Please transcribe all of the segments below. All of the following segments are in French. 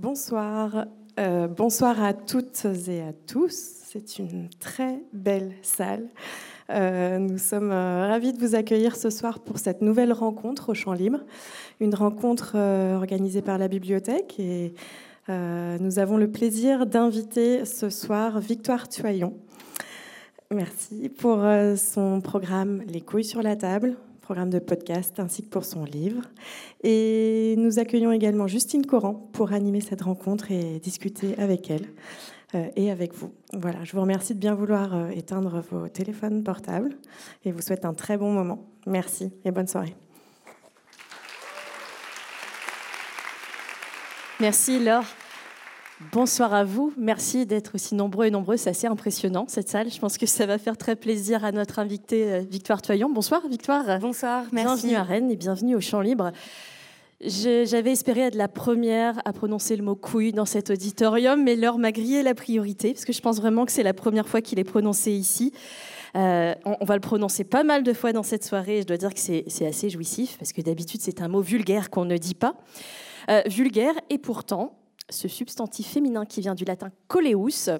Bonsoir. Euh, bonsoir à toutes et à tous. C'est une très belle salle. Euh, nous sommes euh, ravis de vous accueillir ce soir pour cette nouvelle rencontre au Champ Libre, une rencontre organisée par la bibliothèque et nous avons le plaisir d'inviter ce soir Victoire Tuaillon. Merci pour son programme Les couilles sur la table, programme de podcast ainsi que pour son livre. Et nous accueillons également Justine Coran pour animer cette rencontre et discuter avec elle euh, et avec vous. Voilà, je vous remercie de bien vouloir euh, éteindre vos téléphones portables et vous souhaite un très bon moment. Merci et bonne soirée. Merci Laure. Bonsoir à vous. Merci d'être aussi nombreux et nombreuses. C'est assez impressionnant cette salle. Je pense que ça va faire très plaisir à notre invitée euh, Victoire Toyon. Bonsoir Victoire. Bonsoir, merci. Bienvenue à Rennes et bienvenue au Champ Libre. J'avais espéré être la première à prononcer le mot couille dans cet auditorium, mais l'heure m'a grillé la priorité, parce que je pense vraiment que c'est la première fois qu'il est prononcé ici. Euh, on, va le prononcer pas mal de fois dans cette soirée, et je dois dire que c'est assez jouissif, parce que d'habitude c'est un mot vulgaire qu'on ne dit pas. Euh, vulgaire, et pourtant, ce substantif féminin qui vient du latin coleus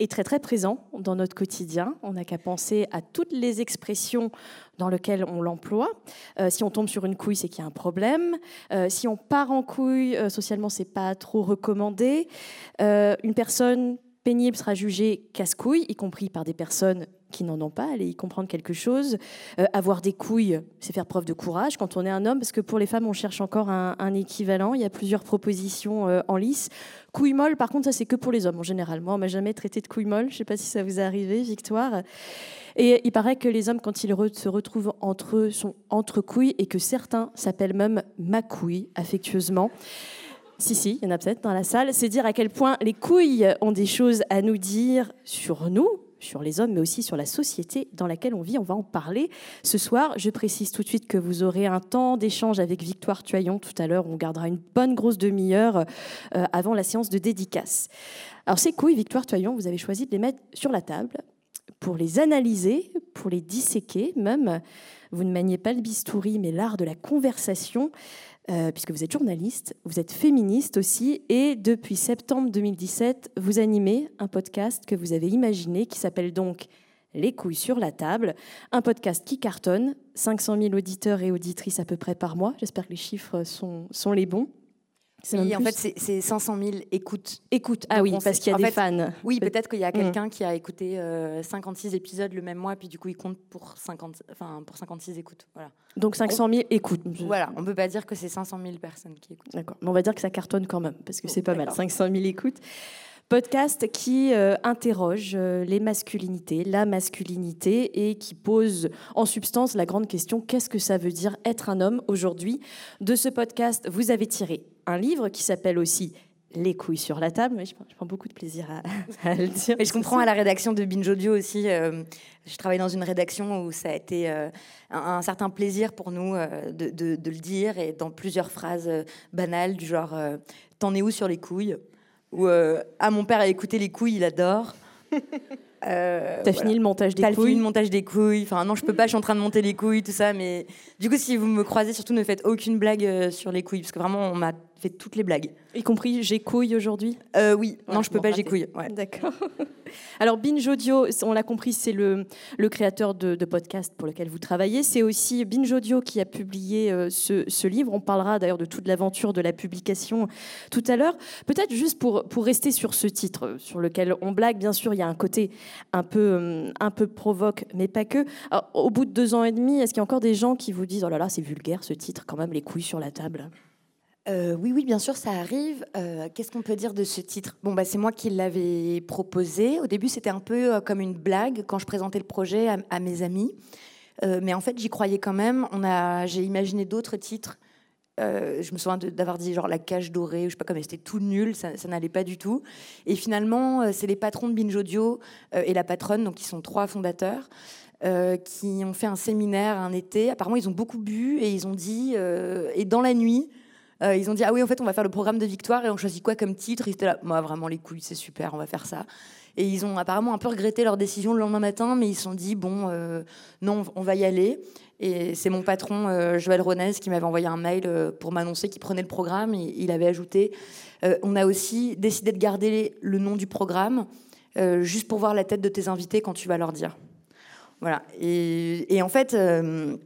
est très très présent dans notre quotidien. On n'a qu'à penser à toutes les expressions dans lesquelles on l'emploie. Euh, si on tombe sur une couille, c'est qu'il y a un problème. Euh, si on part en couille, euh, socialement, c'est pas trop recommandé. une personne pénible sera jugée casse-couille, y compris par des personnes qui n'en ont pas, aller y comprendre quelque chose. Euh, avoir des couilles, c'est faire preuve de courage quand on est un homme, parce que pour les femmes, on cherche encore un, équivalent. Il y a plusieurs propositions euh, en lice. Couilles molles, par contre, ça c'est que pour les hommes en général. Moi, on m'a jamais traité de couilles molles. Je ne sais pas si ça vous est arrivé, Victoire. Et il paraît que les hommes, quand ils se retrouvent entre eux, sont entre couilles et que certains s'appellent même ma couille, affectueusement. Si, si, il y en a peut-être dans la salle. C'est dire à quel point les couilles ont des choses à nous dire sur nous, sur les hommes, mais aussi sur la société dans laquelle on vit. On va en parler ce soir. Je précise tout de suite que vous aurez un temps d'échange avec Victoire Tuaillon tout à l'heure. On gardera une bonne grosse demi-heure euh, avant la séance de dédicace. Alors ces couilles, Victoire Tuaillon, vous avez choisi de les mettre sur la table pour les analyser, pour les disséquer même. Vous ne maniez pas le bistouri, mais l'art de la conversation. Euh, puisque vous êtes journaliste, vous êtes féministe aussi, et depuis septembre 2017, vous animez un podcast que vous avez imaginé qui s'appelle donc Les couilles sur la table, un podcast qui cartonne, 500 000 auditeurs et auditrices à peu près par mois. J'espère que les chiffres sont, sont les bons. Oui, en fait, c'est 500 000 écoutes. Écoute, ah oui, parce qu'il y a des fans. Oui, peut-être qu'il y a mm. quelqu'un qui a écouté 56 euh, épisodes le même mois, puis du coup, il compte pour, 50, enfin, pour 56 écoutes. Voilà. Donc 500 000 écoutes. Voilà, on ne peut pas dire que c'est 500 000 personnes qui écoutent. D'accord, mais on va dire que ça cartonne quand même, parce que c'est pas mal, 500 000 écoutes. Podcast qui euh, interroge euh, les masculinités, la masculinité et qui pose en substance la grande question qu'est-ce que ça veut dire être un homme aujourd'hui? De ce podcast, vous avez tiré un livre qui s'appelle aussi les couilles sur la table. Mais je, prends, beaucoup de plaisir à, le dire. Et je comprends à la rédaction de Binge Audio aussi. Euh, je travaille dans une rédaction où ça a été un, certain plaisir pour nous de, de, le dire et dans plusieurs phrases banales du genre T'en es où sur les couilles? Où euh, ah mon père a écouté les couilles, il adore. Euh, T'as fini le montage des couilles. T'as fini le montage des couilles. Enfin non, je peux pas. Je suis en train de monter les couilles, tout ça. Mais du coup, si vous me croisez, surtout ne faites aucune blague euh, sur les couilles, parce que vraiment, on m'a fait toutes les blagues. Y compris j'ai couille aujourd'hui euh, Oui, non, je peux pas, j'ai couille. D'accord. Alors, Binge Audio, on l'a compris, c'est le, le créateur de, de podcast pour lequel vous travaillez. C'est aussi Binge Audio qui a publié euh, ce, ce, livre. On parlera d'ailleurs de toute l'aventure de la publication tout à l'heure. Peut-être juste pour, pour rester sur ce titre, sur lequel on blague, bien sûr, il y a un côté un peu, euh, un peu provoque, mais pas que. Alors, au bout de deux ans et demi, est-ce qu'il y a encore des gens qui vous disent Oh là là, c'est vulgaire ce titre, quand même, les couilles sur la table euh, oui, oui, bien sûr, ça arrive. Euh, qu'est-ce qu'on peut dire de ce titre? Bon, bah, c'est moi qui l'avais proposé. Au début, c'était un peu euh, comme une blague quand je présentais le projet à, mes amis. mais en fait, j'y croyais quand même. J'ai imaginé d'autres titres. je me souviens d'avoir dit genre la cage dorée, je sais pas comment, c'était tout nul, ça, n'allait pas du tout. Et finalement, c'est les patrons de Binge Audio et la patronne, donc sont trois fondateurs. qui ont fait un séminaire un été. Apparemment, ils ont beaucoup bu et ils ont dit, et dans la nuit, euh, ils ont dit ah oui en fait on va faire le programme de victoire et on choisit quoi comme titre? Ils étaient là moi vraiment les couilles c'est super on va faire ça. Et ils ont apparemment un peu regretté leur décision le lendemain matin mais ils se sont dit bon euh, non on va y aller. Et c'est mon patron, Joël Ronez, qui m'avait envoyé un mail pour m'annoncer qu'il prenait le programme. Et il avait ajouté On a aussi décidé de garder le nom du programme, juste pour voir la tête de tes invités quand tu vas leur dire. Voilà. Et, en fait, euh,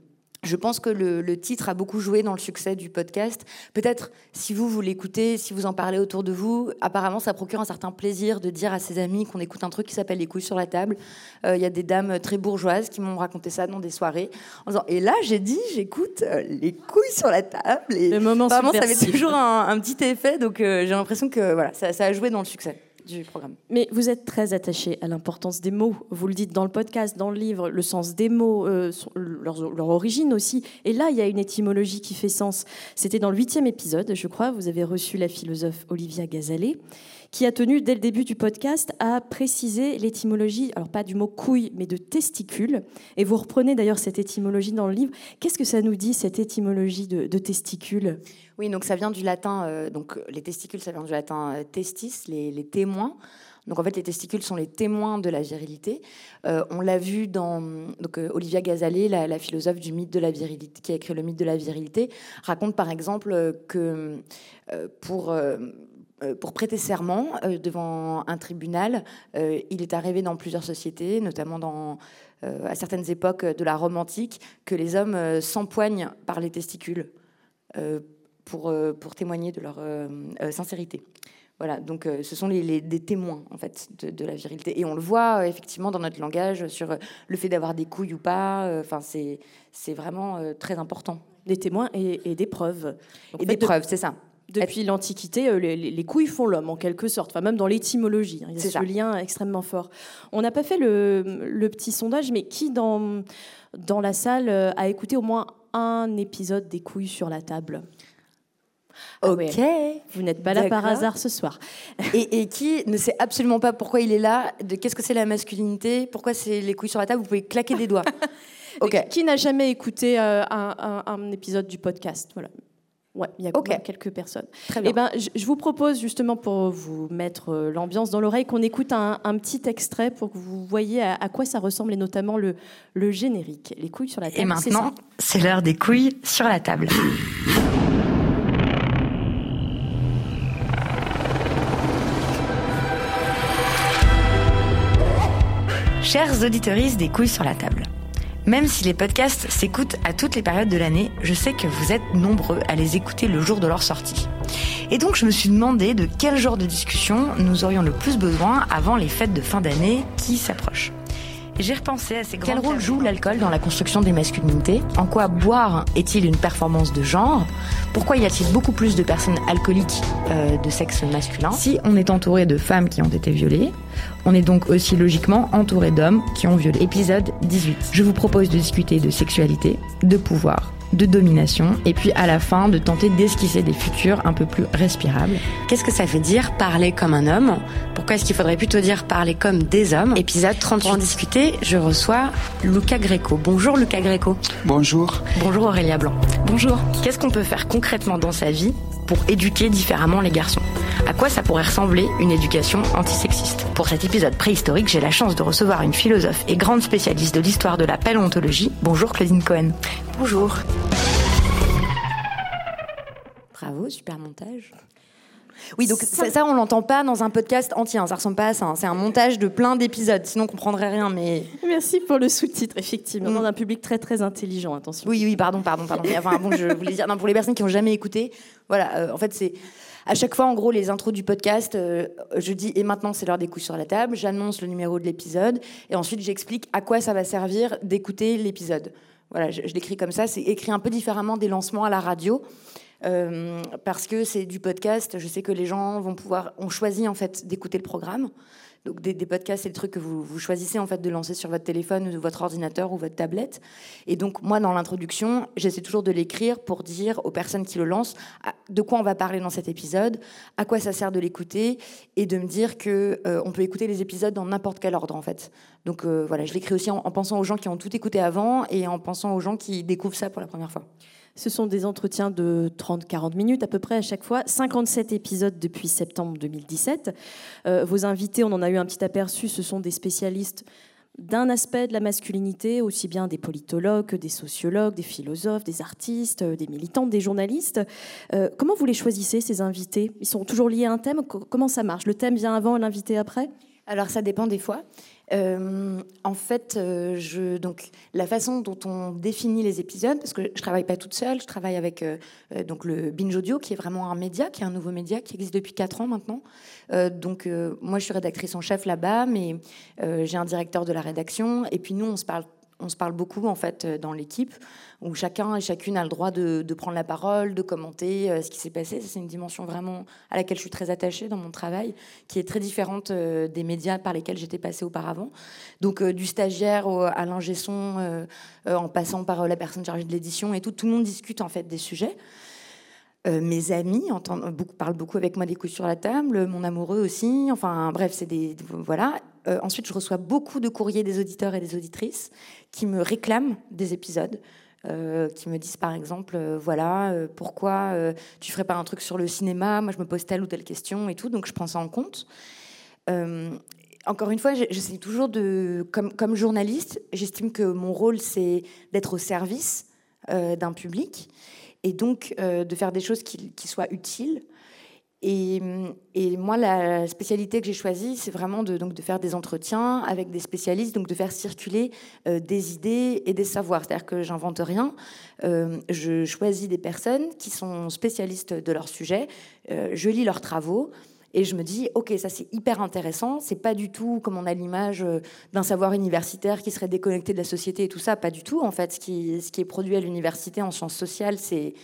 je pense que le, titre a beaucoup joué dans le succès du podcast. Peut-être, si vous, vous l'écoutez, si vous en parlez autour de vous, apparemment, ça procure un certain plaisir de dire à ses amis qu'on écoute un truc qui s'appelle Les couilles sur la table. Euh, il y a des dames très bourgeoises qui m'ont raconté ça dans des soirées. En disant, et là, j'ai dit, j'écoute euh, Les couilles sur la table. Et le moment ça avait toujours un, petit effet. Donc, j'ai l'impression que voilà, ça a joué dans le succès programme. Mais vous êtes très attaché à l'importance des mots. Vous le dites dans le podcast, dans le livre, le sens des mots, euh, leur, origine aussi. Et là, il y a une étymologie qui fait sens. C'était dans le huitième épisode, je crois. Vous avez reçu la philosophe Olivia Gazalet qui a tenu dès le début du podcast à préciser l'étymologie, alors pas du mot couille, mais de testicule. Et vous reprenez d'ailleurs cette étymologie dans le livre. Qu'est-ce que ça nous dit, cette étymologie de, testicule? Oui, donc ça vient du latin, euh, donc les testicules, ça vient du latin euh, testis, les, témoins. Donc en fait, les testicules sont les témoins de la virilité. Euh, on l'a vu dans donc Olivia Gazalet, la, philosophe du mythe de la virilité, qui a écrit le mythe de la virilité, raconte par exemple que pour pour prêter serment euh, devant un tribunal. Euh, il est arrivé dans plusieurs sociétés, notamment dans, à certaines époques de la Rome antique, que les hommes s'empoignent par les testicules pour, pour témoigner de leur sincérité. Voilà, donc ce sont les, des témoins en fait de, la virilité et on le voit effectivement dans notre langage sur le fait d'avoir des couilles ou pas. Enfin, c'est c'est vraiment très important. Des témoins et, des preuves. et des preuves, c'est ça. Depuis l'Antiquité, euh, les, couilles font l'homme, en quelque sorte, enfin, même dans l'étymologie. Hein, il y a ce lien extrêmement fort. On n'a pas fait le, petit sondage, mais qui dans, dans la salle euh, a écouté au moins un épisode des couilles sur la table? Ah Ok. Vous n'êtes pas là par hasard ce soir. Et, qui ne sait absolument pas pourquoi il est là, de qu'est-ce que c'est la masculinité, pourquoi c'est les couilles sur la table, vous pouvez claquer des doigts. ok. Qui n'a jamais écouté euh, un, un, épisode du podcast? Voilà. Ouais, il y a quelques personnes. Très bien. Eh ben, je, vous propose justement pour vous mettre euh, l'ambiance dans l'oreille qu'on écoute un, petit extrait pour que vous voyez à, quoi ça ressemble et notamment le, le, générique. Les couilles sur la table. Et maintenant, c'est l'heure des couilles sur la table. Chers auditeurs des couilles sur la table. Même si les podcasts s'écoutent à toutes les périodes de l'année, je sais que vous êtes nombreux à les écouter le jour de leur sortie. Et donc je me suis demandé de quel genre de discussion nous aurions le plus besoin avant les fêtes de fin d'année qui s'approchent. J'ai repensé à ces Quel rôle joue l'alcool dans la construction des masculinités En quoi boire est-il une performance de genre Pourquoi y a-t-il beaucoup plus de personnes alcooliques euh, de sexe masculin Si on est entouré de femmes qui ont été violées, on est donc aussi logiquement entouré d'hommes qui ont violé. Épisode 18. Je vous propose de discuter de sexualité, de pouvoir, de domination, et puis à la fin de tenter d'esquisser des futurs un peu plus respirables. Qu'est-ce que ça veut dire parler comme un homme? Pourquoi est-ce qu'il faudrait plutôt dire parler comme des hommes? Épisode 30 Pour en discuter, je reçois Luca Greco. Bonjour Luca Greco. Bonjour. Bonjour Aurélia Blanc. Bonjour. Qu'est-ce qu'on peut faire concrètement dans sa vie pour éduquer différemment les garçons? À quoi ça pourrait ressembler une éducation antisexiste? Pour cet épisode préhistorique, j'ai la chance de recevoir une philosophe et grande spécialiste de l'histoire de la paléontologie. Bonjour Claudine Cohen. Bonjour. Bravo, super montage. Oui, donc ça, on l'entend pas dans un podcast entier. Hein, ça ressemble pas à ça. Hein. C'est un montage de plein d'épisodes. Sinon, on comprendrait rien. Mais merci pour le sous-titre. Effectivement, mm. dans un public très très intelligent. Attention. Oui, oui, pardon, pardon, pardon. enfin, bon, je voulais dire, non, pour les personnes qui ont jamais écouté, voilà. Euh, en fait, c'est à chaque fois, en gros, les intros du podcast, euh, je dis et maintenant c'est l'heure des coups sur la table. J'annonce le numéro de l'épisode et ensuite j'explique à quoi ça va servir d'écouter l'épisode. Voilà, je, l'écris comme ça. C'est écrit un peu différemment des lancements à la radio. Euh, parce que c'est du podcast. Je sais que les gens vont pouvoir, ont choisi en fait d'écouter le programme. Donc des, podcasts, c'est le truc que vous, vous, choisissez en fait de lancer sur votre téléphone ou votre ordinateur ou votre tablette. Et donc moi, dans l'introduction, j'essaie toujours de l'écrire pour dire aux personnes qui le lancent ah, de quoi on va parler dans cet épisode, à quoi ça sert de l'écouter, et de me dire que euh, on peut écouter les épisodes dans n'importe quel ordre en fait. Donc euh, voilà, je l'écris aussi en, en pensant aux gens qui ont tout écouté avant et en pensant aux gens qui découvrent ça pour la première fois. Ce sont des entretiens de 30-40 minutes à peu près à chaque fois, 57 épisodes depuis septembre 2017. Euh, vos invités, on en a eu un petit aperçu, ce sont des spécialistes d'un aspect de la masculinité, aussi bien des politologues, des sociologues, des philosophes, des artistes, des militants, des journalistes. Euh, comment vous les choisissez, ces invités? Ils sont toujours liés à un thème? Comment ça marche? Le thème vient avant l'invité après? Alors ça dépend des fois. Euh, en fait, euh, je, donc, la façon dont on définit les épisodes, parce que je travaille pas toute seule, je travaille avec euh, donc le Binge Audio, qui est vraiment un média, qui est un nouveau média qui existe depuis 4 ans maintenant. donc moi, je suis rédactrice en chef là-bas, mais j'ai un directeur de la rédaction, et puis nous, on se parle on se parle beaucoup en fait euh, dans l'équipe, où chacun et chacune a le droit de, prendre la parole, de commenter euh, ce qui s'est passé. C'est une dimension vraiment à laquelle je suis très attachée dans mon travail, qui est très différente euh, des médias par lesquels j'étais passée auparavant. Donc du stagiaire à l'ingé son, en passant par la personne chargée de l'édition et tout, tout le monde discute en fait des sujets. Mes amis entendent, beaucoup, parlent beaucoup avec moi des coups sur la table, mon amoureux aussi. Enfin, bref, c'est des voilà. ensuite, je reçois beaucoup de courriers des auditeurs et des auditrices qui me réclament des épisodes. Euh, qui me disent par exemple, euh, voilà, euh, pourquoi tu ferais pas un truc sur le cinéma Moi, je me pose telle ou telle question et tout, donc je prends ça en compte. encore une fois, j'essaie toujours de, comme journaliste, j'estime que mon rôle, c'est d'être au service d'un public et donc de faire des choses qui, soient utiles. Et, moi, la spécialité que j'ai choisie, c'est vraiment de, donc, de faire des entretiens avec des spécialistes, donc de faire circuler euh, des idées et des savoirs. C'est-à-dire que j'invente rien. Euh, je choisis des personnes qui sont spécialistes de leur sujet. Euh, je lis leurs travaux. Et je me dis, ok, ça c'est hyper intéressant. C'est pas du tout comme on a l'image d'un savoir universitaire qui serait déconnecté de la société et tout ça. Pas du tout. En fait, ce qui, est produit à l'université en sciences sociales, c'est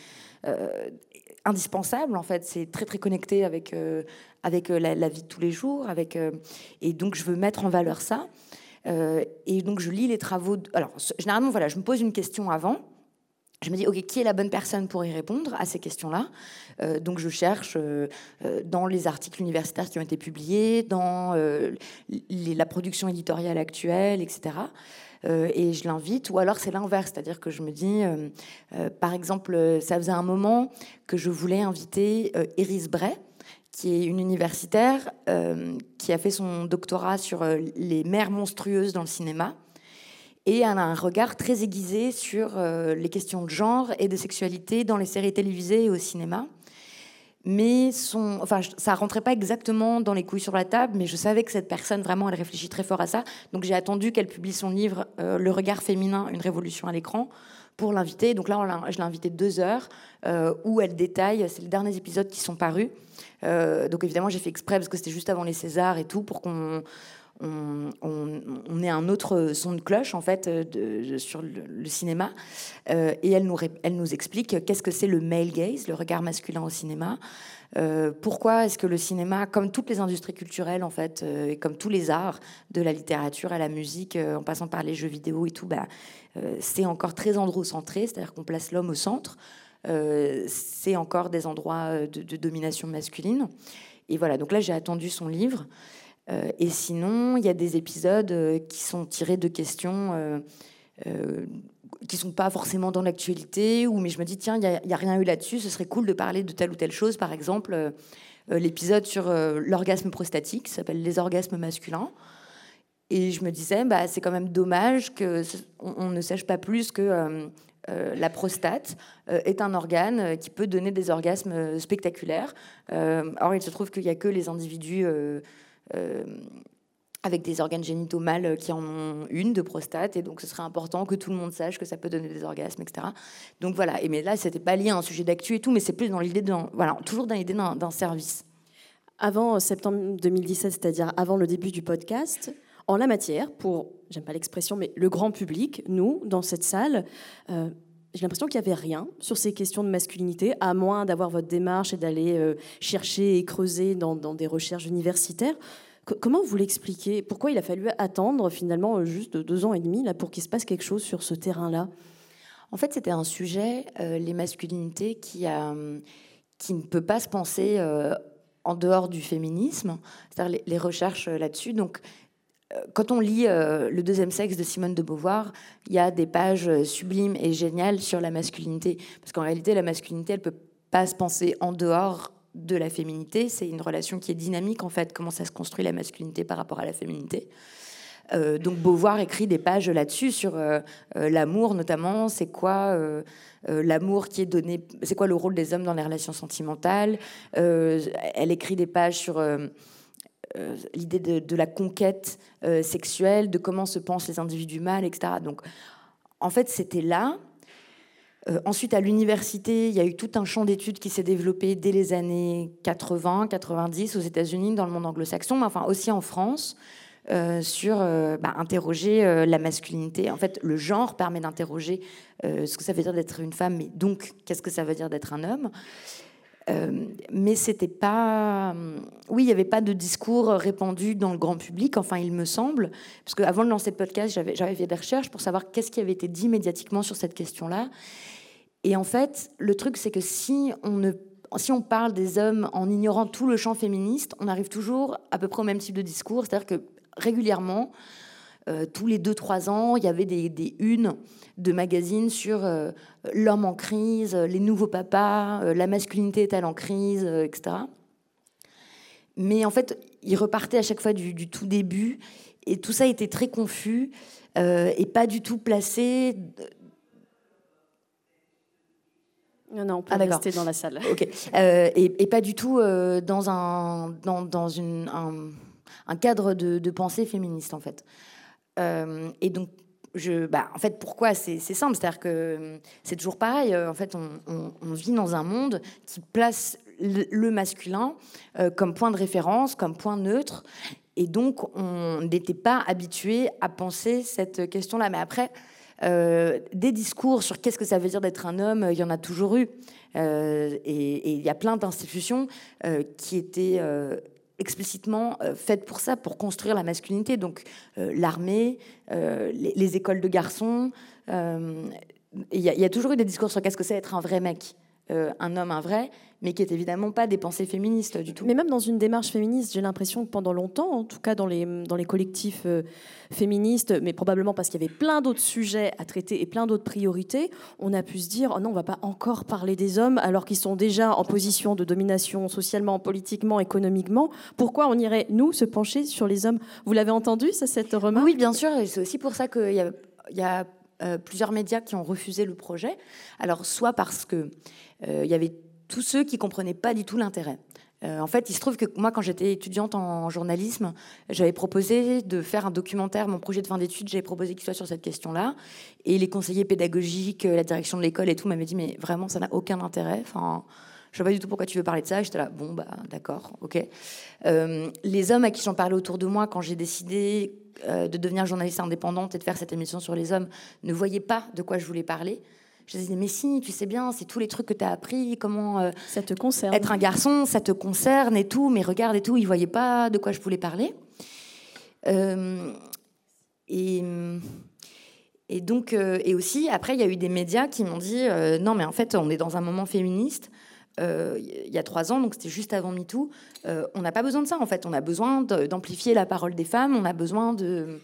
indispensable en fait. C'est très très connecté avec euh, avec euh, la, vie de tous les jours, euh, et donc je veux mettre en valeur ça. et donc je lis les travaux. Alors généralement voilà, je me pose une question avant. Je me dis, OK, qui est la bonne personne pour y répondre à ces questions-là Donc, je cherche dans les articles universitaires qui ont été publiés, dans la production éditoriale actuelle, etc. Euh, et je l'invite, ou alors c'est l'inverse, c'est-à-dire que je me dis, euh, euh, par exemple, ça faisait un moment que je voulais inviter Iris Bray, qui est une universitaire qui a fait son doctorat sur les mères monstrueuses dans le cinéma. Et elle a un regard très aiguisé sur les questions de genre et de sexualité dans les séries télévisées et au cinéma mais son, enfin, ça rentrait pas exactement dans les couilles sur la table, mais je savais que cette personne, vraiment, elle réfléchit très fort à ça. Donc j'ai attendu qu'elle publie son livre euh, Le regard féminin, une révolution à l'écran, pour l'inviter. Donc là, je l'ai invité deux heures, euh, où elle détaille, c'est les derniers épisodes qui sont parus. Euh, donc évidemment, j'ai fait exprès, parce que c'était juste avant les Césars et tout, pour qu'on on, est un autre son de cloche en fait de, sur le, cinéma euh, et elle nous, explique qu'est-ce que c'est le male gaze, le regard masculin au cinéma. Euh, pourquoi est-ce que le cinéma, comme toutes les industries culturelles en fait, euh, et comme tous les arts, de la littérature à la musique, en passant par les jeux vidéo et tout, bah, c'est encore très androcentré, c'est-à-dire qu'on place l'homme au centre. c'est encore des endroits de, domination masculine. Et voilà, donc là j'ai attendu son livre. Euh, et sinon, il y a des épisodes euh, qui sont tirés de questions euh, qui sont pas forcément dans l'actualité, mais je me dis tiens, il n'y a, rien eu là-dessus, ce serait cool de parler de telle ou telle chose, par exemple l'épisode sur l'orgasme prostatique, s'appelle les orgasmes masculins. Et je me disais, bah, c'est quand même dommage qu'on on ne sache pas plus que la prostate est un organe qui peut donner des orgasmes spectaculaires. or, il se trouve qu'il n'y a que les individus avec des organes génitaux mâles qui en ont une de prostate, et donc ce serait important que tout le monde sache que ça peut donner des orgasmes, etc. Donc voilà, et mais là, c'était pas lié à un sujet d'actu et tout, mais c'est plus dans l'idée d'un, voilà, toujours dans l'idée d'un service. Avant septembre 2017, c'est-à-dire avant le début du podcast, en la matière, pour, j'aime pas l'expression, mais le grand public, nous, dans cette salle, euh, j'ai l'impression qu'il n'y avait rien sur ces questions de masculinité, à moins d'avoir votre démarche et d'aller euh, chercher et creuser dans, des recherches universitaires. Comment vous l'expliquez? Pourquoi il a fallu attendre finalement euh, juste deux ans et demi là, pour qu'il se passe quelque chose sur ce terrain-là? En fait, c'était un sujet, euh, les masculinités, qui, qui ne peut pas se penser en dehors du féminisme, c'est-à-dire les, recherches là-dessus. Donc, quand on lit Le deuxième sexe de Simone de Beauvoir, il y a des pages sublimes et géniales sur la masculinité. Parce qu'en réalité, la masculinité, elle peut pas se penser en dehors de la féminité. C'est une relation qui est dynamique, en fait, comment ça se construit la masculinité par rapport à la féminité. donc Beauvoir écrit des pages là-dessus sur l'amour notamment, c'est quoi l'amour qui est donné, c'est quoi le rôle des hommes dans les relations sentimentales? elle écrit des pages sur l'idée de, la conquête sexuelle, de comment se pensent les individus mâles, etc. Donc en fait c'était là. Euh, ensuite, à l'université, il y a eu tout un champ d'études qui s'est développé dès les années 80, 90 aux États-Unis, dans le monde anglo-saxon, mais enfin aussi en France, euh, sur euh, bah, interroger la masculinité. En fait, le genre permet d'interroger ce que ça veut dire d'être une femme, mais donc qu'est-ce que ça veut dire d'être un homme. Mais c'était pas. Oui, il n'y avait pas de discours répandu dans le grand public, enfin, il me semble. Parce qu'avant de lancer le podcast, j'avais fait des recherches pour savoir qu'est-ce qui avait été dit médiatiquement sur cette question-là. Et en fait, le truc, c'est que si on, si on parle des hommes en ignorant tout le champ féministe, on arrive toujours à peu près au même type de discours. C'est-à-dire que régulièrement, euh, tous les 2-3 ans, il y avait des, des, unes de magazines sur euh, l'homme en crise, les nouveaux papas, euh, la masculinité est-elle en crise, etc. Mais en fait, ils repartaient à chaque fois du, du tout début, et tout ça était très confus et pas du tout placé non, non, on peut ah, rester dans la salle. Ok. Euh, et, pas du tout euh, dans, un, dans, dans une, un, cadre de, de, pensée féministe, en fait. Euh, et donc, bah, en fait, pourquoi C'est simple, c'est-à-dire que c'est toujours pareil. En fait, on, vit dans un monde qui place le, masculin comme point de référence, comme point neutre. Et donc, on n'était pas habitué à penser cette question-là. Mais après, euh, des discours sur qu'est-ce que ça veut dire d'être un homme, il y en a toujours eu. Euh, et il y a plein d'institutions euh, qui étaient explicitement faites pour ça, pour construire la masculinité. Donc l'armée, les, écoles de garçons. Il y, y, a toujours eu des discours sur qu'est-ce que c'est être un vrai mec. Un homme, un vrai, mais qui est évidemment pas des pensées féministes du tout. Mais même dans une démarche féministe, j'ai l'impression que pendant longtemps, en tout cas dans les, dans les collectifs euh, féministes, mais probablement parce qu'il y avait plein d'autres sujets à traiter et plein d'autres priorités, on a pu se dire, oh non, on va pas encore parler des hommes alors qu'ils sont déjà en position de domination socialement, politiquement, économiquement. Pourquoi on irait, nous, se pencher sur les hommes? Vous l'avez entendu, ça, cette remarque? Oui, bien sûr, et c'est aussi pour ça qu'il y a, y a euh, plusieurs médias qui ont refusé le projet. Alors, soit parce que euh, il y avait tous ceux qui comprenaient pas du tout l'intérêt. Euh, en fait, il se trouve que moi, quand j'étais étudiante en journalisme, j'avais proposé de faire un documentaire, mon projet de fin d'études, j'avais proposé qu'il soit sur cette question-là. Et les conseillers pédagogiques, la direction de l'école et tout m'avaient dit, mais vraiment, ça n'a aucun intérêt. Enfin, je sais pas du tout pourquoi tu veux parler de ça. J'étais là, bon, bah, d'accord, ok. Euh, les hommes à qui j'en parlais autour de moi quand j'ai décidé euh, de devenir journaliste indépendante et de faire cette émission sur les hommes ne voyaient pas de quoi je voulais parler. Je disais, mais si, tu sais bien, c'est tous les trucs que tu as appris, comment euh, ça te concerne. être un garçon, ça te concerne et tout, mais regarde et tout, ils ne voyaient pas de quoi je voulais parler. Euh, et, et donc, euh, et aussi, après, il y a eu des médias qui m'ont dit, non, mais en fait, on est dans un moment féministe. Il y a trois ans, donc c'était juste avant MeToo, on n'a pas besoin de ça en fait. On a besoin d'amplifier la parole des femmes, on a besoin de,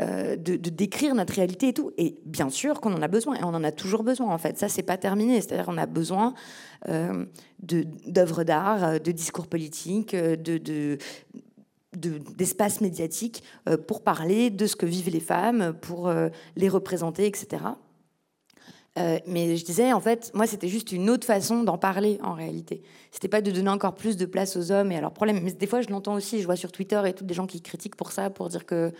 euh, de, décrire notre réalité et tout. Et bien sûr qu'on en a besoin, et on en a toujours besoin en fait. Ça, c'est pas terminé. C'est-à-dire qu'on a besoin euh, d'œuvres d'art, euh, de discours politiques, de, d'espace médiatique pour parler de ce que vivent les femmes, pour les représenter, etc. mais je disais, en fait, moi, c'était juste une autre façon d'en parler, en réalité. C'était pas de donner encore plus de place aux hommes et à leurs problèmes. Mais des fois, je l'entends aussi, je vois sur Twitter et tout des gens qui critiquent pour ça, pour dire que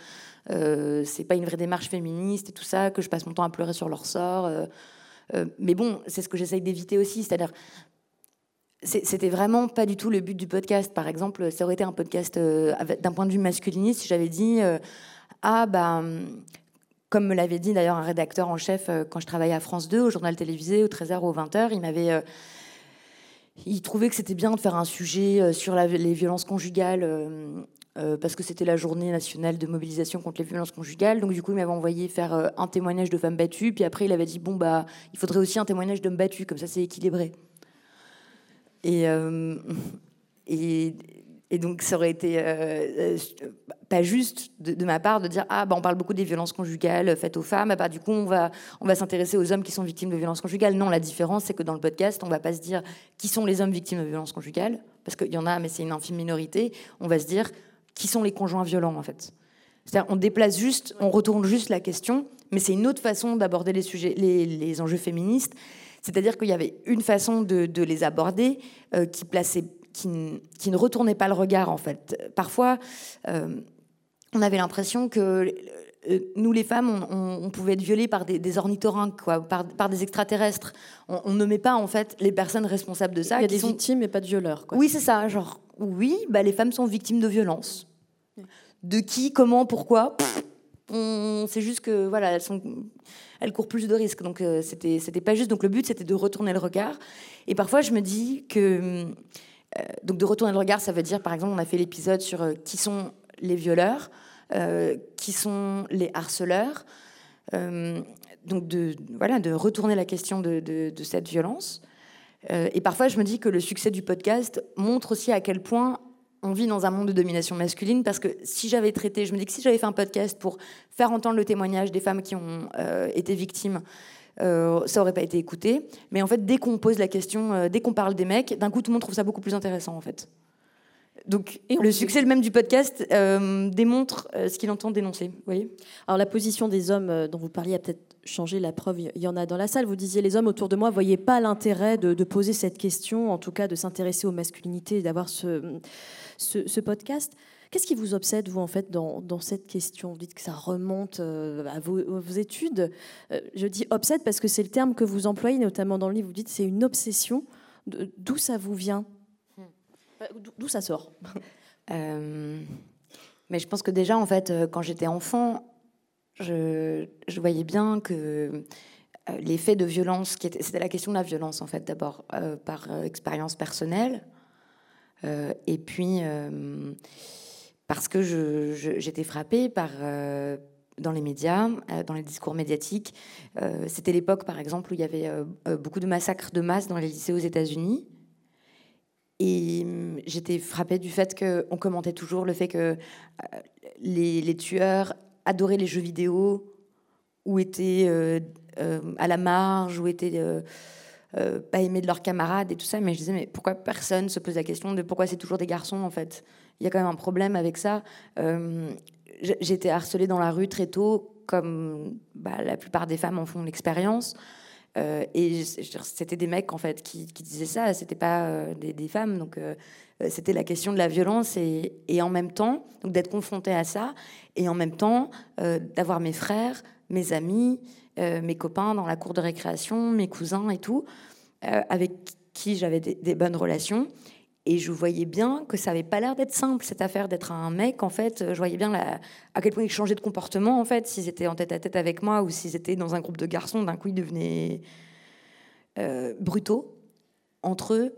euh, c'est pas une vraie démarche féministe et tout ça, que je passe mon temps à pleurer sur leur sort. Euh, euh, mais bon, c'est ce que j'essaye d'éviter aussi, c'est-à-dire c'était vraiment pas du tout le but du podcast. Par exemple, ça aurait été un podcast d'un point de vue masculiniste si j'avais dit ah bah comme me l'avait dit d'ailleurs un rédacteur en chef quand je travaillais à France 2 au journal télévisé au 13h ou au 20h, il m'avait il trouvait que c'était bien de faire un sujet sur les violences conjugales euh, parce que c'était la journée nationale de mobilisation contre les violences conjugales. Donc du coup, il m'avait envoyé faire euh, un témoignage de femmes battues. Puis après, il avait dit bon bah, il faudrait aussi un témoignage d'hommes battus, comme ça c'est équilibré. Et, euh, et, et, donc ça aurait été pas juste de, ma part de dire ah bah on parle beaucoup des violences conjugales faites aux femmes. Ah, bah du coup on va on va s'intéresser aux hommes qui sont victimes de violences conjugales. Non, la différence c'est que dans le podcast, on va pas se dire qui sont les hommes victimes de violences conjugales parce qu'il y en a, mais c'est une infime minorité. On va se dire qui sont les conjoints violents en fait. C'est-à-dire, on déplace juste, on retourne juste la question, mais c'est une autre façon d'aborder les sujets, les, enjeux féministes. C'est-à-dire qu'il y avait une façon de, les aborder euh, qui plaçait, qui, ne retournait pas le regard en fait. Parfois, euh, on avait l'impression que euh, nous les femmes, on, pouvait être violées par des, ornithorynques, quoi, par, des extraterrestres. On, ne met pas en fait les personnes responsables de ça. Il y a des victimes et pas de violeurs. Oui, c'est ça. Genre, oui, bah, les femmes sont victimes de violences. De qui, comment, pourquoi On sait juste que voilà, elles sont, elles courent plus de risques. Donc euh, c'était, c'était pas juste. Donc le but, c'était de retourner le regard. Et parfois, je me dis que euh, donc de retourner le regard, ça veut dire, par exemple, on a fait l'épisode sur qui sont les violeurs. Euh, qui sont les harceleurs. Euh, donc de, voilà, de retourner la question de, cette violence. Euh, et parfois, je me dis que le succès du podcast montre aussi à quel point on vit dans un monde de domination masculine parce que si j'avais traité, je me dis que si j'avais fait un podcast pour faire entendre le témoignage des femmes qui ont été victimes, ça aurait pas été écouté. Mais en fait, dès qu'on pose la question, dès qu'on parle des mecs, d'un coup, tout le monde trouve ça beaucoup plus intéressant en fait. Donc le succès le même du podcast euh, démontre euh, ce qu'il entend dénoncer. voyez Alors la position des hommes euh, dont vous parliez a peut-être changé, la preuve, il y en a dans la salle. Vous disiez les hommes autour de moi ne voyaient pas l'intérêt de, poser cette question, en tout cas de s'intéresser aux masculinités et d'avoir ce, ce, podcast. Qu'est-ce qui vous obsède, vous, en fait, dans, dans, cette question? Vous dites que ça remonte à vos, vos études. je dis obsède parce que c'est le terme que vous employez, notamment dans le livre. Vous dites c'est une obsession. D'où ça vous vient? Euh, d'où ça sort? Euh, Mais je pense que déjà, en fait, euh, quand j'étais enfant, je, voyais bien que les faits de violence, c'était la question de la violence, en fait, d'abord, par expérience personnelle. et puis, parce que j'étais frappée par dans les médias, dans les discours médiatiques. C'était l'époque, par exemple, où il y avait beaucoup de massacres de masse dans les lycées aux États-Unis. Et hum, j'étais frappée du fait qu'on commentait toujours le fait que euh, les, tueurs adoraient les jeux vidéo ou étaient euh, euh, à la marge ou étaient pas aimés de leurs camarades et tout ça. Mais je disais, mais pourquoi personne se pose la question de pourquoi c'est toujours des garçons en fait? Il y a quand même un problème avec ça. J'ai été harcelée dans la rue très tôt, comme bah, la plupart des femmes en font l'expérience. Euh, et c'était des mecs en fait qui, disaient ça, c'était pas euh, des, femmes. Donc euh, c'était la question de la violence et, en même temps, d'être confronté à ça et en même temps d'avoir mes frères, mes amis, mes copains dans la cour de récréation, mes cousins et tout, avec qui j'avais des, bonnes relations. Et je voyais bien que ça avait pas l'air d'être simple, cette affaire d'être un mec. En fait, je voyais bien à quel point ils changeaient de comportement, en fait, s'ils étaient en tête à tête avec moi ou s'ils étaient dans un groupe de garçons. D'un coup, ils devenaient euh, brutaux entre eux.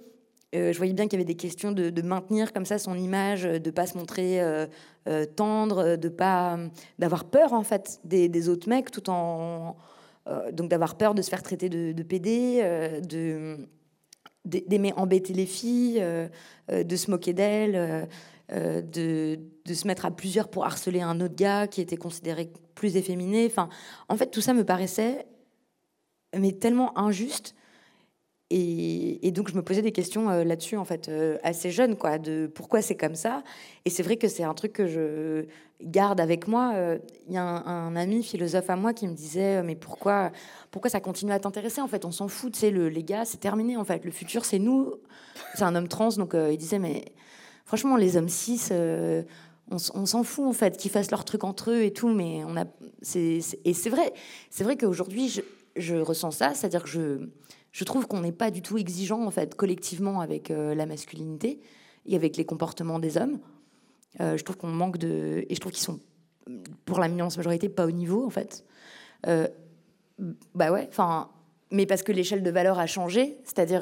Euh, je voyais bien qu'il y avait des questions de, maintenir comme ça son image, de pas se montrer euh, tendre, de pas d'avoir peur en fait des, autres mecs, tout en donc d'avoir peur de se faire traiter de, de PD, de d'aimer embêter les filles, euh, euh, de se moquer d'elles, euh, de, de, se mettre à plusieurs pour harceler un autre gars qui était considéré plus efféminé. Enfin, en fait, tout ça me paraissait mais tellement injuste et, donc, je me posais des questions euh, là-dessus, en fait, euh, assez jeune, quoi, de pourquoi c'est comme ça. Et c'est vrai que c'est un truc que je garde avec moi. Euh, il y a un, ami philosophe à moi qui me disait, mais pourquoi, pourquoi ça continue à t'intéresser En fait, on s'en fout, sais, le, les gars, c'est terminé, en fait. Le futur, c'est nous. C'est un homme trans, donc il disait, mais franchement, les hommes cis, on, s'en fout, en fait, qu'ils fassent leur truc entre eux et tout, mais on a. et c'est vrai, c'est vrai qu'aujourd'hui, je, je ressens ça, c'est-à-dire que je je trouve qu'on n'est pas du tout exigeant en fait collectivement avec euh, la masculinité et avec les comportements des hommes. Euh, je trouve qu'on manque de et je trouve qu'ils sont pour la immense majorité pas au niveau en fait. Euh, bah ouais, enfin, mais parce que l'échelle de valeur a changé, c'est-à-dire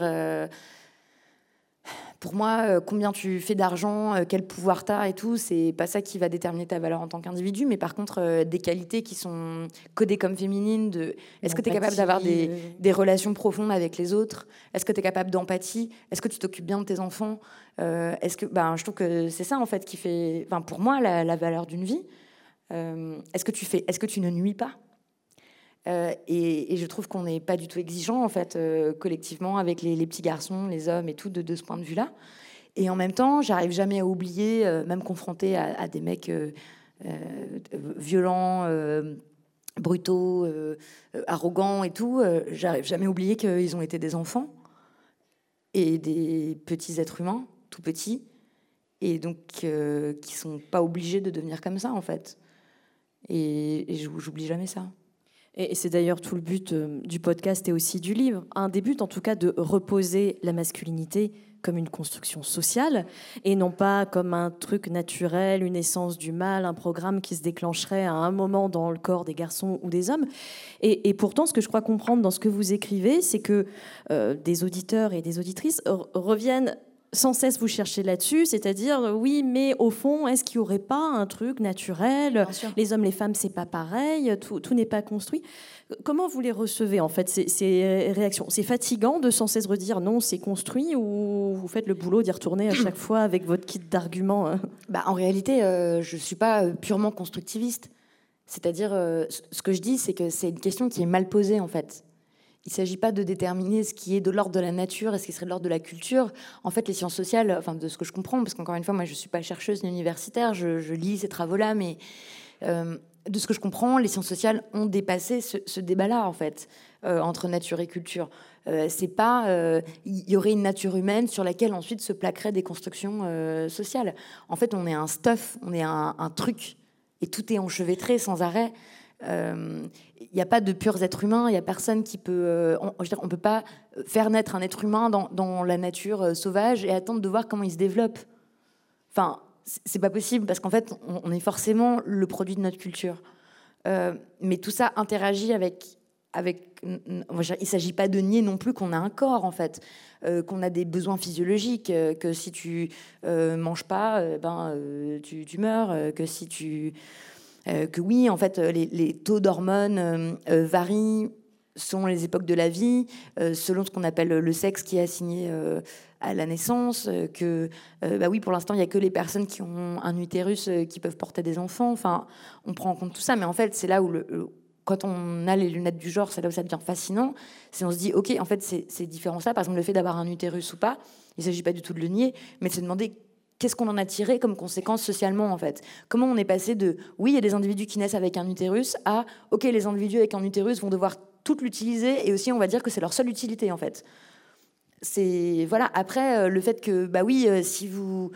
pour moi, euh, combien tu fais d'argent, euh, quel pouvoir tu as et tout, c'est pas ça qui va déterminer ta valeur en tant qu'individu, mais par contre, euh, des qualités qui sont codées comme féminines, de est-ce que tu es capable d'avoir des, relations profondes avec les autres? Est-ce que tu es capable d'empathie? Est-ce que tu t'occupes bien de tes enfants? Est-ce que, ben, je trouve que c'est ça en fait qui fait, enfin, pour moi, la, valeur d'une vie. est-ce que tu fais, est-ce que tu ne nuis pas? Euh, et, je trouve qu'on n'est pas du tout exigeant en fait euh, collectivement avec les, petits garçons, les hommes et tout de, ce point de vue-là. Et en même temps, j'arrive jamais à oublier, euh, même confronté à, des mecs violents, brutaux, arrogants et tout, j'arrive jamais oublié qu'ils ont été des enfants et des petits êtres humains, tout petits, et donc qui sont pas obligés de devenir comme ça en fait. Et j'oublie jamais ça. Et c'est d'ailleurs tout le but euh, du podcast et aussi du livre. Un des buts, en tout cas, de reposer la masculinité comme une construction sociale et non pas comme un truc naturel, une essence du mal, un programme qui se déclencherait à un moment dans le corps des garçons ou des hommes. Et, pourtant, ce que je crois comprendre dans ce que vous écrivez, c'est que euh, des auditeurs et des auditrices reviennent sans cesse vous chercher là-dessus, c'est-à-dire oui, mais au fond, est-ce qu'il n'y aurait pas un truc naturel? Les hommes, les femmes, c'est pas pareil, tout, n'est pas construit. Comment vous les recevez en fait ces, réactions? C'est fatigant de sans cesse redire non, c'est construit ou vous faites le boulot d'y retourner à chaque fois avec votre kit d'arguments hein? Bah, En réalité, euh, je ne suis pas euh, purement constructiviste. C'est-à-dire, euh, ce que je dis, c'est que c'est une question qui est mal posée en fait. Il ne s'agit pas de déterminer ce qui est de l'ordre de la nature et ce qui serait de l'ordre de la culture. En fait, les sciences sociales, enfin de ce que je comprends, parce qu'encore une fois, moi je ne suis pas chercheuse ni universitaire, je, lis ces travaux-là, mais euh, de ce que je comprends, les sciences sociales ont dépassé ce, débat-là, en fait, euh, entre nature et culture. Euh, c'est pas, il y aurait une nature humaine sur laquelle ensuite se plaqueraient des constructions sociales. En fait, on est un stuff, on est un truc, et tout est enchevêtré sans arrêt. Il euh, n'y a pas de purs êtres humains, il n'y a personne qui peut. Euh, on ne peut pas faire naître un être humain dans, la nature euh, sauvage et attendre de voir comment il se développe. Enfin, c'est pas possible parce qu'en fait, on, est forcément le produit de notre culture. mais tout ça interagit avec. il ne s'agit pas de nier non plus qu'on a un corps, en fait, qu'on a des besoins physiologiques, que si tu manges pas, ben, tu, tu, meurs, que si tu. Euh, que oui, en fait, les, taux d'hormones euh, euh, varient selon les époques de la vie, selon ce qu'on appelle le sexe qui est assigné à la naissance, que bah oui, pour l'instant, il n'y a que les personnes qui ont un utérus qui peuvent porter des enfants. Enfin, on prend en compte tout ça, mais en fait, c'est là où quand on a les lunettes du genre, c'est là où ça devient fascinant. C'est on se dit, ok, en fait, c'est différent ça. Par exemple, le fait d'avoir un utérus ou pas, il ne s'agit pas du tout de le nier, mais de se demander qu'est-ce qu'on en a tiré comme conséquence socialement en fait? Comment on est passé de oui, il y a des individus qui naissent avec un utérus à ok, les individus avec un utérus vont devoir tout l'utiliser et aussi on va dire que c'est leur seule utilité en fait. Voilà. Après euh, le fait que bah oui, euh, si vous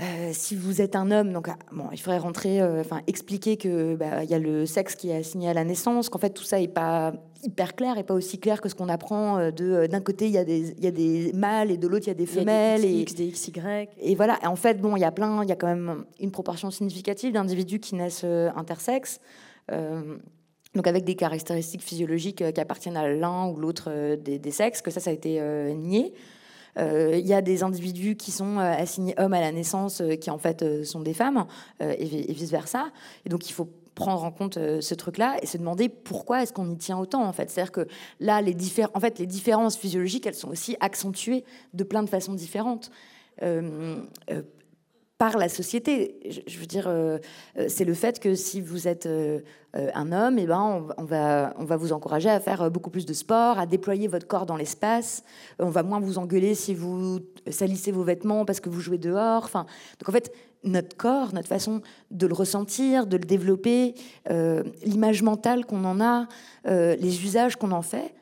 euh, si vous êtes un homme, donc ah, bon, il faudrait rentrer, expliquer que bah, il y a le sexe qui est assigné à la naissance, qu'en fait tout ça est pas hyper clair et pas aussi clair que ce qu'on apprend euh, de d'un côté il y a des il y a des mâles et de l'autre il y a des femelles et des XY et voilà. en fait bon il y a plein, il y a quand même une proportion significative d'individus qui naissent intersexes. donc avec des caractéristiques physiologiques qui appartiennent à l'un ou l'autre des, des, sexes, que ça, ça a été nié. Euh, il y a des individus qui sont euh, assignés hommes à la naissance, euh, qui en fait sont des femmes, et, vice versa. Et donc il faut prendre en compte ce truc-là et se demander pourquoi est-ce qu'on y tient autant en fait. C'est-à-dire que là, les, en fait, les différences physiologiques, elles sont aussi accentuées de plein de façons différentes par la société. Je, veux dire, euh, euh, c'est le fait que si vous êtes euh, un homme, eh ben, on, va, on va vous encourager à faire beaucoup plus de sport, à déployer votre corps dans l'espace. On va moins vous engueuler si vous salissez vos vêtements parce que vous jouez dehors. Enfin, donc en fait, notre corps, notre façon de le ressentir, de le développer, l'image mentale qu'on en a, les usages qu'on en fait,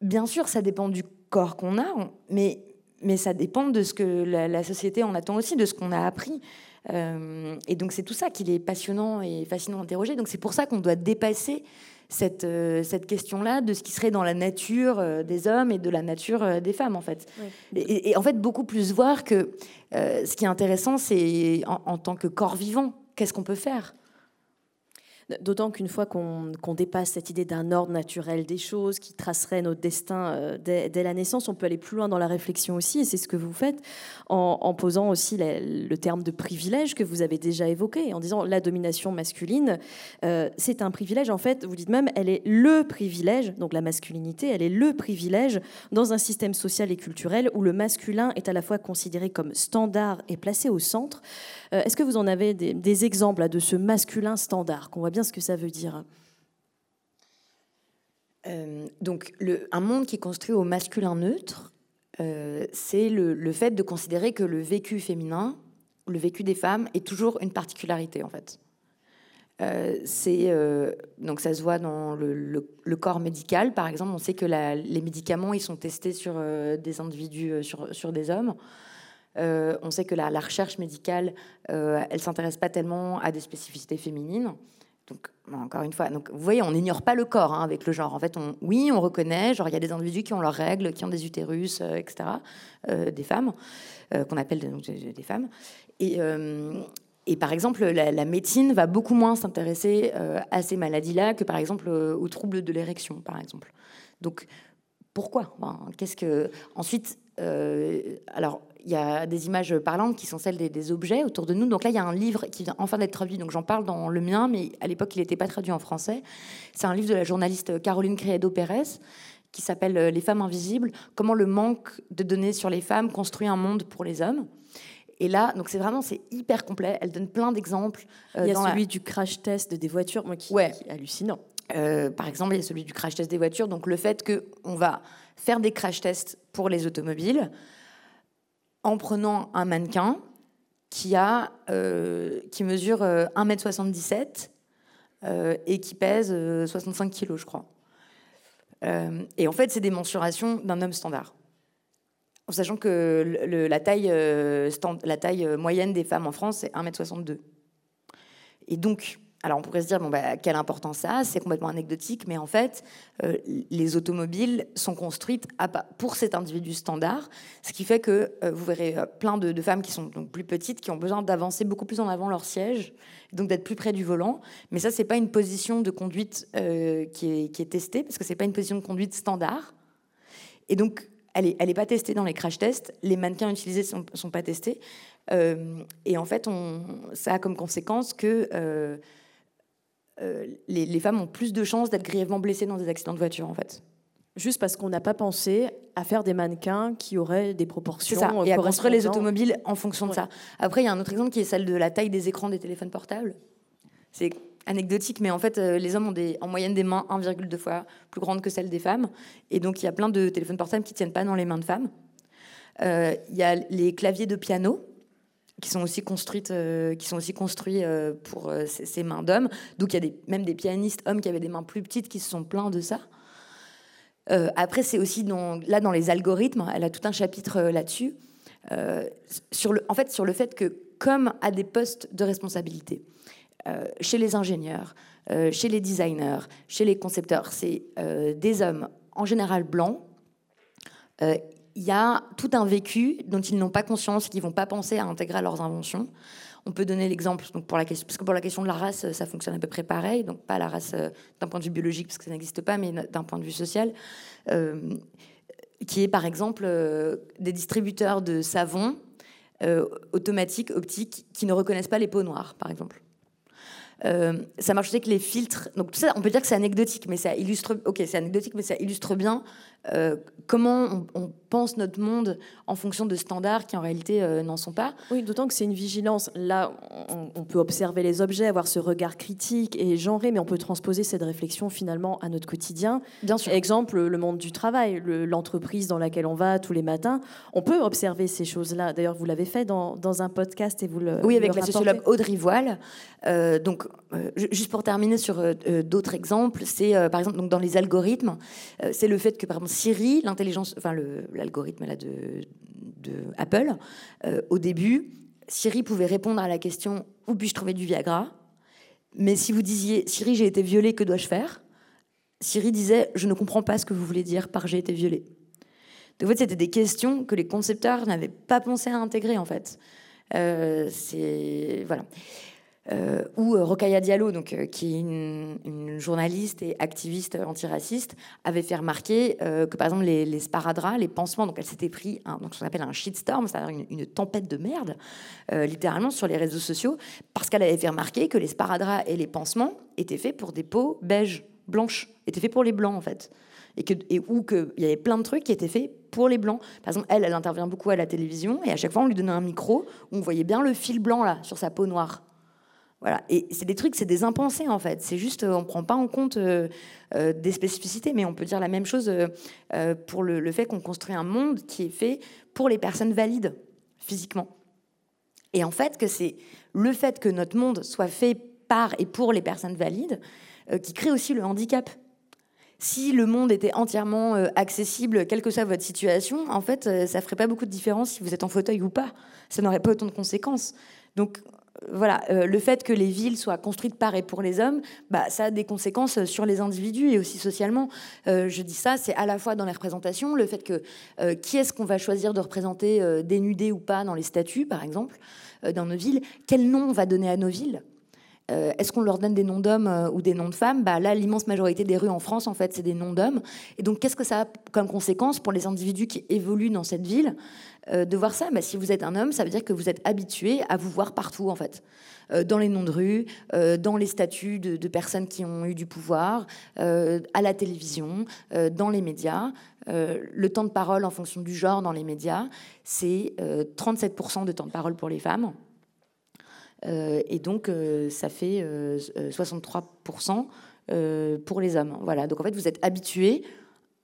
bien sûr, ça dépend du corps qu'on a, mais mais ça dépend de ce que la, société en attend aussi, de ce qu'on a appris. Euh, et donc c'est tout ça qu'il est passionnant et fascinant d'interroger. Donc c'est pour ça qu'on doit dépasser cette, euh, cette question-là de ce qui serait dans la nature euh, des hommes et de la nature des femmes, en fait. Et, en fait, beaucoup plus voir que ce qui est intéressant, c'est en tant que corps vivant, qu'est-ce qu'on peut faire? D'autant qu'une fois qu'on dépasse cette idée d'un ordre naturel des choses qui tracerait notre destin euh, dès, la naissance, on peut aller plus loin dans la réflexion aussi, et c'est ce que vous faites en, posant aussi le terme de privilège que vous avez déjà évoqué, en disant la domination masculine, euh, c'est un privilège. En fait, vous dites même, elle est le privilège, donc la masculinité, elle est le privilège dans un système social et culturel où le masculin est à la fois considéré comme standard et placé au centre. Euh, est-ce que vous en avez des, exemples de ce masculin standard, qu'on voit bien ce que ça veut dire euh, donc, un monde qui est construit au masculin neutre, euh, c'est le, fait de considérer que le vécu féminin le vécu des femmes est toujours une particularité en fait. Euh, c'est donc ça se voit dans le, corps médical, par exemple. On sait que les médicaments ils sont testés sur des individus, sur, sur des hommes. on sait que la, la recherche médicale, elle s'intéresse pas tellement à des spécificités féminines. Donc, encore une fois, donc, vous voyez, on n'ignore pas le corps hein, avec le genre. En fait, oui, on reconnaît, genre, il y a des individus qui ont leurs règles, qui ont des utérus, etc., des femmes, qu'on appelle des, femmes. Et, par exemple, la, médecine va beaucoup moins s'intéresser euh, à ces maladies-là que par exemple euh, aux troubles de l'érection, par exemple. Donc, pourquoi? Qu'est-ce que ensuite euh, Alors, il y a des images parlantes qui sont celles des, objets autour de nous. Donc là, il y a un livre qui vient enfin d'être traduit. Donc j'en parle dans le mien, mais à l'époque, il n'était pas traduit en français. C'est un livre de la journaliste Caroline Credo Pérez qui s'appelle Les femmes invisibles. Comment le manque de données sur les femmes construit un monde pour les hommes. Et là, donc c'est vraiment c'est hyper complet. Elle donne plein d'exemples. Euh, il y a celui du crash test des voitures, moi qui, est hallucinant. Euh, par exemple, il y a celui du crash test des voitures. Donc le fait qu'on va faire des crash tests pour les automobiles en prenant un mannequin qui a euh, qui mesure 1m77 et qui pèse 65 kg, je crois. et en fait, c'est des mensurations d'un homme standard en sachant que la, taille, euh, la taille euh, moyenne des femmes en France, c'est 1m62. Et donc, alors on pourrait se dire, bon, bah, quelle importance ça a? C'est complètement anecdotique, mais en fait, euh, les automobiles sont construites pour cet individu standard, ce qui fait que vous verrez plein de, femmes qui sont donc plus petites, qui ont besoin d'avancer beaucoup plus en avant leur siège, donc d'être plus près du volant. Mais ça, c'est pas une position de conduite qui est, testée, parce que c'est pas une position de conduite standard. Et donc, elle n'est est pas testée dans les crash tests. Les mannequins utilisés ne sont, pas testés. Euh, et en fait, ça a comme conséquence que euh, euh, les, femmes ont plus de chances d'être grièvement blessées dans des accidents de voiture, en fait. Juste parce qu'on n'a pas pensé à faire des mannequins qui auraient des proportions. Ça, et à construire les automobiles en fonction de ça. Après, il y a un autre exemple qui est celle de la taille des écrans des téléphones portables. C'est anecdotique, mais en fait, euh, les hommes ont des, en moyenne des mains 1,2 fois plus grandes que celles des femmes. Et donc, il y a plein de téléphones portables qui ne tiennent pas dans les mains de femmes. Euh, il y a les claviers de piano qui sont aussi, construites, euh, qui sont aussi construits pour ces, mains d'hommes. Donc, il y a même des pianistes hommes qui avaient des mains plus petites qui se sont plaints de ça. après, c'est aussi dans, là dans les algorithmes, elle a tout un chapitre là-dessus. sur le, en fait, sur le fait que, comme à des postes de responsabilité, euh, chez les ingénieurs, euh, chez les designers, chez les concepteurs, c'est euh, des hommes en général blancs. Il y a tout un vécu dont ils n'ont pas conscience, qu'ils vont pas penser à intégrer à leurs inventions. On peut donner l'exemple, donc pour la question, parce que pour la question de la race, ça fonctionne à peu près pareil, donc pas la race d'un point de vue biologique, parce que ça n'existe pas, mais d'un point de vue social, qui est par exemple des distributeurs de savon automatiques, optiques, qui ne reconnaissent pas les peaux noires, par exemple. Euh, ça marche aussi avec les filtres. Donc tout ça, on peut dire que c'est anecdotique, mais ça illustre. Ok, c'est anecdotique, mais ça illustre bien euh, comment on, pense notre monde en fonction de standards qui en réalité euh, n'en sont pas. Oui, d'autant que c'est une vigilance. Là, on, peut observer les objets, avoir ce regard critique et genré, mais on peut transposer cette réflexion finalement à notre quotidien. Bien sûr. Exemple, le monde du travail, l'entreprise dans laquelle on va tous les matins. On peut observer ces choses-là. D'ailleurs, vous l'avez fait dans, dans, un podcast et vous le. Oui, avec la sociologue Audrey Voile. Euh, donc, juste pour terminer sur d'autres exemples, c'est par exemple donc dans les algorithmes, c'est le fait que par exemple Siri, l'intelligence, enfin l'algorithme là de, Apple, euh, au début, Siri pouvait répondre à la question où puis-je trouver du Viagra? Mais si vous disiez Siri, j'ai été violée, que dois-je faire? Siri disait je ne comprends pas ce que vous voulez dire par j'ai été violée. Donc en fait, c'était des questions que les concepteurs n'avaient pas pensé à intégrer en fait. Euh, c'est voilà. Euh, ou euh, Rokhaya Diallo, donc, euh, qui est une, journaliste et activiste antiraciste, avait fait remarquer que, par exemple, les, les, les pansements, donc elle s'était pris un, donc, ce qu'on appelle un shitstorm, c'est-à-dire une, tempête de merde, littéralement sur les réseaux sociaux, parce qu'elle avait fait remarquer que les sparadraps et les pansements étaient faits pour des peaux beiges, blanches, étaient faits pour les blancs, en fait. Et, que, et où qu'il y avait plein de trucs qui étaient faits pour les blancs. Par exemple, elle, elle intervient beaucoup à la télévision, et à chaque fois, on lui donnait un micro où on voyait bien le fil blanc, là, sur sa peau noire. Et c'est des trucs, c'est des impensés en fait. C'est juste, euh, on ne prend pas en compte euh, euh, des spécificités, mais on peut dire la même chose pour le, fait qu'on construit un monde qui est fait pour les personnes valides physiquement. Et en fait, que c'est le fait que notre monde soit fait par et pour les personnes valides qui crée aussi le handicap. Si le monde était entièrement accessible, quelle que soit votre situation, en fait, ça ferait pas beaucoup de différence si vous êtes en fauteuil ou pas. Ça n'aurait pas autant de conséquences. Donc, voilà, le fait que les villes soient construites par et pour les hommes, bah, ça a des conséquences sur les individus et aussi socialement. je dis ça, c'est à la fois dans les représentations, le fait que qui est-ce qu'on va choisir de représenter dénudé ou pas dans les statuts, par exemple. Euh, dans nos villes. Quel nom on va donner à nos villes euh, Est-ce qu'on leur donne des noms d'hommes euh, ou des noms de femmes? Bah, Là, l'immense majorité des rues en France, en fait, c'est des noms d'hommes. Et donc, qu'est-ce que ça a comme conséquence pour les individus qui évoluent dans cette ville? De voir ça bah, Si vous êtes un homme, ça veut dire que vous êtes habitué à vous voir partout, en fait. dans les noms de rue, dans les statuts de, personnes qui ont eu du pouvoir, à la télévision, dans les médias. le temps de parole en fonction du genre dans les médias, c'est 37% de temps de parole pour les femmes. Euh, et donc, euh, ça fait 63% euh, pour les hommes. Voilà. Donc, en fait, vous êtes habitué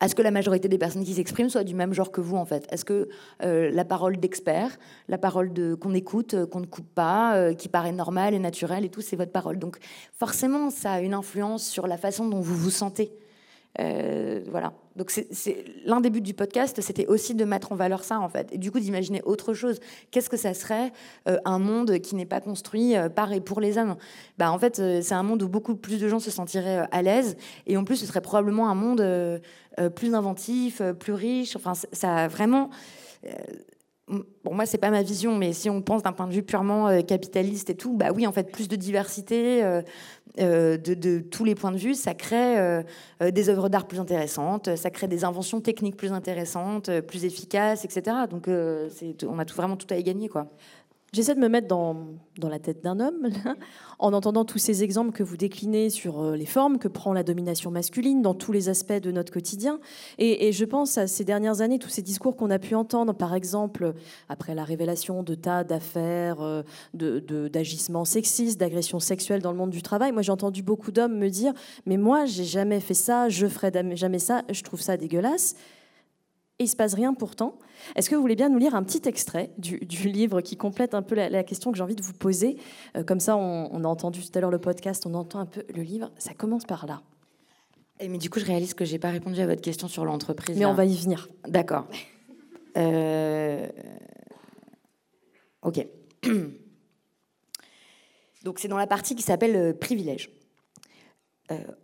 à ce que la majorité des personnes qui s'expriment soient du même genre que vous, en fait? Est-ce que la parole d'expert, la parole qu'on écoute, qu'on ne coupe pas, qui paraît normale et naturelle et tout, c'est votre parole? Donc, forcément, ça a une influence sur la façon dont vous vous sentez. Euh, voilà. Donc c'est l'un des buts du podcast, c'était aussi de mettre en valeur ça en fait, et du coup d'imaginer autre chose. Qu'est-ce que ça serait euh, un monde qui n'est pas construit euh, par et pour les hommes? Bah en fait c'est un monde où beaucoup plus de gens se sentiraient à l'aise, et en plus ce serait probablement un monde plus inventif, plus riche. Enfin ça a vraiment Bon, moi, c'est pas ma vision, mais si on pense d'un point de vue purement capitaliste et tout, bah oui, en fait, plus de diversité euh, euh, de, tous les points de vue, ça crée des œuvres d'art plus intéressantes, ça crée des inventions techniques plus intéressantes, plus efficaces, etc. Donc, on a vraiment tout à y gagner, quoi. J'essaie de me mettre dans, dans la tête d'un homme, en entendant tous ces exemples que vous déclinez sur euh, les formes que prend la domination masculine dans tous les aspects de notre quotidien. Et, je pense à ces dernières années, tous ces discours qu'on a pu entendre, par exemple, après la révélation de tas d'affaires, euh, d'agissements de, sexistes, d'agressions sexuelles dans le monde du travail. Moi, j'ai entendu beaucoup d'hommes me dire Mais moi, j'ai jamais fait ça, je ferai jamais ça, je trouve ça dégueulasse et il se passe rien pourtant. Est-ce que vous voulez bien nous lire un petit extrait du, livre qui complète un peu la, question que j'ai envie de vous poser euh, Comme ça, on, a entendu tout à l'heure le podcast, on entend un peu le livre. Ça commence par là. Et mais du coup, je réalise que j'ai pas répondu à votre question sur l'entreprise. Mais on va y venir. D'accord. Euh, ok. Donc c'est dans la partie qui s'appelle euh, privilège.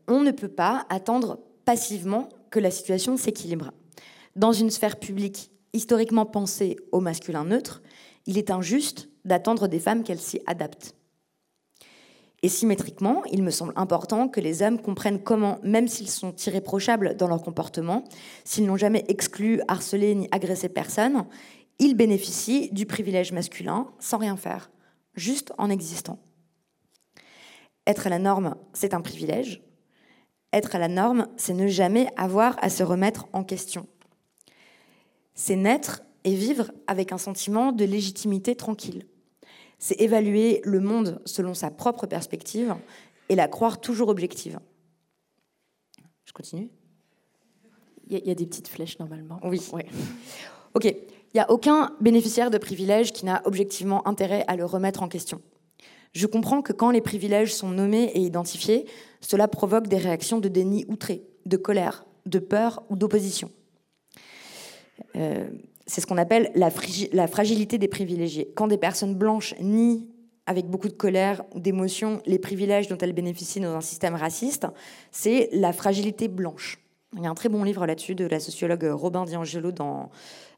on ne peut pas attendre passivement que la situation s'équilibre dans une sphère publique historiquement pensée au masculin neutre, il est injuste d'attendre des femmes qu'elles s'y adaptent. Et symétriquement, il me semble important que les hommes comprennent comment, même s'ils sont irréprochables dans leur comportement, s'ils n'ont jamais exclu, harcelé ni agressé personne, ils bénéficient du privilège masculin sans rien faire, juste en existant. Être à la norme, c'est un privilège. Être à la norme, c'est ne jamais avoir à se remettre en question c'est naître et vivre avec un sentiment de légitimité tranquille. C'est évaluer le monde selon sa propre perspective et la croire toujours objective. Je continue Il y, a des petites flèches normalement. Oui. Ok. Il n'y a aucun bénéficiaire de privilèges qui n'a objectivement intérêt à le remettre en question. Je comprends que quand les privilèges sont nommés et identifiés, cela provoque des réactions de déni outré, de colère, de peur ou d'opposition. Euh, c'est ce qu'on appelle la, fragilité des privilégiés. Quand des personnes blanches nient avec beaucoup de colère ou d'émotion les privilèges dont elles bénéficient dans un système raciste, c'est la fragilité blanche. Il y a un très bon livre là-dessus de la sociologue Robin DiAngelo dans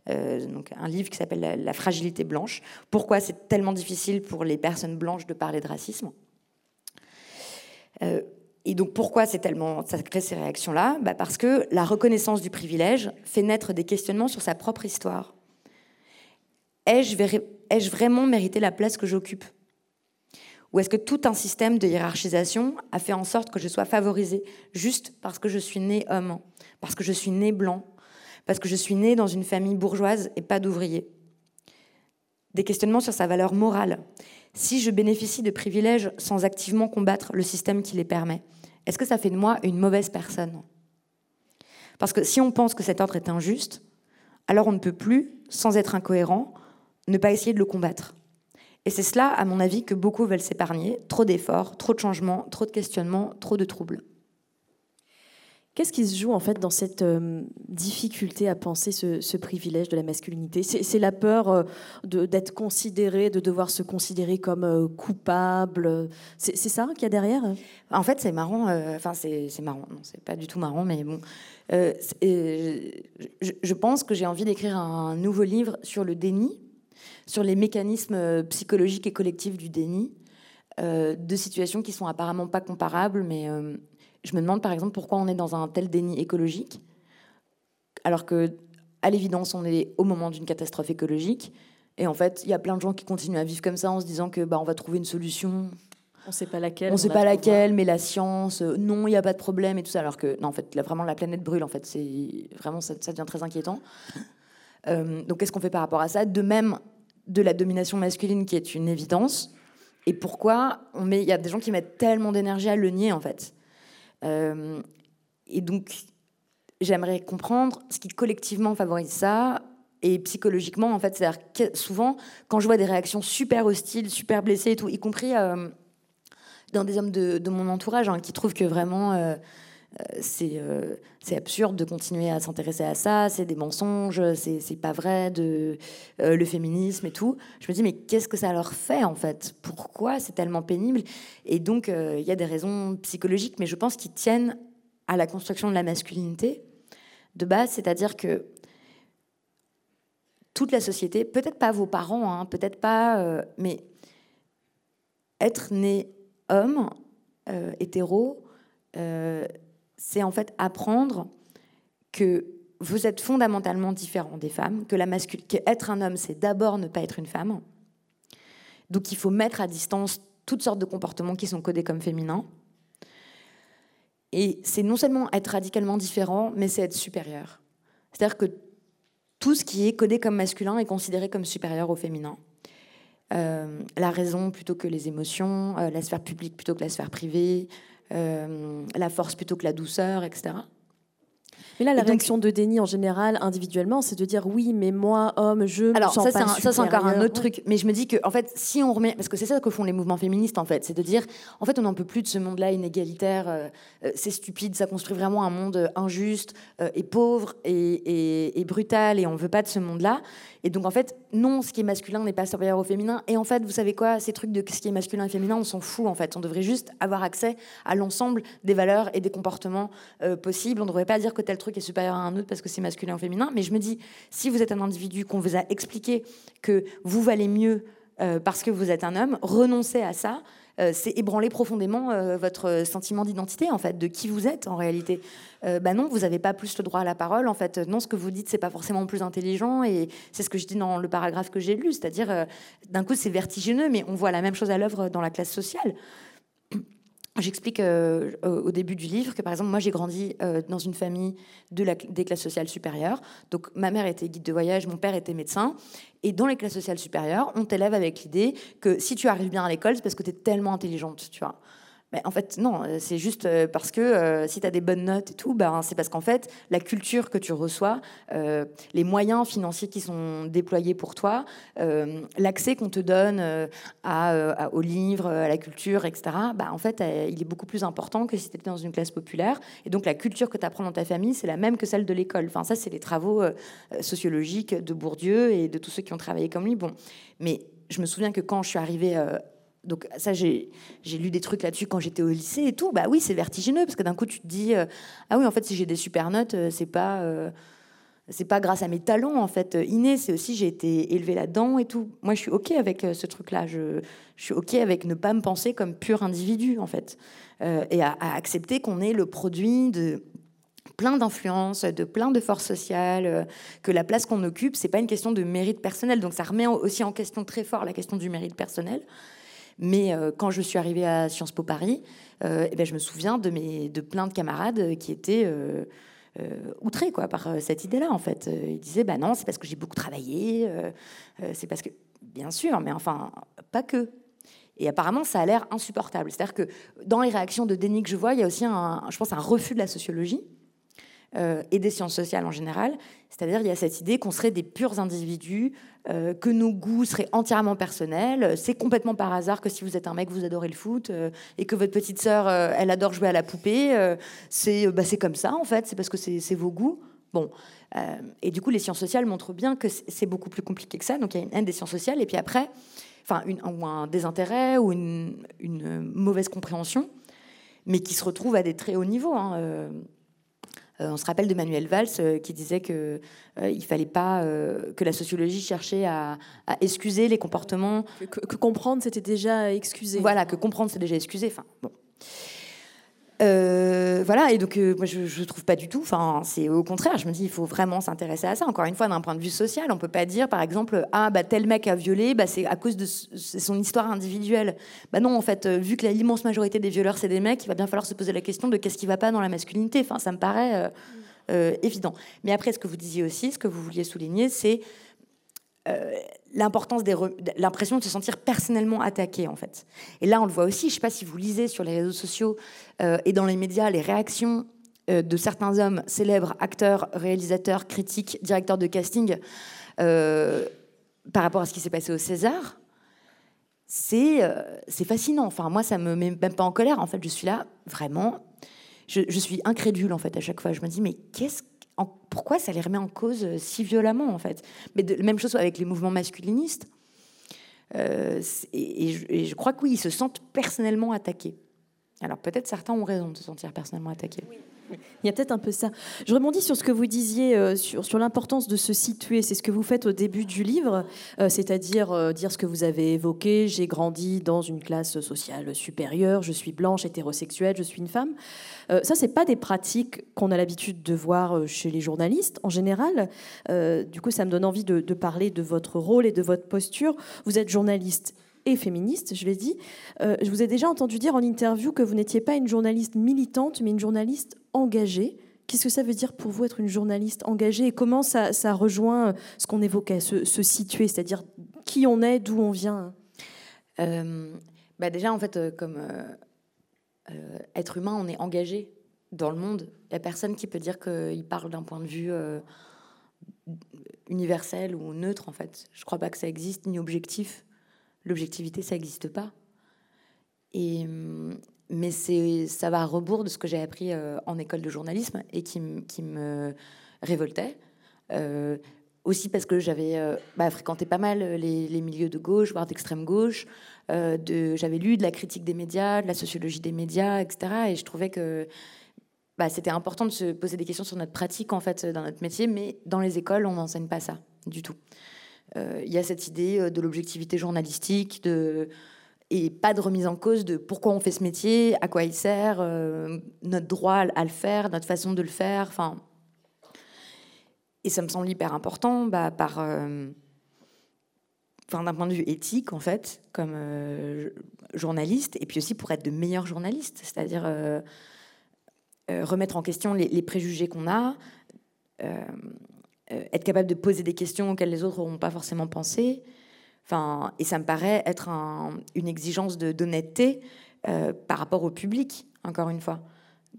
euh, donc un livre qui s'appelle la, fragilité blanche. Pourquoi c'est tellement difficile pour les personnes blanches de parler de racisme? Euh, et donc pourquoi c'est tellement, ça crée ces réactions-là? Bah Parce que la reconnaissance du privilège fait naître des questionnements sur sa propre histoire. Ai-je vraiment mérité la place que j'occupe? Ou est-ce que tout un système de hiérarchisation a fait en sorte que je sois favorisée juste parce que je suis né homme, parce que je suis né blanc, parce que je suis né dans une famille bourgeoise et pas d'ouvrier Des questionnements sur sa valeur morale. Si je bénéficie de privilèges sans activement combattre le système qui les permet, est-ce que ça fait de moi une mauvaise personne? Parce que si on pense que cet ordre est injuste, alors on ne peut plus, sans être incohérent, ne pas essayer de le combattre. Et c'est cela, à mon avis, que beaucoup veulent s'épargner. Trop d'efforts, trop de changements, trop de questionnements, trop de troubles. Qu'est-ce qui se joue en fait dans cette euh, difficulté à penser ce, privilège de la masculinité? C'est la peur euh, d'être considéré, de devoir se considérer comme euh, coupable? C'est ça qu'il y a derrière? En fait, c'est marrant. Enfin, c'est marrant. Non, c'est pas du tout marrant, mais bon. Je, je, pense que j'ai envie d'écrire un nouveau livre sur le déni, sur les mécanismes psychologiques et collectifs du déni, de situations qui sont apparemment pas comparables, mais je me demande par exemple pourquoi on est dans un tel déni écologique, alors que à l'évidence on est au moment d'une catastrophe écologique. Et en fait, il y a plein de gens qui continuent à vivre comme ça en se disant que bah on va trouver une solution. On ne sait pas laquelle. On ne sait pas laquelle, mais la science, euh, non, il n'y a pas de problème et tout ça. Alors que non, en fait, là, vraiment la planète brûle. En fait, c'est vraiment ça, devient très inquiétant. Euh, donc, qu'est-ce qu'on fait par rapport à ça? De même, de la domination masculine qui est une évidence. Et pourquoi on met Il y a des gens qui mettent tellement d'énergie à le nier en fait. Euh, et donc, j'aimerais comprendre ce qui collectivement favorise ça. Et psychologiquement, en fait, c'est-à-dire que souvent, quand je vois des réactions super hostiles, super blessées et tout, y compris euh, dans des hommes de, mon entourage hein, qui trouvent que vraiment euh, c'est c'est absurde de continuer à s'intéresser à ça, c'est des mensonges, c'est pas vrai, de, le féminisme et tout. Je me dis, mais qu'est-ce que ça leur fait en fait? Pourquoi c'est tellement pénible? Et donc, il y a des raisons psychologiques, mais je pense qu'ils tiennent à la construction de la masculinité de base, c'est-à-dire que toute la société, peut-être pas vos parents, hein, peut-être pas, mais être né homme, hétéro, c'est en fait apprendre que vous êtes fondamentalement différent des femmes, que la qu'être un homme, c'est d'abord ne pas être une femme. Donc il faut mettre à distance toutes sortes de comportements qui sont codés comme féminins. Et c'est non seulement être radicalement différent, mais c'est être supérieur. C'est-à-dire que tout ce qui est codé comme masculin est considéré comme supérieur au féminin. Euh, la raison plutôt que les émotions, euh, la sphère publique plutôt que la sphère privée, la force plutôt que la douceur, etc. Mais là, la réaction de déni en général, individuellement, c'est de dire oui, mais moi, homme, je Alors, me sens ça, ça, c'est encore un autre truc. Mais je me dis que, en fait, si on remet. Parce que c'est ça que font les mouvements féministes, en fait. C'est de dire, en fait, on n'en peut plus de ce monde-là inégalitaire. Euh, euh, c'est stupide, ça construit vraiment un monde injuste et pauvre et, et, brutal. Et on ne veut pas de ce monde-là. Et donc, en fait, non, ce qui est masculin n'est pas supérieur au féminin. Et en fait, vous savez quoi Ces trucs de ce qui est masculin et féminin, on s'en fout, en fait. On devrait juste avoir accès à l'ensemble des valeurs et des comportements euh, possibles. On ne devrait pas dire que tel truc est supérieur à un autre parce que c'est masculin ou féminin. Mais je me dis, si vous êtes un individu, qu'on vous a expliqué que vous valez mieux euh, parce que vous êtes un homme, renoncez à ça euh, c'est ébranler profondément euh, votre sentiment d'identité, en fait, de qui vous êtes en réalité. Euh, bah non, vous n'avez pas plus le droit à la parole. En fait, non, ce que vous dites, c'est pas forcément plus intelligent. Et c'est ce que je dis dans le paragraphe que j'ai lu, c'est-à-dire, d'un coup, c'est vertigineux, mais on voit la même chose à l'œuvre dans la classe sociale. J'explique euh, au début du livre que, par exemple, moi, j'ai grandi euh, dans une famille des classes sociales supérieures. Donc, ma mère était guide de voyage, mon père était médecin. Et dans les classes sociales supérieures, on t'élève avec l'idée que si tu arrives bien à l'école, c'est parce que tu es tellement intelligente, tu vois. Mais en fait, non, euh, c'est juste euh, parce que euh, si tu as des bonnes notes et tout, ben, c'est parce qu'en fait, la culture que tu reçois, les moyens financiers qui sont déployés pour toi, l'accès qu'on te donne à, aux livres, à la culture, etc., ben, en fait, il est beaucoup plus important que si tu étais dans une classe populaire. Et donc, la culture que tu apprends dans ta famille, c'est la même que celle de l'école. Enfin, ça, c'est les travaux sociologiques de Bourdieu et de tous ceux qui ont travaillé comme lui. Bon, mais je me souviens que quand je suis arrivée donc ça, j'ai lu des trucs là-dessus quand j'étais au lycée et tout. Bah oui, c'est vertigineux parce que d'un coup, tu te dis, euh, ah oui, en fait, si j'ai des super notes, euh, c'est pas, euh, c'est pas grâce à mes talents en fait innés, c'est aussi j'ai été élevée là-dedans et tout. Moi, je suis ok avec ce truc-là. Je, je, suis ok avec ne pas me penser comme pur individu en fait, et à, accepter qu'on est le produit de plein d'influences, de plein de forces sociales, que la place qu'on occupe, c'est pas une question de mérite personnel. Donc ça remet aussi en question très fort la question du mérite personnel. Mais euh, quand je suis arrivée à Sciences Po Paris, euh, eh ben, je me souviens de, mes, de plein de camarades qui étaient euh, outrés quoi, par cette idée-là, en fait. Ils disaient, bah non, c'est parce que j'ai beaucoup travaillé, c'est parce que... Bien sûr, mais enfin, pas que. Et apparemment, ça a l'air insupportable. C'est-à-dire que dans les réactions de déni que je vois, il y a aussi, un, je pense, un refus de la sociologie. Et des sciences sociales en général. C'est-à-dire il y a cette idée qu'on serait des purs individus, que nos goûts seraient entièrement personnels. C'est complètement par hasard que si vous êtes un mec, vous adorez le foot, et que votre petite sœur, elle adore jouer à la poupée. c'est bah, comme ça, en fait, c'est parce que c'est vos goûts. Bon, et du coup, les sciences sociales montrent bien que c'est beaucoup plus compliqué que ça. Donc il y a une haine des sciences sociales, et puis après, enfin, ou un désintérêt ou une, mauvaise compréhension, mais qui se retrouve à des très hauts niveaux. Hein. Euh, euh, on se rappelle de Manuel Valls euh, qui disait que il fallait pas que la sociologie cherchait à, excuser les comportements. Que, que comprendre, c'était déjà excuser. Voilà, que comprendre, c'est déjà excuser. Enfin, bon. Euh, voilà, et donc euh, je, je trouve pas du tout. Enfin, c'est au contraire. Je me dis, il faut vraiment s'intéresser à ça. Encore une fois, d'un point de vue social, on peut pas dire, par exemple, ah bah tel mec a violé, bah c'est à cause de son histoire individuelle. Bah non, en fait, euh, vu que l'immense majorité des violeurs c'est des mecs, il va bien falloir se poser la question de qu'est-ce qui va pas dans la masculinité. Enfin, ça me paraît évident. Mais après, ce que vous disiez aussi, ce que vous vouliez souligner, c'est l'importance des l'impression de se sentir personnellement attaqué en fait. Et là on le voit aussi, je sais pas si vous lisez sur les réseaux sociaux euh, et dans les médias les réactions euh, de certains hommes célèbres, acteurs, réalisateurs, critiques, directeurs de casting euh, par rapport à ce qui s'est passé au César. C'est c'est fascinant. Enfin moi ça me met même pas en colère en fait, je suis là vraiment je, je suis incrédule en fait à chaque fois. Je me dis mais qu'est-ce pourquoi ça les remet en cause euh, si violemment en fait? Mais de, même chose avec les mouvements masculinistes. Euh, et, je, crois que oui, ils se sentent personnellement attaqués. Alors peut-être certains ont raison de se sentir personnellement attaqués. Il y a peut-être un peu ça. Je rebondis sur ce que vous disiez euh, sur, l'importance de se situer. C'est ce que vous faites au début du livre, c'est-à-dire dire ce que vous avez évoqué. J'ai grandi dans une classe sociale supérieure, je suis blanche, hétérosexuelle, je suis une femme. Euh, ça, c'est pas des pratiques qu'on a l'habitude de voir euh, chez les journalistes en général. Euh, du coup, ça me donne envie de, parler de votre rôle et de votre posture. Vous êtes journaliste et féministe, je l'ai dit. je vous ai déjà entendu dire en interview que vous n'étiez pas une journaliste militante, mais une journaliste engagée. Qu'est-ce que ça veut dire pour vous être une journaliste engagée et comment ça, rejoint ce qu'on évoquait, se, situer, c'est-à-dire qui on est, d'où on vient? Bah Déjà, en fait, comme euh, être humain, on est engagé dans le monde. Il n'y a personne qui peut dire qu'il parle d'un point de vue euh, universel ou neutre, en fait. Je ne crois pas que ça existe, ni objectif. L'objectivité, ça n'existe pas. Et, mais ça va à rebours de ce que j'ai appris euh, en école de journalisme et qui, me révoltait. aussi parce que j'avais bah, fréquenté pas mal les, milieux de gauche, voire d'extrême gauche, euh, j'avais lu de la critique des médias, de la sociologie des médias, etc. Et je trouvais que bah, c'était important de se poser des questions sur notre pratique en fait dans notre métier, mais dans les écoles, on n'enseigne pas ça du tout. Euh, il y a cette idée euh, de l'objectivité journalistique, de et pas de remise en cause de pourquoi on fait ce métier, à quoi il sert, notre droit à le faire, notre façon de le faire. Enfin, et ça me semble hyper important bah, par enfin, d'un point de vue éthique, en fait, comme euh, journaliste, et puis aussi pour être de meilleurs journalistes, c'est-à-dire euh, euh, remettre en question les, préjugés qu'on a, être capable de poser des questions auxquelles les autres n'auront pas forcément pensé. Enfin, et ça me paraît être une exigence d'honnêteté par rapport au public, encore une fois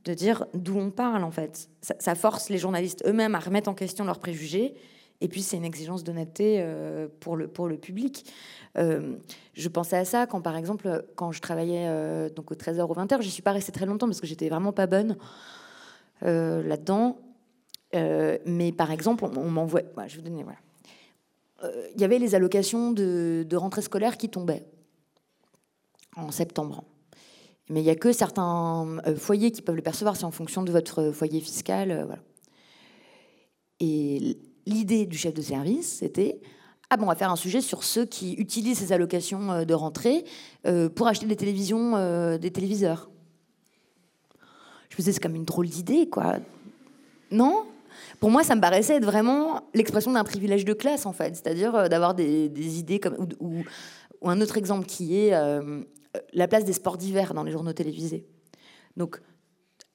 de dire d'où on parle en fait. ça force les journalistes eux-mêmes à remettre en question leurs préjugés et puis, c'est une exigence d'honnêteté euh, pour, le, pour le public. Euh, je pensais à ça quand, par exemple, quand je travaillais euh, donc au 13h ou 20h, j'y suis pas restée très longtemps parce que j'étais vraiment pas bonne là-dedans. Mais par exemple, on, m'envoie. je vais vous donner. Voilà. Il y avait les allocations de, rentrée scolaire qui tombaient en septembre. Mais il n'y a que certains foyers qui peuvent le percevoir, c'est en fonction de votre foyer fiscal. voilà. Et l'idée du chef de service, c'était ah bon, on va faire un sujet sur ceux qui utilisent ces allocations euh, de rentrée euh, pour acheter des télévisions, euh, des téléviseurs. Je me disais, c'est comme une drôle d'idée, quoi. Non? Pour moi, ça me paraissait être vraiment l'expression d'un privilège de classe, en fait. C'est-à-dire d'avoir des, idées comme. Ou, ou, un autre exemple qui est la place des sports d'hiver dans les journaux télévisés. Donc,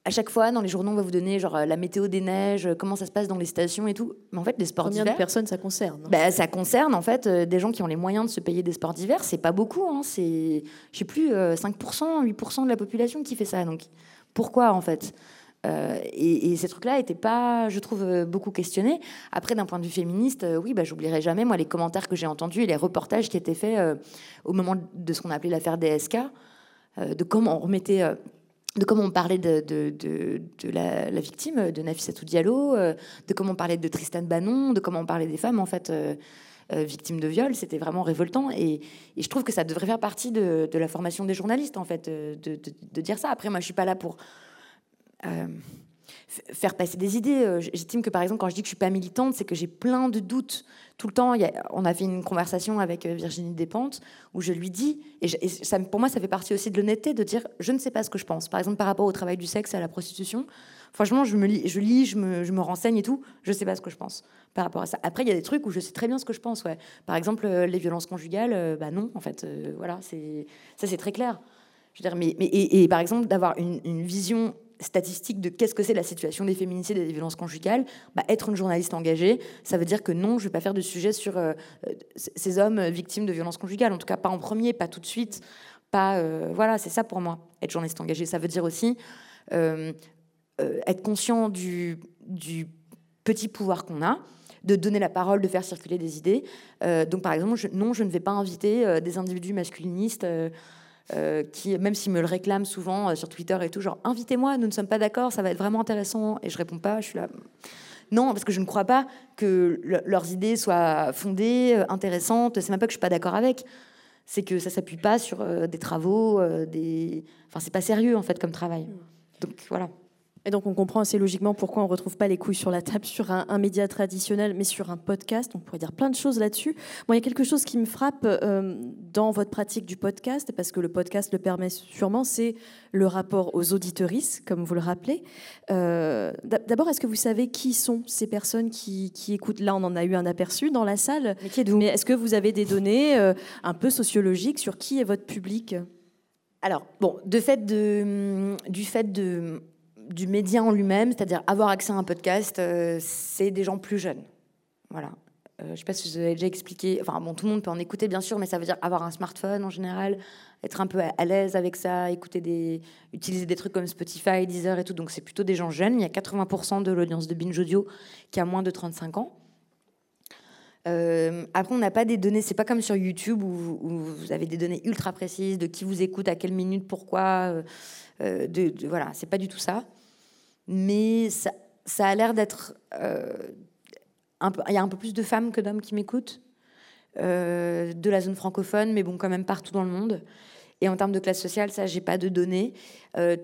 à chaque fois, dans les journaux, on va vous donner genre la météo des neiges, comment ça se passe dans les stations et tout. Mais en fait, les sports d'hiver. Combien de personnes ça concerne bah, Ça concerne en fait euh, des gens qui ont les moyens de se payer des sports d'hiver. C'est pas beaucoup, hein, c'est, je sais plus, 5%, euh, 8% de la population qui fait ça. Donc pourquoi en fait? Euh, et, ces trucs-là n'étaient pas, je trouve, euh, beaucoup questionnés. Après, d'un point de vue féministe, euh, oui, bah, j'oublierai jamais, moi, les commentaires que j'ai entendus et les reportages qui étaient faits au moment de ce qu'on appelait l'affaire DSK, de comment on remettait de comment on parlait de, la, victime, de Nafissatou Diallo, de comment on parlait de Tristan Bannon, de comment on parlait des femmes, en fait, victimes de viol. C'était vraiment révoltant. Et, je trouve que ça devrait faire partie de, la formation des journalistes, en fait, de, dire ça. Après, moi, je suis pas là pour euh, faire passer des idées. Euh, j'estime que par exemple, quand je dis que je suis pas militante, c'est que j'ai plein de doutes tout le temps. On a fait une conversation avec euh, Virginie Despentes où je lui dis, et, pour moi, ça fait partie aussi de l'honnêteté de dire je ne sais pas ce que je pense. Par exemple, par rapport au travail du sexe et à la prostitution, franchement, je me lis, je, lis, je, me, je me renseigne et tout, je sais pas ce que je pense par rapport à ça. Après, il y a des trucs où je sais très bien ce que je pense. Ouais. Par exemple, les violences conjugales, bah non, en fait, voilà, c'est ça, c'est très clair. Je veux dire, mais, et, par exemple, d'avoir une vision statistique de qu'est-ce que c'est la situation des féminicides et des violences conjugales, bah, être une journaliste engagée, ça veut dire que non, je ne vais pas faire de sujet sur euh, ces hommes victimes de violences conjugales, en tout cas pas en premier, pas tout de suite. Pas, euh, voilà, c'est ça pour moi, être journaliste engagée. Ça veut dire aussi euh, être conscient du, du petit pouvoir qu'on a, de donner la parole, de faire circuler des idées. donc, par exemple, non, je ne vais pas inviter des individus masculinistes euh, qui, même s'ils me le réclament souvent euh, sur Twitter et tout, genre invitez-moi, nous ne sommes pas d'accord, ça va être vraiment intéressant. Et je réponds pas, je suis là. Non, parce que je ne crois pas que leurs idées soient fondées, euh, intéressantes. C'est même pas que je suis pas d'accord avec. C'est que ça s'appuie pas sur des travaux, des. Enfin, c'est pas sérieux en fait comme travail. Donc voilà. Et donc on comprend assez logiquement pourquoi on ne retrouve pas les couilles sur la table sur un, média traditionnel, mais sur un podcast. On pourrait dire plein de choses là-dessus. Moi, il y a quelque chose qui me frappe euh, dans votre pratique du podcast, parce que le podcast le permet sûrement, c'est le rapport aux auditorices, comme vous le rappelez. Euh, d'abord, est-ce que vous savez qui sont ces personnes qui, écoutent? Là, on en a eu un aperçu dans la salle. Mais, est-ce que vous avez des données euh, un peu sociologiques sur qui est votre public? Alors, bon, de fait de, du fait de du média en lui-même, c'est-à-dire avoir accès à un podcast, euh, c'est des gens plus jeunes. Voilà. Euh, je ne sais pas si je vous avez déjà expliqué. Enfin, bon, tout le monde peut en écouter, bien sûr, mais ça veut dire avoir un smartphone en général, être un peu à l'aise avec ça, écouter des, utiliser des trucs comme Spotify, Deezer et tout. Donc, c'est plutôt des gens jeunes. Il y a 80% de l'audience de Binge Audio qui a moins de 35 ans. Euh, après, on n'a pas des données, c'est pas comme sur YouTube où, vous avez des données ultra précises de qui vous écoute, à quelle minute, pourquoi. Euh, de, voilà, c'est pas du tout ça. Mais ça, a l'air d'être. Euh, il y a un peu plus de femmes que d'hommes qui m'écoutent, euh, de la zone francophone, mais bon, quand même partout dans le monde. Et en termes de classe sociale, ça, j'ai pas de données.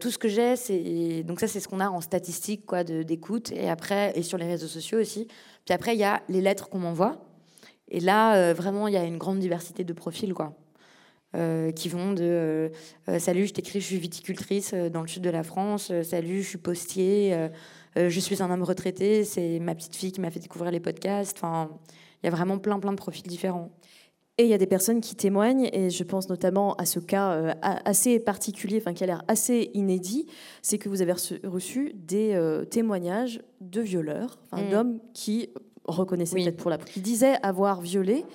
tout ce que j'ai, c'est donc ça, c'est ce qu'on a en statistique, quoi, d'écoute. Et après, et sur les réseaux sociaux aussi. Puis après, il y a les lettres qu'on m'envoie. Et là, vraiment, il y a une grande diversité de profils, quoi. Euh, qui vont de euh, euh, Salut, je t'écris, je suis viticultrice dans le sud de la France. salut, je suis postier. je suis un homme retraité. C'est ma petite fille qui m'a fait découvrir les podcasts. Enfin, il y a vraiment plein, plein de profils différents. Et il y a des personnes qui témoignent, et je pense notamment à ce cas assez particulier, enfin qui a l'air assez inédit, c'est que vous avez reçu des témoignages de violeurs, mmh. d'hommes qui reconnaissait peut-être pour la qui disait avoir violé.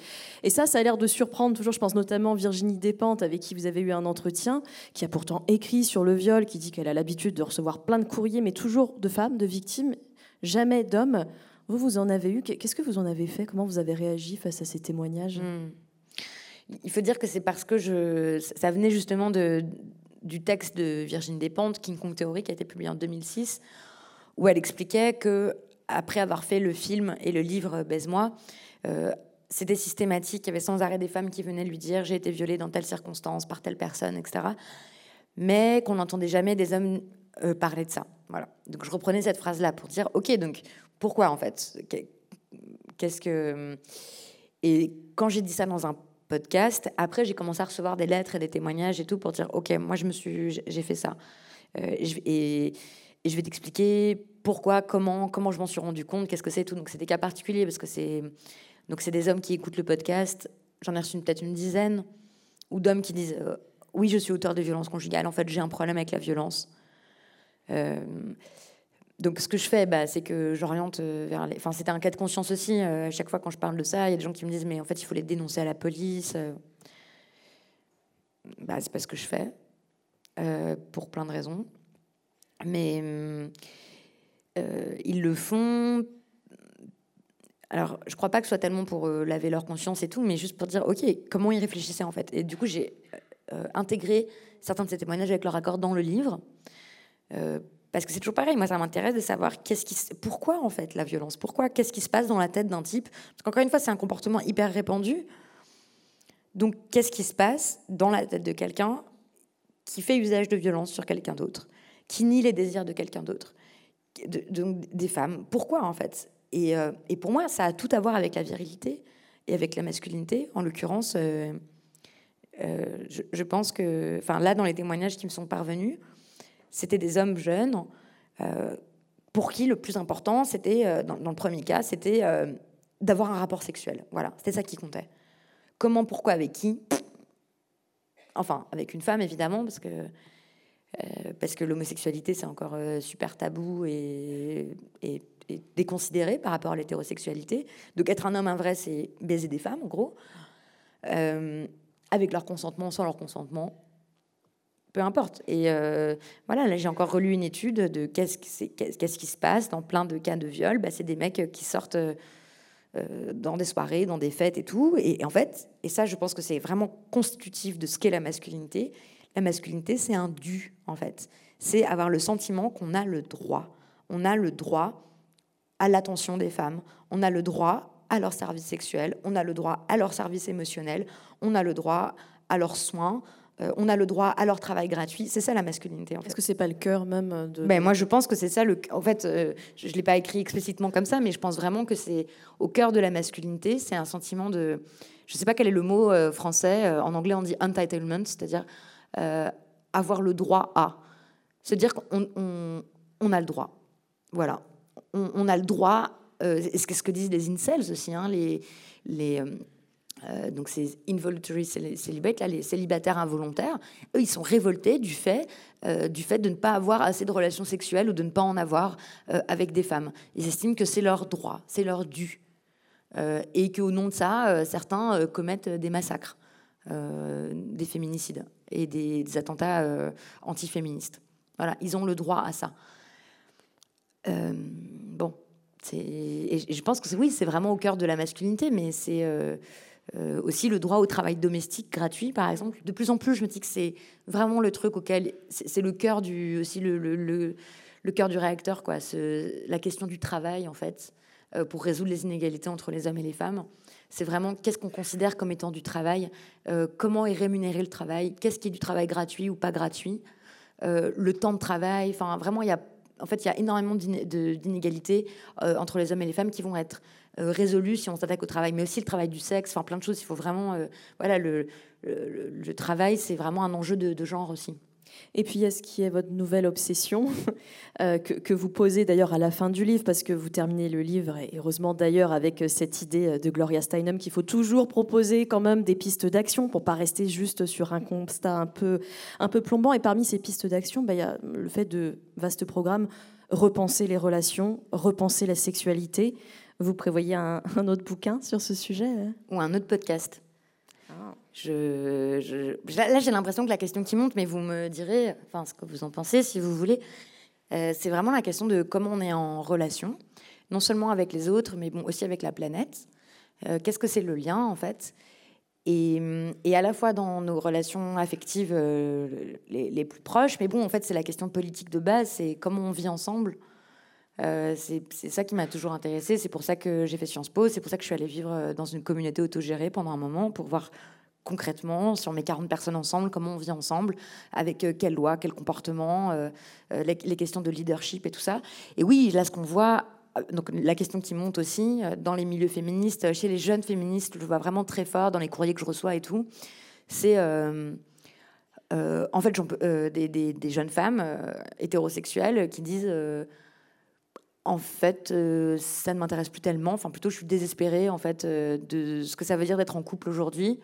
Et ça, ça a l'air de surprendre toujours. Je pense notamment Virginie Despentes, avec qui vous avez eu un entretien, qui a pourtant écrit sur le viol, qui dit qu'elle a l'habitude de recevoir plein de courriers, mais toujours de femmes, de victimes, jamais d'hommes. Vous, vous en avez eu. Qu'est-ce que vous en avez fait? Comment vous avez réagi face à ces témoignages? Hmm. Il faut dire que c'est parce que je, ça venait justement de, du texte de Virginie Despentes, King Kong Theory, qui a été publié en 2006, où elle expliquait que après avoir fait le film et le livre Baise-moi, euh, c'était systématique. Il y avait sans arrêt des femmes qui venaient lui dire j'ai été violée dans telle circonstance par telle personne, etc. Mais qu'on n'entendait jamais des hommes euh, parler de ça. Voilà. Donc je reprenais cette phrase-là pour dire ok, donc pourquoi en fait? Qu'est-ce que. Et quand j'ai dit ça dans un podcast, après j'ai commencé à recevoir des lettres et des témoignages et tout pour dire ok, moi je me suis, j'ai fait ça. Euh, et, et je vais t'expliquer pourquoi, comment, comment je m'en suis rendu compte, qu'est-ce que c'est tout. Donc c'est des cas particuliers parce que c'est donc c'est des hommes qui écoutent le podcast. J'en ai reçu peut-être une dizaine ou d'hommes qui disent euh, oui je suis auteur de violence conjugale. En fait j'ai un problème avec la violence. Euh, donc ce que je fais, bah, c'est que j'oriente euh, vers les. Enfin c'était un cas de conscience aussi. à chaque fois quand je parle de ça, il y a des gens qui me disent mais en fait il faut les dénoncer à la police. Bah, c'est pas ce que je fais pour plein de raisons. Mais ils le font alors, je crois pas que ce soit tellement pour euh, laver leur conscience et tout, mais juste pour dire, ok, comment ils réfléchissaient en fait. Et du coup, j'ai euh, intégré certains de ces témoignages avec leur accord dans le livre, euh, parce que c'est toujours pareil. Moi, ça m'intéresse de savoir pourquoi en fait la violence, pourquoi, qu'est-ce qui se passe dans la tête d'un type? Parce qu'encore une fois, c'est un comportement hyper répandu. Donc, qu'est-ce qui se passe dans la tête de quelqu'un qui fait usage de violence sur quelqu'un d'autre, qui nie les désirs de quelqu'un d'autre, donc des femmes. Pourquoi en fait? Euh, et, pour moi, ça a tout à voir avec la virilité et avec la masculinité. En l'occurrence, euh, euh, je, pense que, enfin là, dans les témoignages qui me sont parvenus, c'était des hommes jeunes pour qui le plus important, c'était, dans, le premier cas, c'était d'avoir un rapport sexuel. Voilà, c'était ça qui comptait. Comment, pourquoi, avec qui? Enfin, avec une femme, évidemment, parce que parce que l'homosexualité, c'est encore super tabou et, déconsidéré par rapport à l'hétérosexualité. Donc être un homme, un vrai, c'est baiser des femmes, en gros, euh, avec leur consentement, sans leur consentement, peu importe. Et euh, voilà, là j'ai encore relu une étude de qu'est-ce qui, se passe dans plein de cas de viol. Bah, c'est des mecs qui sortent euh, dans des soirées, dans des fêtes et tout. Et, en fait, et ça je pense que c'est vraiment constitutif de ce qu'est la masculinité. La masculinité, c'est un dû, en fait. C'est avoir le sentiment qu'on a le droit. On a le droit à l'attention des femmes. On a le droit à leur service sexuel, on a le droit à leur service émotionnel, on a le droit à leurs soins, euh, on a le droit à leur travail gratuit. C'est ça la masculinité. En Est-ce que c'est pas le cœur même de ben, moi je pense que c'est ça le. En fait, euh, je, ne l'ai pas écrit explicitement comme ça, mais je pense vraiment que c'est au cœur de la masculinité. C'est un sentiment de. Je sais pas quel est le mot euh, français. en anglais, on dit entitlement, c'est-à-dire avoir le droit à. Se dire qu'on on a le droit. Voilà on, a le droit, euh, ce que disent les incels aussi, hein, les, euh, euh, donc ces involuntary celibates, là, les célibataires involontaires, eux, ils sont révoltés du fait, du fait de ne pas avoir assez de relations sexuelles ou de ne pas en avoir avec des femmes. Ils estiment que c'est leur droit, c'est leur dû. et qu'au nom de ça, certains commettent des massacres, des féminicides et des, attentats antiféministes. Voilà, ils ont le droit à ça. Euh, bon, et je pense que oui, c'est vraiment au cœur de la masculinité, mais c'est euh, euh, aussi le droit au travail domestique gratuit, par exemple. De plus en plus, je me dis que c'est vraiment le truc auquel c'est le cœur du aussi le, le, cœur du réacteur, quoi. la question du travail, en fait, pour résoudre les inégalités entre les hommes et les femmes. C'est vraiment qu'est-ce qu'on considère comme étant du travail, comment est rémunéré le travail, qu'est-ce qui est du travail gratuit ou pas gratuit, le temps de travail. Enfin, vraiment, il y a en fait, il y a énormément d'inégalités euh, entre les hommes et les femmes qui vont être euh, résolues si on s'attaque au travail, mais aussi le travail du sexe, enfin plein de choses. Il faut vraiment, euh, voilà, le, travail, c'est vraiment un enjeu de, genre aussi. Et puis, est-ce qui est votre nouvelle obsession que, vous posez d'ailleurs à la fin du livre, parce que vous terminez le livre, heureusement d'ailleurs avec cette idée de Gloria Steinem qu'il faut toujours proposer quand même des pistes d'action pour pas rester juste sur un constat un peu, un peu plombant. Et parmi ces pistes d'action, bah, il y a le fait de vaste programme repenser les relations, repenser la sexualité. Vous prévoyez un, autre bouquin sur ce sujet hein? Ou un autre podcast Là, j'ai l'impression que la question qui monte, mais vous me direz enfin, ce que vous en pensez si vous voulez. Euh, c'est vraiment la question de comment on est en relation, non seulement avec les autres, mais aussi avec la planète. Euh, qu'est-ce que c'est le lien, en fait? Et, à la fois dans nos relations affectives euh, les, plus proches, mais bon, en fait, c'est la question politique de base, c'est comment on vit ensemble. C'est ça qui m'a toujours intéressée, c'est pour ça que j'ai fait Sciences Po, c'est pour ça que je suis allée vivre dans une communauté autogérée pendant un moment, pour voir concrètement, sur mes 40 personnes ensemble, comment on vit ensemble, avec quelles lois, quels comportements, les, les, questions de leadership et tout ça. Et oui, là, ce qu'on voit donc la question qui monte aussi euh, dans les milieux féministes, chez les jeunes féministes, je vois vraiment très fort dans les courriers que je reçois et tout, c'est euh, euh, en fait des, jeunes femmes hétérosexuelles qui disent en fait ça ne m'intéresse plus tellement, enfin plutôt je suis désespérée en fait de ce que ça veut dire d'être en couple aujourd'hui.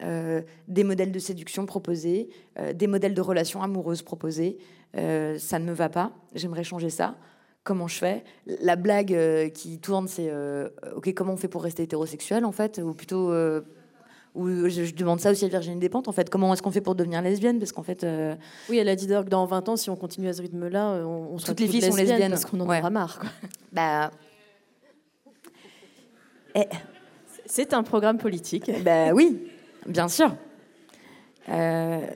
Des modèles de séduction proposés, des modèles de relations amoureuses proposés, ça ne me va pas, j'aimerais changer ça comment je fais? La blague euh, qui tourne, c'est euh, ok, comment on fait pour rester hétérosexuel en fait? Ou plutôt, euh, Ou je, demande ça aussi à Virginie Despentes, en fait, comment est-ce qu'on fait pour devenir lesbienne? Parce qu'en fait. Oui, elle a dit que dans 20 ans, si on continue à ce rythme-là, on, toutes les filles sont lesbiennes. Parce qu'on en aura marre. Bah. Eh. C'est un programme politique. Bah oui, bien sûr. Euh,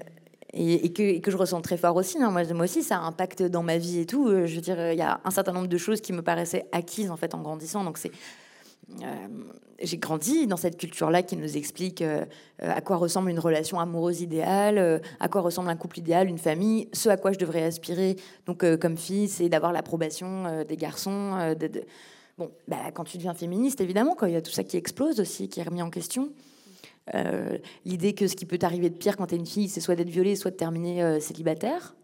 et, que, je ressens très fort aussi. Hein. Moi, aussi, ça impacte dans ma vie et tout. Euh, je veux dire, il y a un certain nombre de choses qui me paraissaient acquises en fait en grandissant. Donc euh, j'ai grandi dans cette culture-là qui nous explique à quoi ressemble une relation amoureuse idéale, à quoi ressemble un couple idéal, une famille, ce à quoi je devrais aspirer. Donc, comme fille, c'est d'avoir l'approbation des garçons. Bon, bah, quand tu deviens féministe, évidemment, il y a tout ça qui explose aussi, qui est remis en question. Euh, l'idée que ce qui peut t'arriver de pire quand t'es une fille, c'est soit d'être violée, soit de terminer euh, célibataire.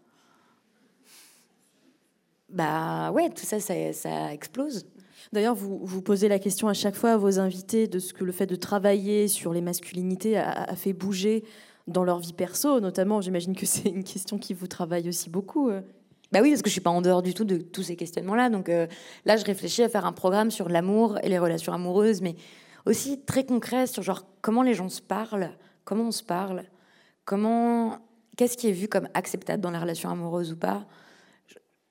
Bah ouais, tout ça, ça, explose. D'ailleurs, vous, vous posez la question à chaque fois à vos invités de ce que le fait de travailler sur les masculinités a, fait bouger dans leur vie perso, notamment. J'imagine que c'est une question qui vous travaille aussi beaucoup. Euh. Bah oui, parce que je suis pas en dehors du tout de tous ces questionnements-là. Donc là, je réfléchis à faire un programme sur l'amour et les relations amoureuses, mais aussi très concret sur genre comment les gens se parlent, comment on se parle, comment qu'est-ce qui est vu comme acceptable dans la relation amoureuse ou pas.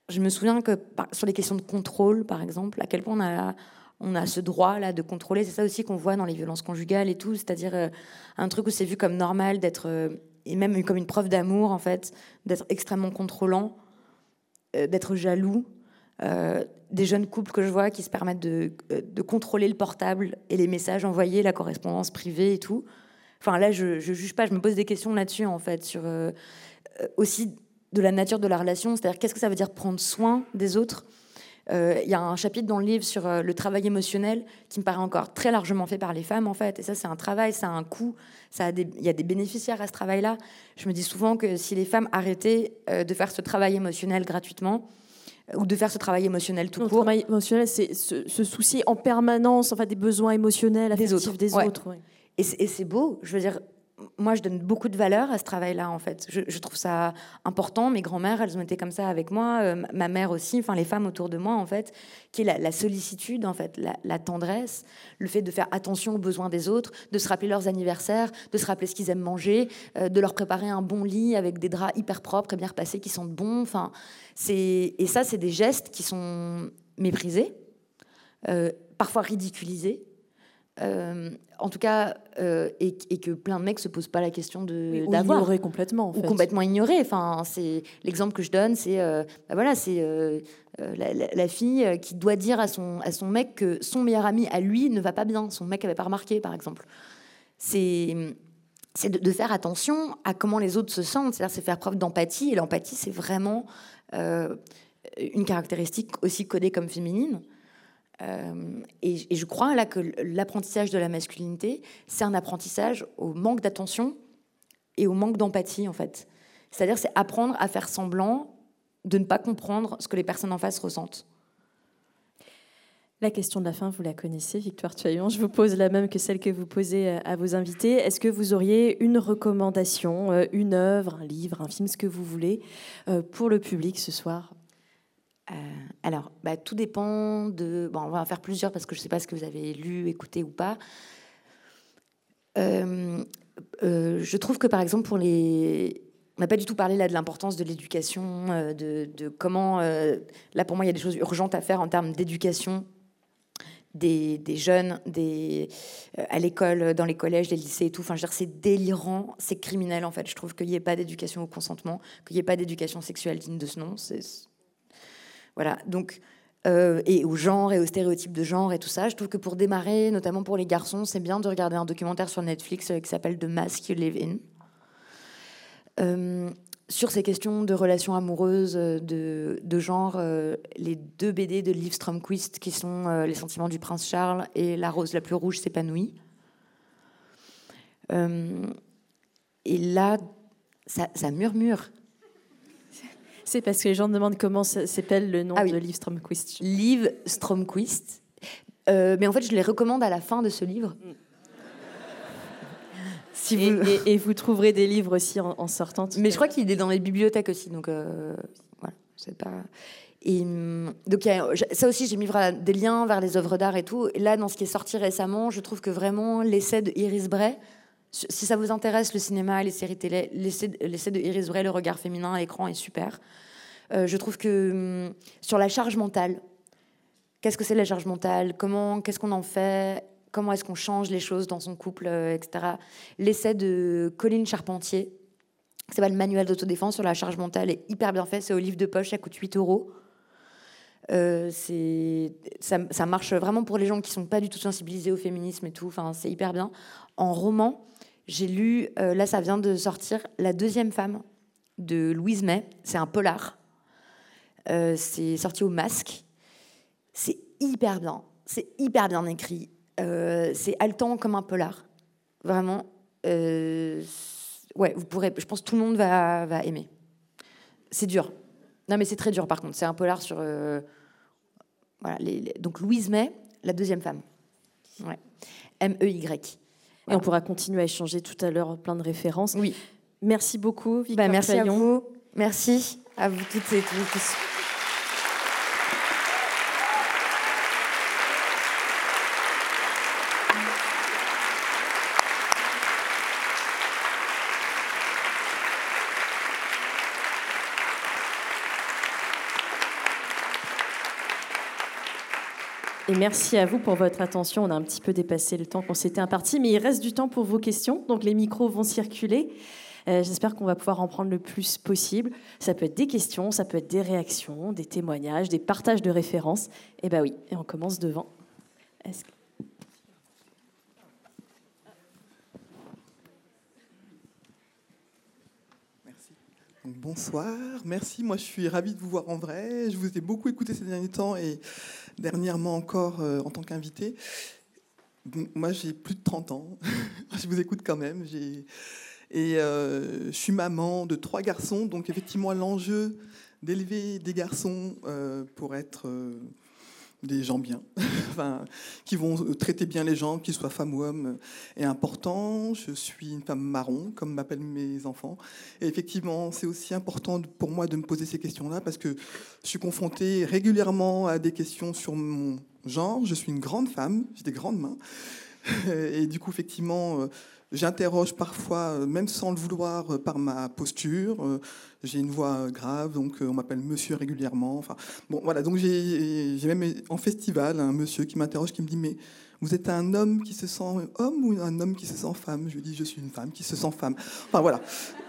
Je, me souviens que sur les questions de contrôle, par exemple, à quel point on a on a ce droit là de contrôler. C'est ça aussi qu'on voit dans les violences conjugales et tout, c'est-à-dire euh, un truc où c'est vu comme normal d'être euh, et même comme une preuve d'amour en fait, d'être extrêmement contrôlant, euh, d'être jaloux. Euh, des jeunes couples que je vois qui se permettent de, de, contrôler le portable et les messages envoyés, la correspondance privée et tout. Enfin là, je, je juge pas, je me pose des questions là-dessus en fait, sur euh, euh, aussi de la nature de la relation, c'est-à-dire qu'est-ce que ça veut dire prendre soin des autres? Il y a un chapitre dans le livre sur le travail émotionnel qui me paraît encore très largement fait par les femmes en fait. Et ça, c'est un travail, ça a un coût, il y a des bénéficiaires à ce travail-là. Je me dis souvent que si les femmes arrêtaient de faire ce travail émotionnel gratuitement, ou de faire ce travail émotionnel tout court. Le travail émotionnel, c'est se, soucier en permanence enfin, des besoins émotionnels, affectifs des autres. Des autres Et c'est beau. Je veux dire, moi, je donne beaucoup de valeur à ce travail-là, en fait. Je, trouve ça important. Mes grands-mères, elles ont été comme ça avec moi. Euh, ma mère aussi, enfin, les femmes autour de moi, en fait, qui est la, sollicitude, en fait, la, tendresse, le fait de faire attention aux besoins des autres, de se rappeler leurs anniversaires, de se rappeler ce qu'ils aiment manger, euh, de leur préparer un bon lit avec des draps hyper propres et bien repassés qui sentent bon. Enfin, et ça, c'est des gestes qui sont méprisés, euh, parfois ridiculisés euh, en tout cas, euh, et, que plein de mecs se posent pas la question de d'avoir ignorer complètement, en ou complètement ignoré. Enfin, c'est l'exemple que je donne, c'est euh, bah voilà, c'est la, fille qui doit dire à son à son mec que son meilleur ami à lui ne va pas bien. Son mec avait pas remarqué, par exemple. C'est c'est de, faire attention à comment les autres se sentent. C'est-à-dire, c'est faire preuve d'empathie. Et l'empathie, c'est vraiment une caractéristique aussi codée comme féminine. Euh, et, je crois là que l'apprentissage de la masculinité, c'est un apprentissage au manque d'attention et au manque d'empathie, en fait. C'est-à-dire, c'est apprendre à faire semblant de ne pas comprendre ce que les personnes en face ressentent. La question de la fin, vous la connaissez, Victoire Tuaillon. Je vous pose la même que celle que vous posez euh, à vos invités. Est-ce que vous auriez une recommandation, euh, une œuvre, un livre, un film, ce que vous voulez, pour le public ce soir? Euh, alors, bah, tout dépend de. Bon, on va en faire plusieurs parce que je ne sais pas ce que vous avez lu, écouté ou pas. Euh, euh, je trouve que par exemple pour les. On n'a pas du tout parlé là de l'importance de l'éducation, de, comment. là pour moi, il y a des choses urgentes à faire en termes d'éducation des, des, jeunes, des, à l'école, dans les collèges, les lycées et tout. Enfin, je veux dire, c'est délirant, c'est criminel en fait. Je trouve qu'il n'y ait pas d'éducation au consentement, qu'il n'y ait pas d'éducation sexuelle digne de ce nom. C'est voilà, donc, euh, et au genre et aux stéréotypes de genre et tout ça. Je trouve que pour démarrer, notamment pour les garçons, c'est bien de regarder un documentaire sur Netflix euh, qui s'appelle The Mask You Live In. Euh, sur ces questions de relations amoureuses, de, genre, les deux BD de Liv Stromquist qui sont Les sentiments du prince Charles et La rose la plus rouge s'épanouit. et là, ça murmure. C'est parce que les gens demandent comment s'appelle le nom ah de Liv Stromquist. Liv Stromquist. Euh, mais en fait, je les recommande à la fin de ce livre. Si vous... et, vous trouverez des livres aussi en, sortant. Mais je crois qu'il est dans les bibliothèques aussi, donc euh, voilà, c'est pas. Et hum, donc ça aussi, j'ai mis des liens vers les œuvres d'art et tout. Et là, dans ce qui est sorti récemment, je trouve que vraiment l'essai de Iris Bray Si ça vous intéresse, le cinéma, les séries télé, l'essai de Iris Bray, le regard féminin à l'écran est super. Euh, je trouve que hum, sur la charge mentale, qu'est-ce que c'est la charge mentale? Comment, qu'est-ce qu'on en fait? Comment est-ce qu'on change les choses dans son couple, euh, etc. L'essai de Colline Charpentier, c'est pas le manuel d'autodéfense sur la charge mentale, est hyper bien fait. C'est au livre de poche, ça coûte 8 euros. Euh, ça, marche vraiment pour les gens qui sont pas du tout sensibilisés au féminisme et tout. Enfin, c'est hyper bien. En roman, j'ai lu, euh, là ça vient de sortir, La deuxième femme de Louise May. C'est un polar. Euh, c'est sorti au masque. C'est hyper bien. C'est hyper bien écrit. C'est haletant comme un polar. Vraiment. ouais, vous pourrez. Je pense que tout le monde va aimer. C'est dur. Non, mais c'est très dur par contre. C'est un polar sur. voilà, donc Louise May, la deuxième femme. Ouais. M-E-Y. Et on pourra continuer à échanger tout à l'heure plein de références. Oui. Merci beaucoup, Victor bah, Merci à vous. Merci à vous toutes et tous. Merci à vous pour votre attention. On a un petit peu dépassé le temps qu'on s'était imparti, mais il reste du temps pour vos questions. Donc les micros vont circuler. Euh, j'espère qu'on va pouvoir en prendre le plus possible. Ça peut être des questions, ça peut être des réactions, des témoignages, des partages de références. Et eh ben oui, et on commence devant. Bonsoir, merci. Moi, je suis ravie de vous voir en vrai. Je vous ai beaucoup écouté ces derniers temps et dernièrement encore euh, en tant qu'invité. Moi, j'ai plus de 30 ans. je vous écoute quand même. Et euh, je suis maman de trois garçons. Donc, effectivement, l'enjeu d'élever des garçons euh, pour être des gens bien, enfin, qui vont traiter bien les gens, qu'ils soient femmes ou hommes, est important. Je suis une femme marron, comme m'appellent mes enfants. Et effectivement, c'est aussi important pour moi de me poser ces questions-là, parce que je suis confrontée régulièrement à des questions sur mon genre. Je suis une grande femme, j'ai des grandes mains. Et du coup, effectivement, J'interroge parfois, euh, même sans le vouloir, euh, par ma posture. Euh, j'ai une voix grave, donc on m'appelle monsieur régulièrement. Enfin, bon, voilà, donc j'ai même en festival un monsieur qui m'interroge, qui me dit Mais vous êtes un homme qui se sent homme ou un homme qui se sent femme? Je lui dis Je suis une femme qui se sent femme. Enfin voilà.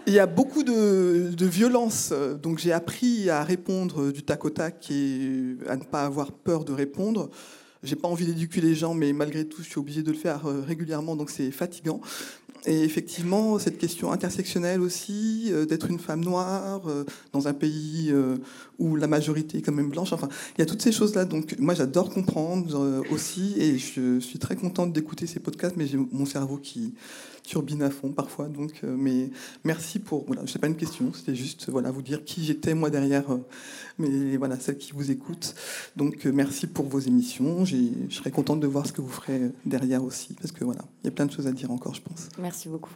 Il y a beaucoup de, de violence, donc j'ai appris à répondre du tac au tac et à ne pas avoir peur de répondre. J'ai pas envie d'éduquer les gens, mais malgré tout, je suis obligé de le faire euh, régulièrement, donc c'est fatigant. Et effectivement, cette question intersectionnelle aussi, euh, d'être une femme noire euh, dans un pays où la majorité est quand même blanche. Enfin, il y a toutes ces choses-là. Donc, moi, j'adore comprendre aussi, et je suis très contente d'écouter ces podcasts, mais j'ai mon cerveau qui turbine à fond parfois. Donc, mais merci pour. Voilà, sais pas une question, c'était juste voilà vous dire qui j'étais moi derrière mais voilà, celle qui vous écoute. Donc euh, merci pour vos émissions. Je serais contente de voir ce que vous ferez derrière aussi, parce que voilà, il y a plein de choses à dire encore, je pense. Merci beaucoup.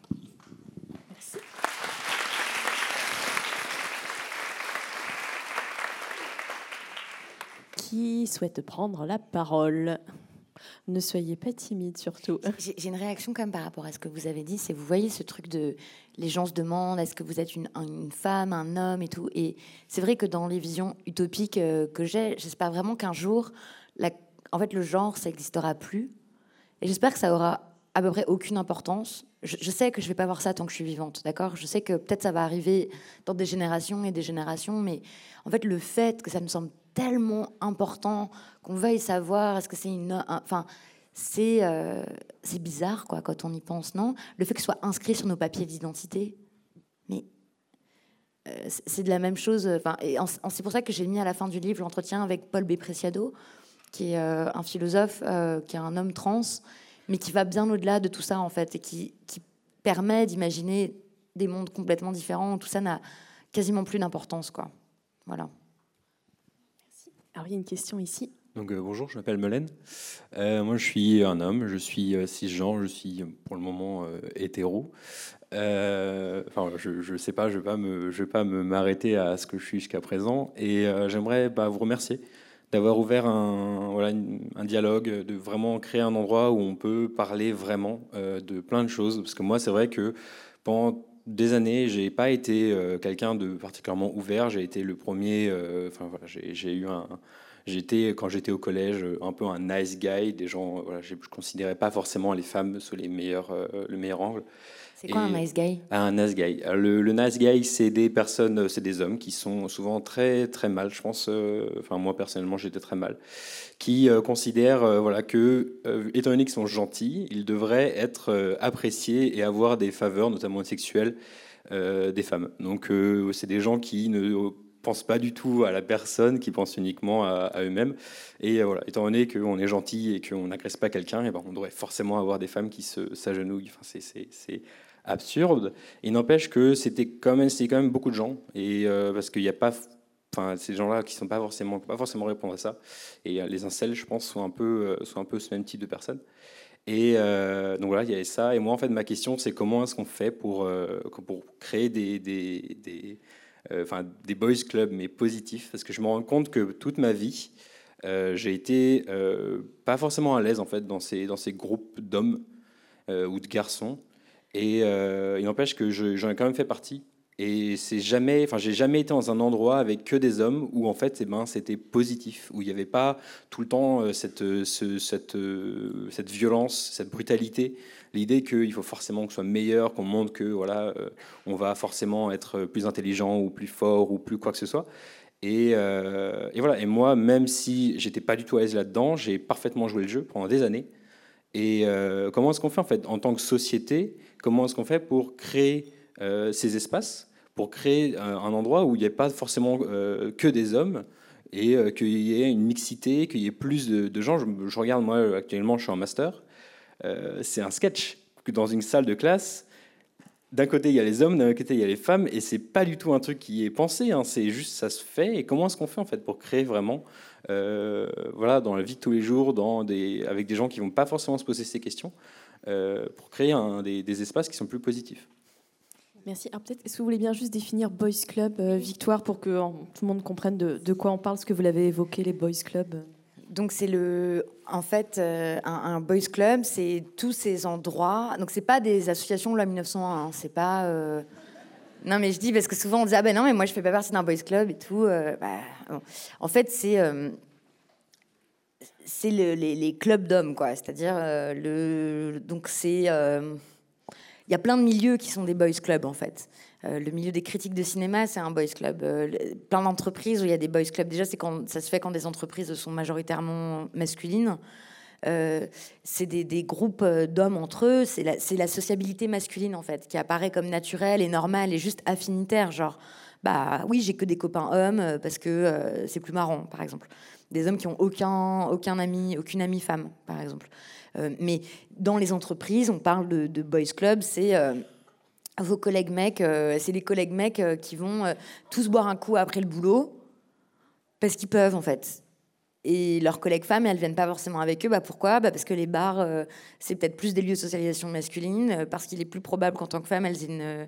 Qui souhaite prendre la parole? Ne soyez pas timide surtout. J'ai une réaction quand même par rapport à ce que vous avez dit. C'est vous voyez ce truc de les gens se demandent est-ce que vous êtes une, femme, un homme et tout. Et c'est vrai que dans les visions utopiques euh, que j'ai, j'espère vraiment qu'un jour, en fait, le genre ça n'existera plus. Et j'espère que ça aura à peu près aucune importance. Je, je, sais que je vais pas voir ça tant que je suis vivante, d'accord? Je sais que peut-être ça va arriver dans des générations et des générations, mais en fait, le fait que ça me semble tellement important qu'on veuille savoir est-ce que c'est une. Enfin, c'est euh, bizarre quoi quand on y pense, non? Le fait que ce soit inscrit sur nos papiers d'identité, mais euh, c'est de la même chose. C'est pour ça que j'ai mis à la fin du livre l'entretien avec Paul B. Preciado, qui est euh, un philosophe, qui est un homme trans, mais qui va bien au-delà de tout ça en fait, et qui, qui permet d'imaginer des mondes complètement différents où tout ça n'a quasiment plus d'importance, quoi. Voilà. Alors, il y a une question ici. Donc, euh, bonjour, je m'appelle Melaine. Euh, moi, je suis un homme, je suis euh, cisgenre, je suis pour le moment hétéro. Enfin, je ne sais pas, je ne vais pas me, je vais pas m'arrêter à ce que je suis jusqu'à présent. Et j'aimerais bah, vous remercier d'avoir ouvert un, voilà, un dialogue, de vraiment créer un endroit où on peut parler vraiment de plein de choses. Parce que moi, c'est vrai que pendant des années, j'ai pas été quelqu'un de particulièrement ouvert. J'ai été le premier. Enfin voilà, j'ai eu un. J'étais quand j'étais au collège un peu un nice guy. Des gens, voilà, je considérais pas forcément les femmes sous les meilleurs, le meilleur angle. C'est quoi un nice guy? Un nice guy. Le, le nice guy, c'est des personnes, c'est des hommes qui sont souvent très très mal. Je pense, euh, enfin moi personnellement, j'étais très mal, qui euh, considèrent euh, voilà que étant donné qu'ils sont gentils, ils devraient être appréciés et avoir des faveurs, notamment sexuelles, des femmes. Donc c'est des gens qui ne pensent pas du tout à la personne, qui pensent uniquement à, eux-mêmes. Et voilà, étant donné qu'on est gentil et qu'on n'agresse pas quelqu'un, et eh ben on devrait forcément avoir des femmes qui s'agenouillent. Enfin, c'est absurde. Il n'empêche que c'était quand même, beaucoup de gens, et euh, parce qu'il n'y a pas, ces gens-là qui sont pas forcément, pas forcément répondre à ça. Et euh, les incels, je pense, sont un peu, euh, sont un peu ce même type de personnes. Et donc voilà, il y avait ça. Et moi, en fait, ma question, c'est comment est-ce qu'on fait pour, pour créer des, des, des, enfin, des boys clubs, mais positifs? Parce que je me rends compte que toute ma vie, j'ai été pas forcément à l'aise en fait dans ces, dans ces groupes d'hommes ou de garçons. Et euh, il n'empêche que j'en ai quand même fait partie. Et c'est jamais, enfin, j'ai jamais été dans un endroit avec que des hommes où en fait, eh ben, c'était positif, où il n'y avait pas tout le temps euh, cette, euh, cette violence, cette brutalité. L'idée qu'il faut forcément que soit meilleur, qu'on montre que voilà, on va forcément être plus intelligent ou plus fort ou plus quoi que ce soit. Et, et voilà. Et moi, même si j'étais pas du tout à l'aise là-dedans, j'ai parfaitement joué le jeu pendant des années. Et comment est-ce qu'on fait en fait en tant que société Comment est-ce qu'on fait pour créer euh, ces espaces, pour créer un, endroit où il n'y ait pas forcément euh, que des hommes et euh, qu'il y ait une mixité, qu'il y ait plus de, gens? Je, regarde, moi, actuellement, je suis en master. c'est un sketch que dans une salle de classe, d'un côté il y a les hommes, d'un côté il y a les femmes, et c'est pas du tout un truc qui est pensé. Hein, c'est juste ça se fait. Et comment est-ce qu'on fait en fait pour créer vraiment, voilà, dans la vie de tous les jours, dans des, avec des gens qui vont pas forcément se poser ces questions, euh, pour créer des, espaces qui sont plus positifs. Merci. Peut-être, est-ce que vous voulez bien juste définir Boys Club, euh, Victoire, pour que tout le monde comprenne de, quoi on parle, ce que vous l'avez évoqué, les Boys Club? Donc c'est le, en fait, euh, un, boys club, c'est tous ces endroits. Donc c'est pas des associations loi 1901, hein, c'est pas. Non mais je dis parce que souvent on dit ah ben non mais moi je fais pas partie d'un boys club et tout. Bah, en fait c'est c'est les, clubs d'hommes, quoi. C'est-à-dire, euh, le, donc c'est, euh, il y a plein de milieux qui sont des boys clubs en fait. Euh, le milieu des critiques de cinéma, c'est un boys club. plein d'entreprises où il y a des boys clubs. Déjà, c'est quand ça se fait quand des entreprises sont majoritairement masculines. C'est des, groupes d'hommes entre eux. C'est la, sociabilité masculine en fait qui apparaît comme naturelle et normale et juste affinitaire. Genre, bah oui, j'ai que des copains hommes parce que c'est plus marrant, par exemple des hommes qui ont aucun, aucun ami, aucune amie femme, par exemple. Euh, mais dans les entreprises, on parle de, boys club, c'est euh, vos collègues mecs, euh, c'est les collègues mecs qui vont tous boire un coup après le boulot parce qu'ils peuvent en fait. Et leurs collègues femmes, elles viennent pas forcément avec eux. Bah pourquoi? Bah Parce que les bars, c'est peut-être plus des lieux de socialisation masculine, parce qu'il est plus probable qu'en tant que femme, elles aient une,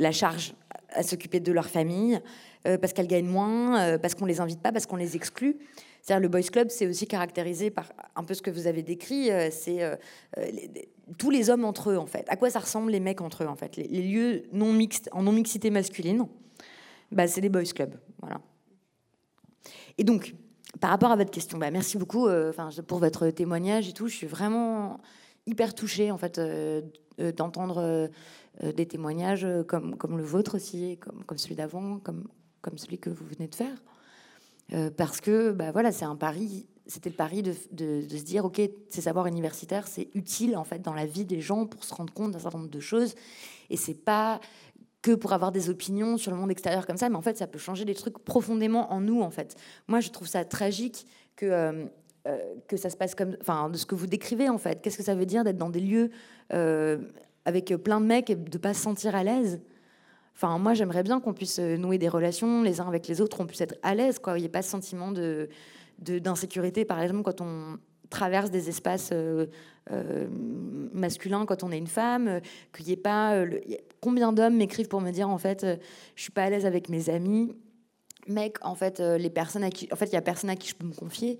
la charge à s'occuper de leur famille. Euh, parce qu'elles gagnent moins, euh, parce qu'on les invite pas, parce qu'on les exclut. C'est-à-dire le boys club, c'est aussi caractérisé par un peu ce que vous avez décrit, euh, c'est tous les hommes entre eux en fait. À quoi ça ressemble les mecs entre eux en fait? Les, lieux non mixtes, en non mixité masculine, bah, c'est les boys clubs, voilà. Et donc, par rapport à votre question, bah, merci beaucoup enfin pour votre témoignage et tout. Je suis vraiment hyper touchée en fait d'entendre des témoignages comme, comme le vôtre aussi, comme, comme celui d'avant, comme, comme celui que vous venez de faire. Euh, parce que bah, voilà, c'est un pari, c'était le pari de, se dire, OK, ces savoirs universitaires, c'est utile en fait dans la vie des gens pour se rendre compte d'un certain nombre de choses. Et c'est pas que pour avoir des opinions sur le monde extérieur comme ça, mais en fait, ça peut changer des trucs profondément en nous, en fait. Moi, je trouve ça tragique que, euh, euh, que ça se passe comme... Enfin, de ce que vous décrivez, en fait. Qu'est-ce que ça veut dire d'être dans des lieux avec plein de mecs et de pas se sentir à l'aise? Enfin, moi, j'aimerais bien qu'on puisse euh, nouer des relations les uns avec les autres, on puisse être à l'aise, quoi. Il n'y ait pas ce sentiment d'insécurité, par exemple, quand on traverse des espaces euh, euh, masculins quand on est une femme, qu'il n'y ait pas... combien d'hommes m'écrivent pour me dire, en fait, je suis pas à l'aise avec mes amis mec, en fait, euh, les personnes en fait, il y a personne à qui je peux me confier.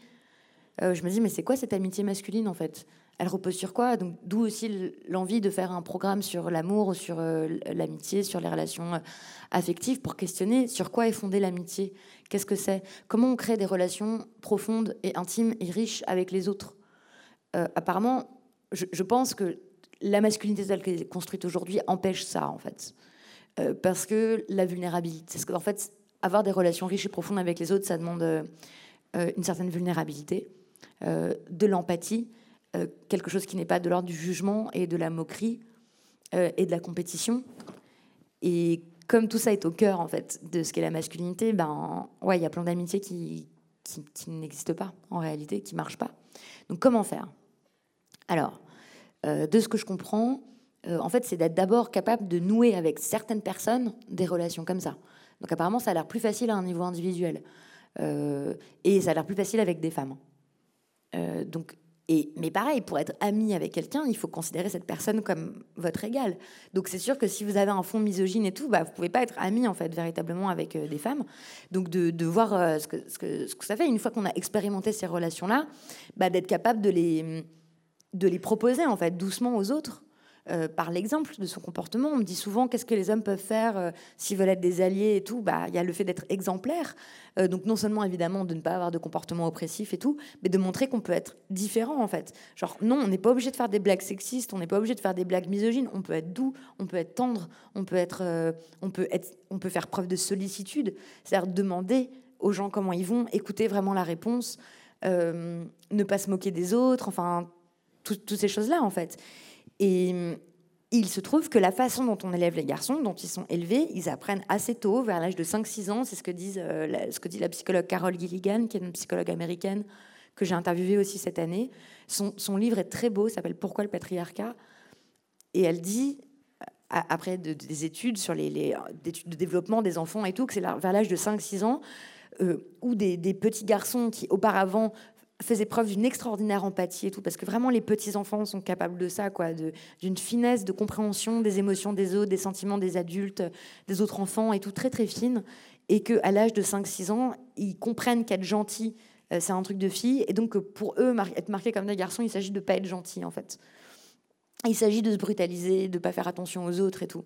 Euh, je me dis, mais c'est quoi cette amitié masculine en fait? Elle repose sur quoi? Donc, d'où aussi l'envie de faire un programme sur l'amour, sur euh, l'amitié, sur les relations euh, affectives, pour questionner sur quoi est fondée l'amitié? Qu'est-ce que c'est? Comment on crée des relations profondes et intimes et riches avec les autres? Apparemment, je, pense que la masculinité telle qu'elle est construite aujourd'hui empêche ça en fait, parce que la vulnérabilité, qu'en fait avoir des relations riches et profondes avec les autres, ça demande une certaine vulnérabilité. Euh, de l'empathie, euh, quelque chose qui n'est pas de l'ordre du jugement et de la moquerie euh, et de la compétition. Et comme tout ça est au cœur en fait de ce qu'est la masculinité, ben ouais, il y a plein d'amitiés qui, qui, n'existent pas en réalité, qui marchent pas. Donc comment faire? Alors, de ce que je comprends, en fait, c'est d'être d'abord capable de nouer avec certaines personnes des relations comme ça. Donc apparemment, ça a l'air plus facile à un niveau individuel. et ça a l'air plus facile avec des femmes. Euh, donc, et, mais pareil, pour être ami avec quelqu'un, il faut considérer cette personne comme votre égal. Donc c'est sûr que si vous avez un fond misogyne et tout, bah, vous pouvez pas être ami en fait véritablement avec euh, des femmes. Donc de, voir euh, ce, que, ça fait une fois qu'on a expérimenté ces relations-là, bah, d'être capable de les, de les proposer en fait doucement aux autres. Euh, par l'exemple de son comportement. On me dit souvent qu'est-ce que les hommes peuvent faire euh, s'ils veulent être des alliés et tout? Bah, il y a le fait d'être exemplaire. Euh, donc non seulement évidemment de ne pas avoir de comportement oppressif et tout, mais de montrer qu'on peut être différent en fait. Genre non, on n'est pas obligé de faire des blagues sexistes, on n'est pas obligé de faire des blagues misogynes. On peut être doux, on peut être tendre, on peut être, on peut être, on peut faire preuve de sollicitude, c'est-à-dire demander aux gens comment ils vont, écouter vraiment la réponse, ne pas se moquer des autres, enfin toutes ces choses-là en fait. Et il se trouve que la façon dont on élève les garçons, dont ils sont élevés, ils apprennent assez tôt, vers l'âge de 5-6 ans. C'est ce, que euh, ce que dit la psychologue Carol Gilligan, qui est une psychologue américaine que j'ai interviewée aussi cette année. Son, livre est très beau, s'appelle Pourquoi le patriarcat? Et elle dit, après des études sur les, études de développement des enfants et tout, que c'est vers l'âge de 5-6 ans, euh, où des, des, petits garçons qui auparavant faisait preuve d'une extraordinaire empathie et tout, parce que vraiment les petits enfants sont capables de ça, quoi, d'une finesse de compréhension des émotions des autres, des sentiments des adultes, des autres enfants et tout, très très fine, et que à l'âge de 5-6 ans, ils comprennent qu'être gentil, euh, c'est un truc de fille, et donc pour eux, être marqué comme des garçons, il s'agit de pas être gentil en fait. Il s'agit de se brutaliser, de pas faire attention aux autres et tout.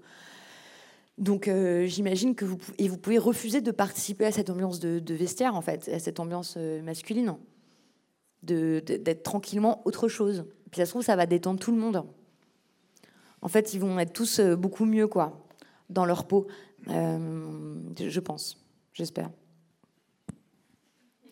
Donc euh, j'imagine que vous, et vous pouvez refuser de participer à cette ambiance de, de vestiaire en fait, à cette ambiance euh, masculine d'être tranquillement autre chose. Puis ça se trouve, ça va détendre tout le monde. En fait, ils vont être tous euh, beaucoup mieux, quoi, dans leur peau, euh, je pense, j'espère.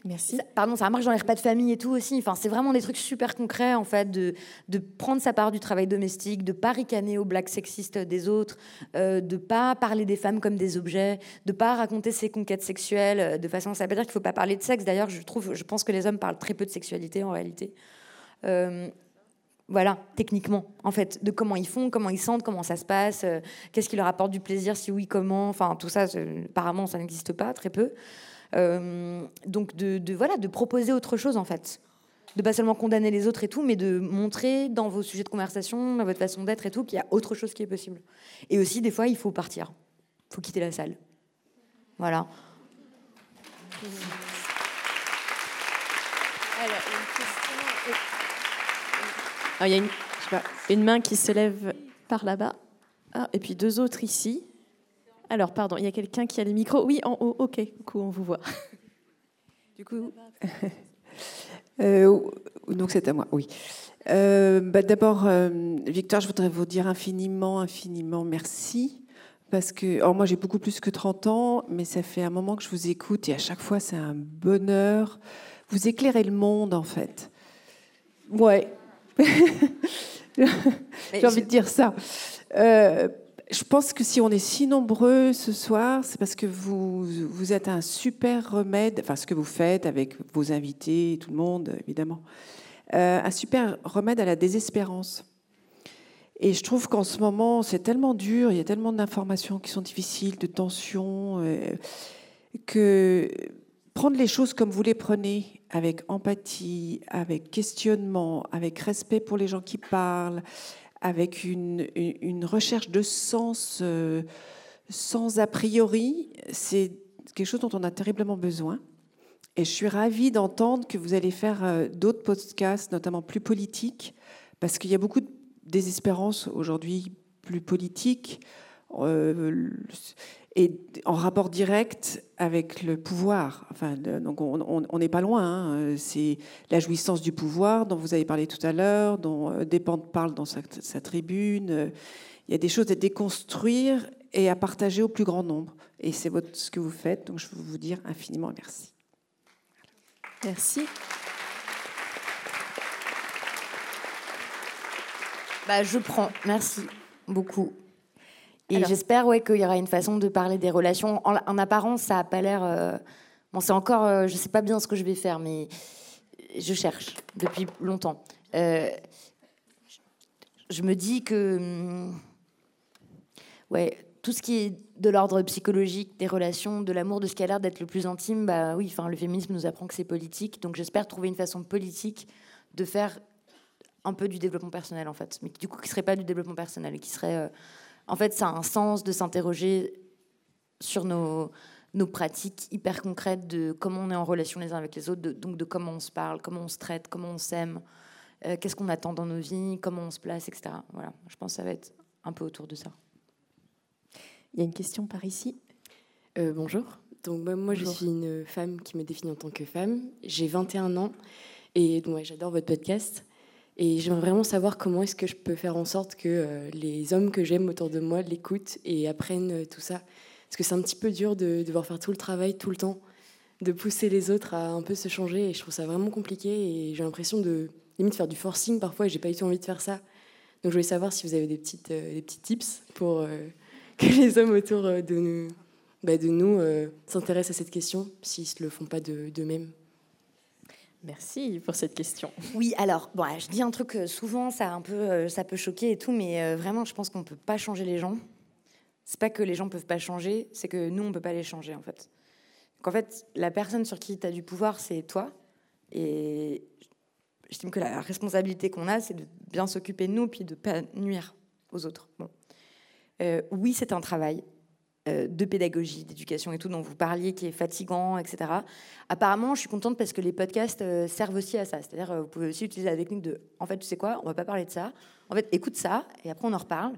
Merci. pardon, ça marche dans les repas de famille et tout aussi. Enfin, c'est vraiment des trucs super concrets, en fait, de, de prendre sa part du travail domestique, de pas ricaner aux blagues sexistes des autres, euh, de pas parler des femmes comme des objets, de pas raconter ses conquêtes sexuelles euh, de façon. Ça veut dire qu'il faut pas parler de sexe. D'ailleurs, je trouve, je pense que les hommes parlent très peu de sexualité en réalité. Euh, voilà, techniquement, en fait, de comment ils font, comment ils sentent, comment ça se passe, euh, qu'est-ce qui leur apporte du plaisir, si oui, comment. Enfin, tout ça, apparemment, ça n'existe pas, très peu. Euh, donc de, voilà, de proposer autre chose en fait. De pas seulement condamner les autres et tout, mais de montrer dans vos sujets de conversation, dans votre façon d'être et tout, qu'il y a autre chose qui est possible. Et aussi, des fois, il faut partir. Il faut quitter la salle. Voilà. il y a une, une main qui se lève par là-bas. Ah, et puis deux autres ici. Alors, pardon, il y a quelqu'un qui a le micro. Oui, en haut, ok, du coup, on vous voit. Du coup, euh, donc c'est à moi, oui. Euh, bah, D'abord, euh, Victor, je voudrais vous dire infiniment, infiniment merci. Parce que, alors moi j'ai beaucoup plus que 30 ans, mais ça fait un moment que je vous écoute et à chaque fois c'est un bonheur. Vous éclairez le monde en fait. Ouais. j'ai envie de dire ça. Euh, je pense que si on est si nombreux ce soir, c'est parce que vous, êtes un super remède, enfin ce que vous faites avec vos invités, tout le monde évidemment, euh, un super remède à la désespérance. Et je trouve qu'en ce moment, c'est tellement dur, il y a tellement d'informations qui sont difficiles, de tensions, euh, que prendre les choses comme vous les prenez, avec empathie, avec questionnement, avec respect pour les gens qui parlent, avec une, recherche de sens euh, sans a priori, c'est quelque chose dont on a terriblement besoin. Et je suis ravie d'entendre que vous allez faire euh, d'autres podcasts, notamment plus politiques, parce qu'il y a beaucoup de désespérance aujourd'hui plus politique euh, et en rapport direct avec le pouvoir. Enfin, donc on n'est pas loin. Hein. C'est la jouissance du pouvoir dont vous avez parlé tout à l'heure, dont euh, Despentes parle dans sa, sa, tribune. Il y a des choses à déconstruire et à partager au plus grand nombre. Et c'est ce que vous faites. Donc je veux vous dire infiniment merci. Merci. Bah, je prends. Merci beaucoup. Et j'espère ouais, qu'il y aura une façon de parler des relations. En, apparence, ça n'a pas l'air. Euh, bon, c'est encore. Euh, je ne sais pas bien ce que je vais faire, mais je cherche depuis longtemps. Euh, je me dis que. Hmm, ouais, tout ce qui est de l'ordre psychologique, des relations, de l'amour, de ce qui a l'air d'être le plus intime, bah oui, enfin, le féminisme nous apprend que c'est politique. Donc j'espère trouver une façon politique de faire un peu du développement personnel, en fait. Mais du coup, qui ne serait pas du développement personnel, qui serait. En fait, ça a un sens de s'interroger sur nos, nos pratiques hyper concrètes de comment on est en relation les uns avec les autres, donc de comment on se parle, comment on se traite, comment on s'aime, euh, qu'est-ce qu'on attend dans nos vies, comment on se place, etc. Voilà, je pense que ça va être un peu autour de ça. Il y a une question par ici? Euh, bonjour. Donc moi, je suis une femme qui me définit en tant que femme. J'ai 21 ans et donc j'adore votre podcast. Et j'aimerais vraiment savoir comment est-ce que je peux faire en sorte que euh, les hommes que j'aime autour de moi l'écoutent et apprennent euh, tout ça. Parce que c'est un petit peu dur de devoir faire tout le travail tout le temps, de pousser les autres à un peu se changer. Et je trouve ça vraiment compliqué. Et j'ai l'impression de faire du forcing parfois. Et j'ai pas du tout envie de faire ça. Donc je voulais savoir si vous avez des petites des petits tips pour que les hommes autour euh, de nous, bah, de nous euh, s'intéressent à cette question s'ils ne le font pas d'eux-mêmes. Merci pour cette question. Oui, alors, bon, je dis un truc, euh, souvent, ça, un peu, ça peut choquer et tout, mais vraiment, je pense qu'on ne peut pas changer les gens. C'est pas que les gens ne peuvent pas changer, c'est que nous, on ne peut pas les changer, en fait. qu'en fait, la personne sur qui tu as du pouvoir, c'est toi. Et j'estime que la responsabilité qu'on a, c'est de bien s'occuper de nous, puis de ne pas nuire aux autres. Bon. Euh, oui, c'est un travail euh, de pédagogie, d'éducation et tout dont vous parliez, qui est fatigant, etc. Apparemment, je suis contente parce que les podcasts euh, servent aussi à ça. C'est-à-dire, vous pouvez aussi utiliser la technique de, en fait, tu sais quoi, on va pas parler de ça. En fait, écoute ça et après on en reparle.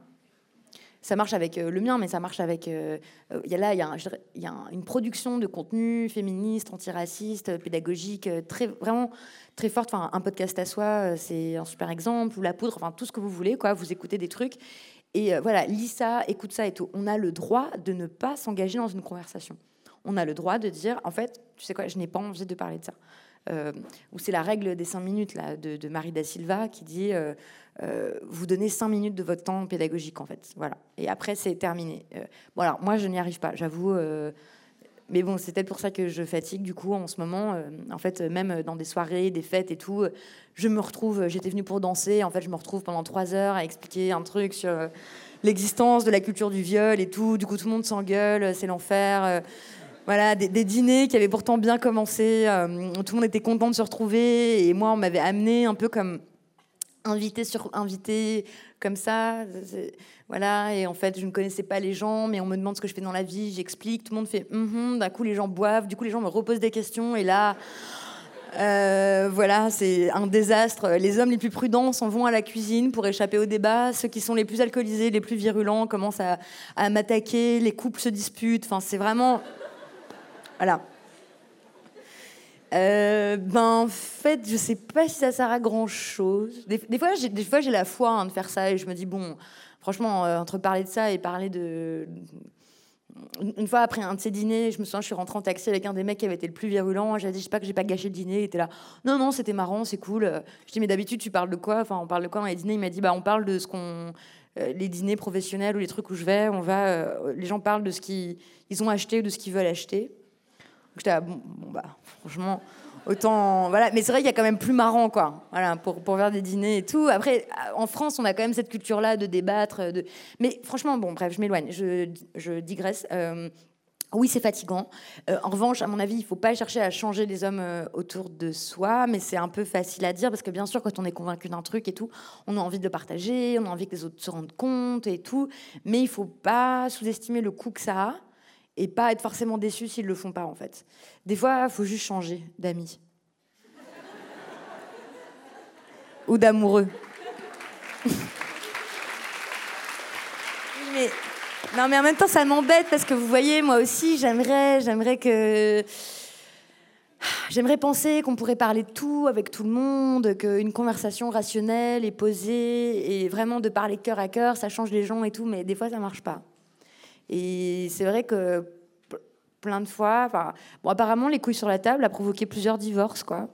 Ça marche avec le mien, mais ça marche avec. Il y a là, il y a une production de contenu féministe, antiraciste, pédagogique, très vraiment très forte. Enfin, un podcast à soi, c'est un super exemple. Ou la poudre, enfin tout ce que vous voulez, quoi. Vous écoutez des trucs et euh, voilà, lis ça, écoute ça et tout. On a le droit de ne pas s'engager dans une conversation. On a le droit de dire, en fait, tu sais quoi, je n'ai pas envie de parler de ça. Euh, ou c'est la règle des cinq minutes là, de, Marie da Silva qui dit euh, vous donnez cinq minutes de votre temps pédagogique en fait. Voilà. Et après c'est terminé. bon alors moi je n'y arrive pas, j'avoue. Mais bon, c'est peut-être pour ça que je fatigue du coup en ce moment. Euh, en fait, même dans des soirées, des fêtes et tout, je me retrouve, j'étais venue pour danser, en fait, je me retrouve pendant trois heures à expliquer un truc sur euh, l'existence de la culture du viol et tout. Du coup, tout le monde s'engueule, c'est l'enfer. Euh, voilà, des, dîners qui avaient pourtant bien commencé. tout le monde était content de se retrouver. Et moi, on m'avait amené un peu comme invité sur invité, comme ça. Voilà, et en fait, je ne connaissais pas les gens, mais on me demande ce que je fais dans la vie, j'explique, tout le monde fait mm d'un coup les gens boivent, du coup les gens me reposent des questions, et là, euh, voilà, c'est un désastre. Les hommes les plus prudents s'en vont à la cuisine pour échapper au débat, ceux qui sont les plus alcoolisés, les plus virulents commencent à, à m'attaquer, les couples se disputent, enfin c'est vraiment... Voilà. Euh, ben, en fait, je sais pas si ça sert à grand chose. Des, fois, j'ai, des fois, j'ai la foi hein, de faire ça et je me dis, bon, franchement, euh, entre parler de ça et parler de. Une fois après un de ces dîners, je me souviens, je suis rentrée en taxi avec un des mecs qui avait été le plus virulent. J'ai dit, je sais pas que j'ai pas gâché le dîner. Il était là, non, non, c'était marrant, c'est cool. Je dis, mais d'habitude, tu parles de quoi? Enfin, on parle de quoi dans les dîners? Il m'a dit, bah, on parle de ce qu'on. Euh, les dîners professionnels ou les trucs où je vais, on va, les gens parlent de ce qu'ils ont acheté ou de ce qu'ils veulent acheter. J'étais là, bon, bon, bah, franchement, Autant, voilà. Mais c'est vrai qu'il y a quand même plus marrant, quoi. Voilà, pour, pour faire des dîners et tout. Après, en France, on a quand même cette culture-là de débattre. De... Mais franchement, bon, bref, je m'éloigne. Je, digresse. Euh, oui, c'est fatigant. Euh, en revanche, à mon avis, il ne faut pas chercher à changer les hommes euh, autour de soi, mais c'est un peu facile à dire parce que bien sûr, quand on est convaincu d'un truc et tout, on a envie de le partager, on a envie que les autres se rendent compte et tout, mais il faut pas sous-estimer le coût que ça a et pas être forcément déçu s'ils le font pas en fait. Des fois, faut juste changer d'amis ou d'amoureux. mais non, mais en même temps, ça m'embête parce que vous voyez, moi aussi, j'aimerais, j'aimerais que J'aimerais penser qu'on pourrait parler de tout avec tout le monde, qu'une conversation rationnelle et posée et vraiment de parler cœur à cœur, ça change les gens et tout, mais des fois ça marche pas. Et c'est vrai que plein de fois, bon, apparemment les couilles sur la table a provoqué plusieurs divorces, quoi.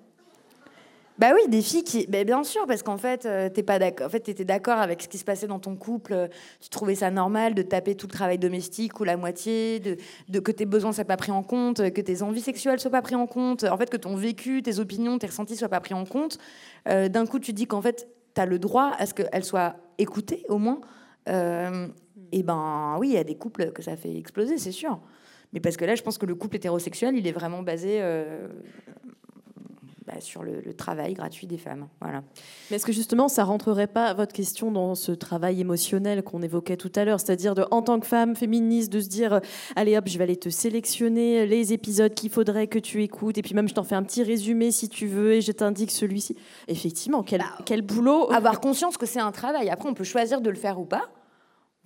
Bah oui, des filles qui. Bien sûr, parce qu'en fait, euh, t'es pas d'accord. En fait, étais d'accord avec ce qui se passait dans ton couple. Euh, tu trouvais ça normal de taper tout le travail domestique ou la moitié, de, que tes besoins soient pas pris en compte, que tes envies sexuelles soient pas pris en compte. En fait, que ton vécu, tes opinions, tes ressentis soient pas pris en compte. Euh, d'un coup, tu dis qu'en fait, t'as le droit à ce qu'elles soient écoutées, au moins. Et ben oui, il y a des couples que ça fait exploser, c'est sûr. Mais parce que là, je pense que le couple hétérosexuel, il est vraiment basé bah, sur le, travail gratuit des femmes. Voilà. Mais est-ce que justement, ça rentrerait pas votre question dans ce travail émotionnel qu'on évoquait tout à l'heure, c'est-à-dire de, en tant que femme féministe, de se dire, allez hop, je vais aller te sélectionner les épisodes qu'il faudrait que tu écoutes, et puis même je t'en fais un petit résumé si tu veux, et je t'indique celui-ci. Effectivement, quel, bah, quel boulot Avoir conscience que c'est un travail. Après, on peut choisir de le faire ou pas.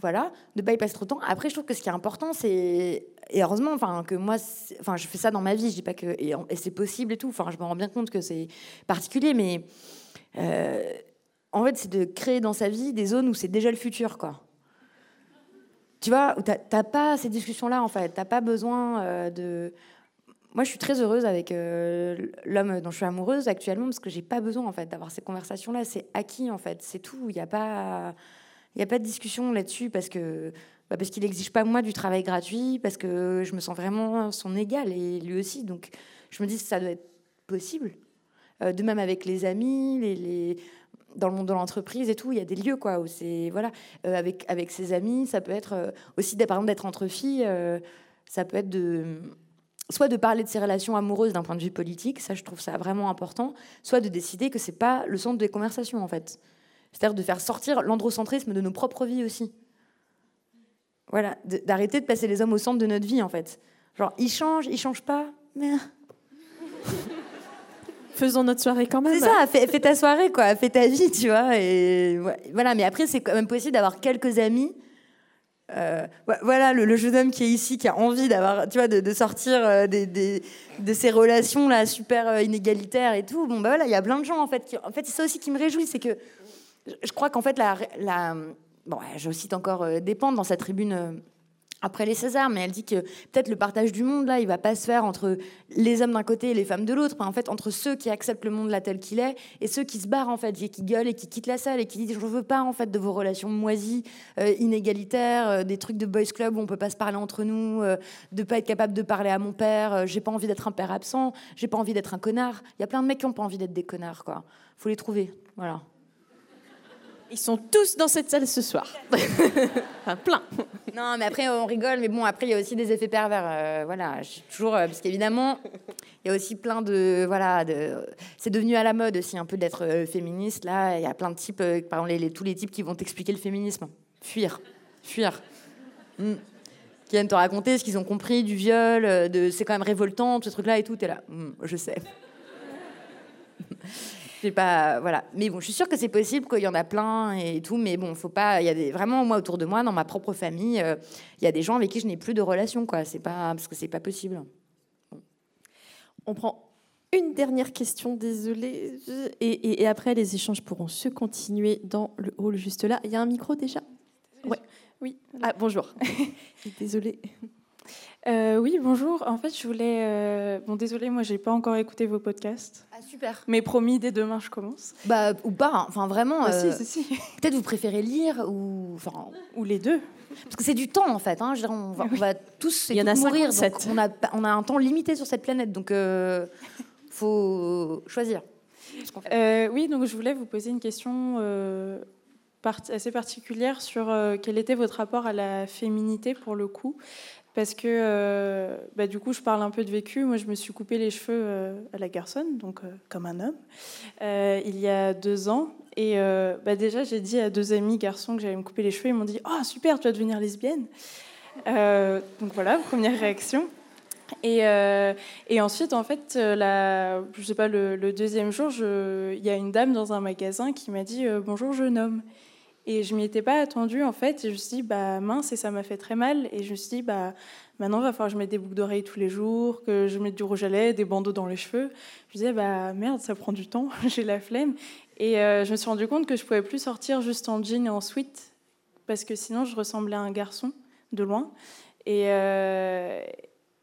Voilà, ne pas y passer trop de temps. Après, je trouve que ce qui est important, c'est et heureusement, enfin que moi, enfin je fais ça dans ma vie. Je dis pas que et, c'est possible et tout. Enfin, je me rends bien compte que c'est particulier, mais euh, en fait, c'est de créer dans sa vie des zones où c'est déjà le futur, quoi. Tu vois, où t'as pas ces discussions-là, en fait. T'as pas besoin euh, de. Moi, je suis très heureuse avec euh, l'homme dont je suis amoureuse actuellement parce que j'ai pas besoin, en fait, d'avoir ces conversations-là. C'est acquis, en fait. C'est tout. Il n'y a pas il n'y a pas de discussion là-dessus parce que bah parce qu'il n'exige pas moi du travail gratuit, parce que je me sens vraiment son égal et lui aussi. Donc je me dis que ça doit être possible. Euh, de même avec les amis, les, dans le monde de l'entreprise et tout, il y a des lieux quoi où c'est voilà euh, avec avec ses amis, ça peut être euh, aussi par exemple d'être entre filles, ça peut être de soit de parler de ses relations amoureuses d'un point de vue politique, ça je trouve ça vraiment important, soit de décider que c'est pas le centre des conversations en fait. C'est-à-dire de faire sortir l'androcentrisme de nos propres vies aussi. Voilà, d'arrêter de passer les hommes au centre de notre vie, en fait. Genre, ils changent, ils changent pas, mais... Faisons notre soirée quand même. C'est ça, fais, ta soirée, quoi, fais ta vie, tu vois. Et voilà, mais après, c'est quand même possible d'avoir quelques amis. Euh, voilà, le, jeune homme qui est ici, qui a envie d'avoir, tu vois, de, sortir euh, des, de ces relations là super euh, inégalitaires et tout. Bon, bah voilà, il y a plein de gens en fait. en fait, c'est ça aussi qui me réjouit, c'est que je crois qu'en fait, bon, je cite encore euh, Despentes dans sa tribune euh, après les Césars, mais elle dit que peut-être le partage du monde, là, il va pas se faire entre les hommes d'un côté et les femmes de l'autre, mais en fait entre ceux qui acceptent le monde là tel qu'il est et ceux qui se barrent, en fait, qui gueulent et qui quittent la salle et qui disent « je veux pas, en fait, de vos relations moisies, euh, inégalitaires, des trucs de boys club où on peut pas se parler entre nous, de pas être capable de parler à mon père, j'ai pas envie d'être un père absent, j'ai pas envie d'être un connard. Il y a plein de mecs qui ont pas envie d'être des connards, quoi. Faut les trouver, voilà. Ils sont tous dans cette salle ce soir. enfin, plein. Non, mais après, on rigole. Mais bon, après, il y a aussi des effets pervers. Euh, voilà, toujours. Euh, parce qu'évidemment, il y a aussi plein de. Voilà, de, c'est devenu à la mode aussi un peu d'être euh, féministe. Là, il y a plein de types. par exemple, les, tous les types qui vont t'expliquer le féminisme. Fuir. Fuir. Hmm. Qui viennent te raconter ce qu'ils ont compris du viol, de c'est quand même révoltant, ce truc-là et tout. T'es là. Hmm, je sais pas, voilà. Mais bon, je suis sûre que c'est possible, qu'il y en a plein et tout. Mais bon, faut pas. Il y a des, vraiment moi autour de moi, dans ma propre famille, euh, il y a des gens avec qui je n'ai plus de relation, quoi. C'est pas parce que c'est pas possible. On prend une dernière question, désolée. Et, et, après, les échanges pourront se continuer dans le hall juste là. Il y a un micro déjà? Ouais. Oui. Ah, bonjour. désolée. Euh, oui, bonjour. En fait, je voulais. Euh, bon, désolé, moi, j'ai pas encore écouté vos podcasts. Ah, super. Mais promis, dès demain, je commence. Bah, ou pas. Hein. Enfin, vraiment. Bah, si, euh, si, si. Peut-être vous préférez lire ou. Enfin, ou les deux. Parce que c'est du temps, en fait. Hein. Je on, va, on, va, tous Il y en a mourir. Donc on, a, on a un temps limité sur cette planète. Donc, il faut choisir. oui, donc je voulais vous poser une question assez particulière sur quel était votre rapport à la féminité pour le coup? Parce que euh, bah, du coup, je parle un peu de vécu. Moi, je me suis coupé les cheveux euh, à la garçonne, donc euh, comme un homme, il y a deux ans. Et bah, déjà, j'ai dit à deux amis garçons que j'allais me couper les cheveux. Ils m'ont dit Oh, super, tu vas devenir lesbienne. donc voilà, première réaction. Et, et, ensuite, en fait, la, je sais pas, le, deuxième jour, il y a une dame dans un magasin qui m'a dit Bonjour, jeune homme. Et je m'y étais pas attendue, en fait. Et je me suis dit Bah mince, et ça m'a fait très mal. Et je me suis dit Bah Maintenant, il va falloir que je mette des boucles d'oreilles tous les jours, que je mette du rouge à lèvres, des bandeaux dans les cheveux. Je disais, bah merde, ça prend du temps, j'ai la flemme. Et euh, je me suis rendu compte que je pouvais plus sortir juste en jean et en sweat, parce que sinon, je ressemblais à un garçon de loin. Et, euh,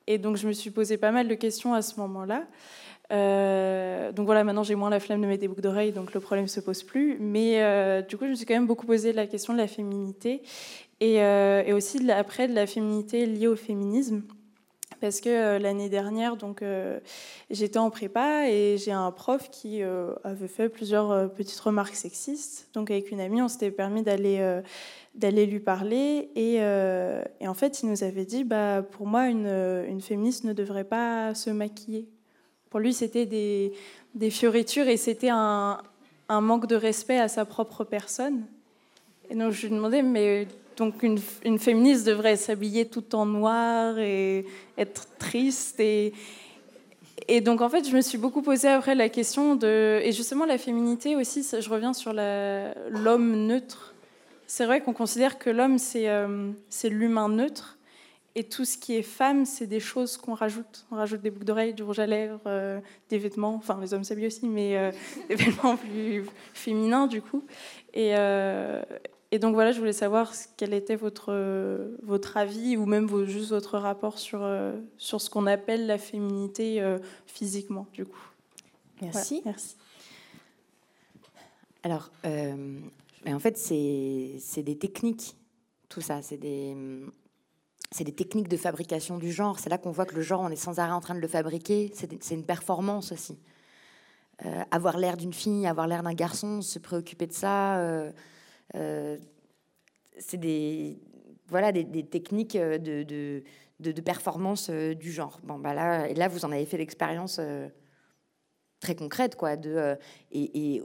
et donc, je me suis posé pas mal de questions à ce moment-là. Euh, donc voilà, maintenant j'ai moins la flemme de mettre des boucles d'oreilles, donc le problème se pose plus. Mais du coup, je me suis quand même beaucoup posé la question de la féminité euh, et, aussi de après de la féminité liée au féminisme. Parce que euh, l'année dernière, donc euh, j'étais en prépa et j'ai un prof qui avait fait plusieurs petites remarques sexistes. Donc avec une amie, on s'était permis d'aller d'aller lui parler et, en fait, il nous avait dit, bah pour moi, une féministe ne devrait pas se maquiller. Pour lui, c'était des, fioritures et c'était un, manque de respect à sa propre personne. Et donc je lui demandais, mais donc une, féministe devrait s'habiller tout en noir et être triste. Et, donc en fait, je me suis beaucoup posé après la question de... Et justement, la féminité aussi, je reviens sur l'homme neutre. C'est vrai qu'on considère que l'homme, euh, c'est l'humain neutre. Et tout ce qui est femme, c'est des choses qu'on rajoute. On rajoute des boucles d'oreilles, du rouge à lèvres, euh, des vêtements. Enfin, les hommes s'habillent aussi, mais euh, des vêtements plus féminins, du coup. Et, et donc voilà, je voulais savoir quel était votre, votre avis ou même juste votre rapport sur, euh, sur ce qu'on appelle la féminité euh, physiquement, du coup. Merci. merci. Alors, euh, en fait, c'est des techniques, tout ça. C'est des, des techniques de fabrication du genre. C'est là qu'on voit que le genre, on est sans arrêt en train de le fabriquer. C'est une performance aussi. avoir l'air d'une fille, avoir l'air d'un garçon, se préoccuper de ça euh, c'est des, voilà, des, techniques euh, de, de, de, performance euh, du genre. Bon, bah là, et là, vous en avez fait l'expérience très concrète, quoi. De, et,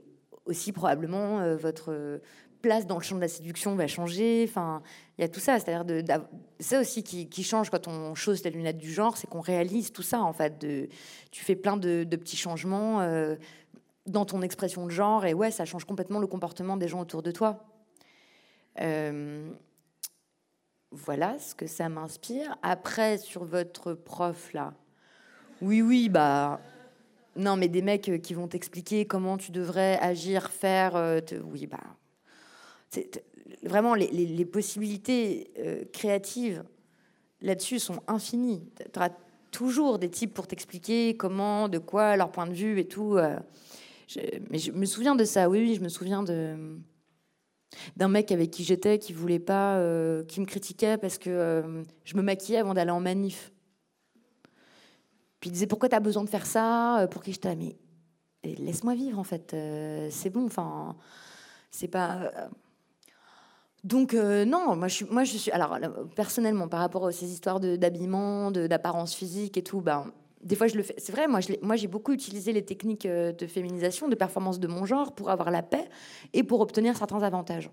aussi, probablement, votre place dans le champ de la séduction va changer. Enfin, il y a tout ça. C'est-à-dire, ça aussi qui, change quand on chausse les lunettes du genre, c'est qu'on réalise tout ça, en fait. Tu fais plein de, petits changements dans ton expression de genre, et ouais, ça change complètement le comportement des gens autour de toi. Euh, voilà ce que ça m'inspire. Après, sur votre prof là, oui, oui, bah. Non, mais des mecs euh, qui vont t'expliquer comment tu devrais agir, faire. Euh, oui, bah. Vraiment, les, possibilités créatives là-dessus sont infinies. Tu auras toujours des types pour t'expliquer comment, de quoi, leur point de vue et tout. mais je me souviens de ça, oui, oui, je me souviens de d'un mec avec qui j'étais qui voulait pas, euh, qui me critiquait parce que euh, je me maquillais avant d'aller en manif. Puis il disait pourquoi tu as besoin de faire ça euh, Pour qui je t'ai Mais laisse-moi vivre en fait. c'est bon. Enfin, c'est pas. Donc non, moi je suis. Alors personnellement, par rapport à ces histoires d'habillement, d'apparence physique et tout, ben des fois je le fais. C'est vrai, moi, j'ai beaucoup utilisé les techniques euh, de féminisation, de performance de mon genre pour avoir la paix et pour obtenir certains avantages.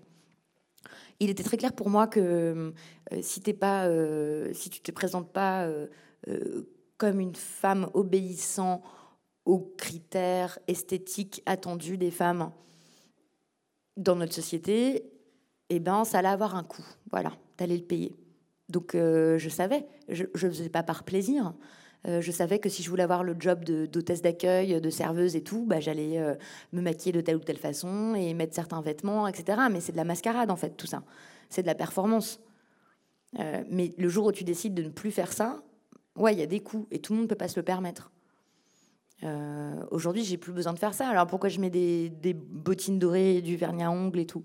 Il était très clair pour moi que euh, si, t'es pas, euh, si tu te présentes pas comme une femme obéissant aux critères esthétiques attendus des femmes dans notre société, eh ben, ça allait avoir un coût. Voilà, t'allais le payer. Donc je savais, je ne faisais pas par plaisir. Euh, je savais que si je voulais avoir le job d'hôtesse d'accueil, de serveuse et tout, bah, j'allais euh, me maquiller de telle ou telle façon et mettre certains vêtements, etc. Mais c'est de la mascarade, en fait, tout ça. C'est de la performance. Euh, mais le jour où tu décides de ne plus faire ça, ouais, il y a des coûts et tout le monde ne peut pas se le permettre. Aujourd'hui, j'ai plus besoin de faire ça. Alors pourquoi je mets des, des bottines dorées, du vernis à ongles et tout?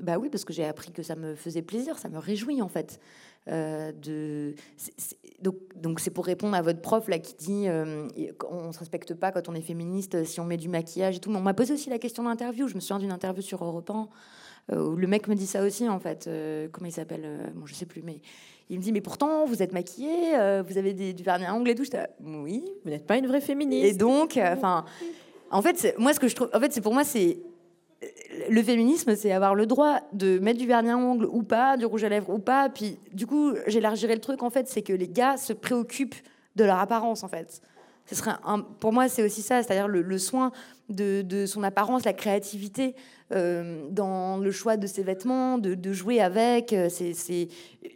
Bah oui, parce que j'ai appris que ça me faisait plaisir, ça me réjouit en fait. Euh, de, donc, c'est pour répondre à votre prof là qui dit euh, on se respecte pas quand on est féministe si on met du maquillage et tout. Mais on m'a posé aussi la question d'interview. Je me souviens d'une interview sur Europe 1 euh, où le mec me dit ça aussi en fait. comment il s'appelle Bon, je sais plus, mais il me dit mais pourtant vous êtes maquillée, vous avez des, du vernis à ongles et tout. oui. Vous n'êtes pas une vraie féministe. Et donc, enfin, en fait, moi ce que je trouve, en fait, c'est pour moi c'est le féminisme, c'est avoir le droit de mettre du vernis à ongles ou pas, du rouge à lèvres ou pas. Puis, du coup, j'élargirais le truc, en fait, c'est que les gars se préoccupent de leur apparence, en fait. Ce serait pour moi, c'est aussi ça, c'est-à-dire le, soin de, son apparence, la créativité euh, dans le choix de ses vêtements, de, jouer avec. Euh, c'est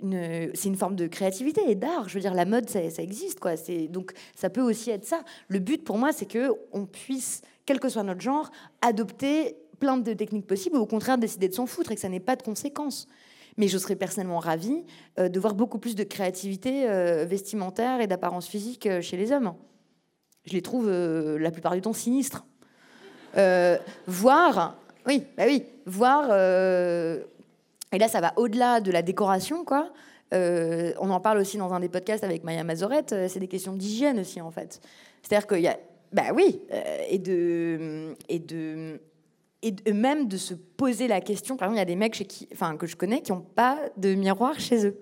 une, forme de créativité et d'art. Je veux dire, la mode, ça, existe. Donc, ça peut aussi être ça. Le but, pour moi, c'est que on puisse, quel que soit notre genre, adopter plein de techniques possibles, ou au contraire décider de s'en foutre et que ça n'ait pas de conséquences. Mais je serais personnellement ravie euh, de voir beaucoup plus de créativité euh, vestimentaire et d'apparence physique euh, chez les hommes. Je les trouve la plupart du temps sinistres. voir, oui, bah oui, voir. et là, ça va au-delà de la décoration, quoi. on en parle aussi dans un des podcasts avec Maya Mazorette. c'est des questions d'hygiène aussi, en fait. C'est-à-dire qu'il y a, bah oui, et de et de et même de se poser la question. Par exemple, il y a des mecs chez qui, enfin, que je connais qui n'ont pas de miroir chez eux.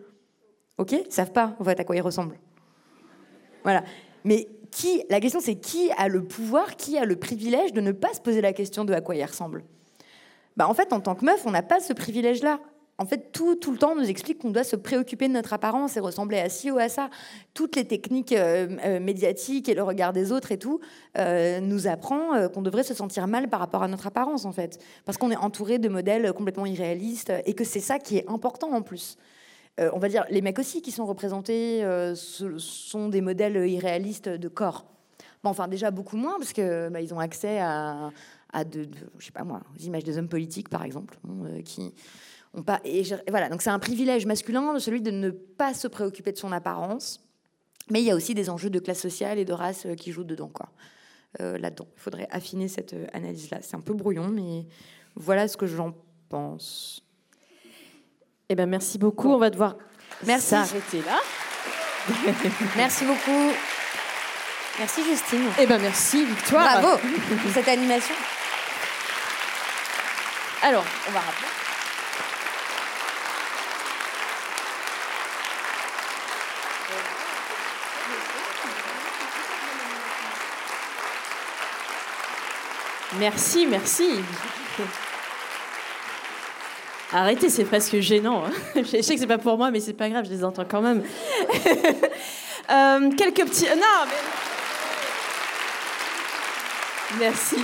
Ok? Ils savent pas en fait à quoi ils ressemblent. Voilà. Mais qui La question c'est qui a le pouvoir, qui a le privilège de ne pas se poser la question de à quoi ils ressemblent? Bah, en fait, en tant que meuf, on n'a pas ce privilège-là en fait, tout, le temps, on nous explique qu'on doit se préoccuper de notre apparence et ressembler à ci ou à ça. Toutes les techniques euh, euh, médiatiques et le regard des autres et tout euh, nous apprend qu'on devrait se sentir mal par rapport à notre apparence, en fait. Parce qu'on est entouré de modèles complètement irréalistes et que c'est ça qui est important en plus. on va dire, les mecs aussi qui sont représentés sont des modèles irréalistes de corps. Enfin, déjà beaucoup moins, parce qu'ils bah, ont accès à, à de, aux images des hommes politiques, par exemple, qui pas, et voilà, donc c'est un privilège masculin, celui de ne pas se préoccuper de son apparence. Mais il y a aussi des enjeux de classe sociale et de race euh, qui jouent dedans, quoi. Euh, là-dedans. Il faudrait affiner cette euh, analyse-là. C'est un peu brouillon, mais voilà ce que j'en pense. Eh ben, merci beaucoup. On va devoir merci. s'arrêter là. merci beaucoup. Merci Justine. Eh ben merci Victoire. Bravo pour cette animation. Alors, on va rappeler. Merci, merci. Arrêtez, c'est presque gênant. Hein. Je sais que c'est pas pour moi, mais c'est pas grave, je les entends quand même. Euh, quelques petits. Non, mais. Merci.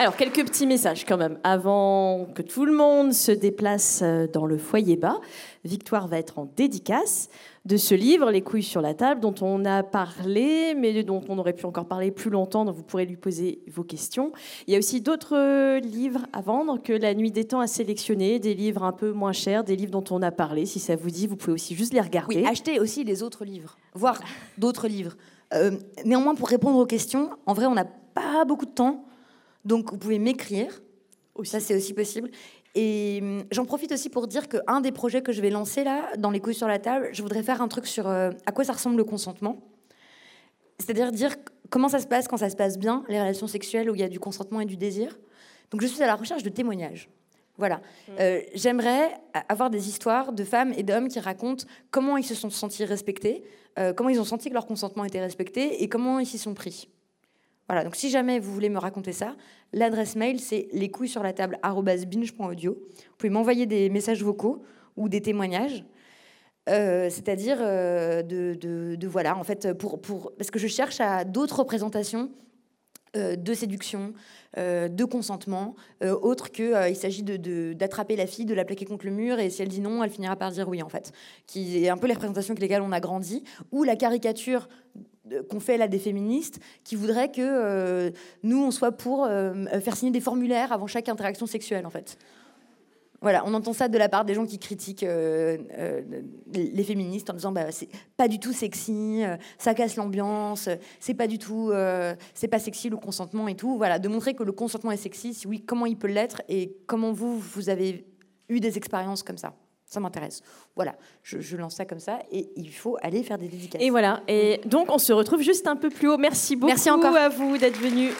Alors, quelques petits messages quand même. Avant que tout le monde se déplace euh, dans le foyer bas, Victoire va être en dédicace de ce livre, Les couilles sur la table, dont on a parlé, mais dont on aurait pu encore parler plus longtemps, dont vous pourrez lui poser vos questions. Il y a aussi d'autres livres à vendre que La Nuit des Temps a sélectionné, des livres un peu moins chers, des livres dont on a parlé. Si ça vous dit, vous pouvez aussi juste les regarder. Oui, achetez aussi les autres livres, voire d'autres livres. Euh, néanmoins, pour répondre aux questions, en vrai, on n'a pas beaucoup de temps, donc vous pouvez m'écrire. Ça, c'est aussi possible. Et hum, j'en profite aussi pour dire qu'un des projets que je vais lancer là, dans les couilles sur la table, je voudrais faire un truc sur euh, à quoi ça ressemble le consentement. C'est-à-dire dire comment ça se passe quand ça se passe bien, les relations sexuelles où il y a du consentement et du désir. Donc je suis à la recherche de témoignages. Voilà. Mmh. Euh, j'aimerais avoir des histoires de femmes et d'hommes qui racontent comment ils se sont sentis respectés, euh, comment ils ont senti que leur consentement était respecté et comment ils s'y sont pris. Voilà, donc si jamais vous voulez me raconter ça, l'adresse mail c'est les sur la table. Vous pouvez m'envoyer des messages vocaux ou des témoignages. Euh, c'est-à-dire euh, de, voilà en fait pour, pour parce que je cherche à d'autres représentations euh, de séduction, de consentement, autre que il s'agit de, d'attraper la fille, de la plaquer contre le mur et si elle dit non, elle finira par dire oui en fait, qui est un peu les représentations avec lesquelles on a grandi, ou la caricature qu'on fait là des féministes qui voudraient que euh, nous, on soit pour euh, faire signer des formulaires avant chaque interaction sexuelle, en fait. Voilà, on entend ça de la part des gens qui critiquent euh, les féministes en disant bah, c'est pas du tout sexy, ça casse l'ambiance, c'est pas du tout, c'est pas sexy le consentement et tout. Voilà, de montrer que le consentement est sexy, si oui, comment il peut l'être et comment vous, vous avez eu des expériences comme ça ça m'intéresse. Voilà, je, lance ça comme ça et il faut aller faire des dédicaces. Et voilà, et donc on se retrouve juste un peu plus haut. Merci beaucoup Merci encore. à vous d'être venus.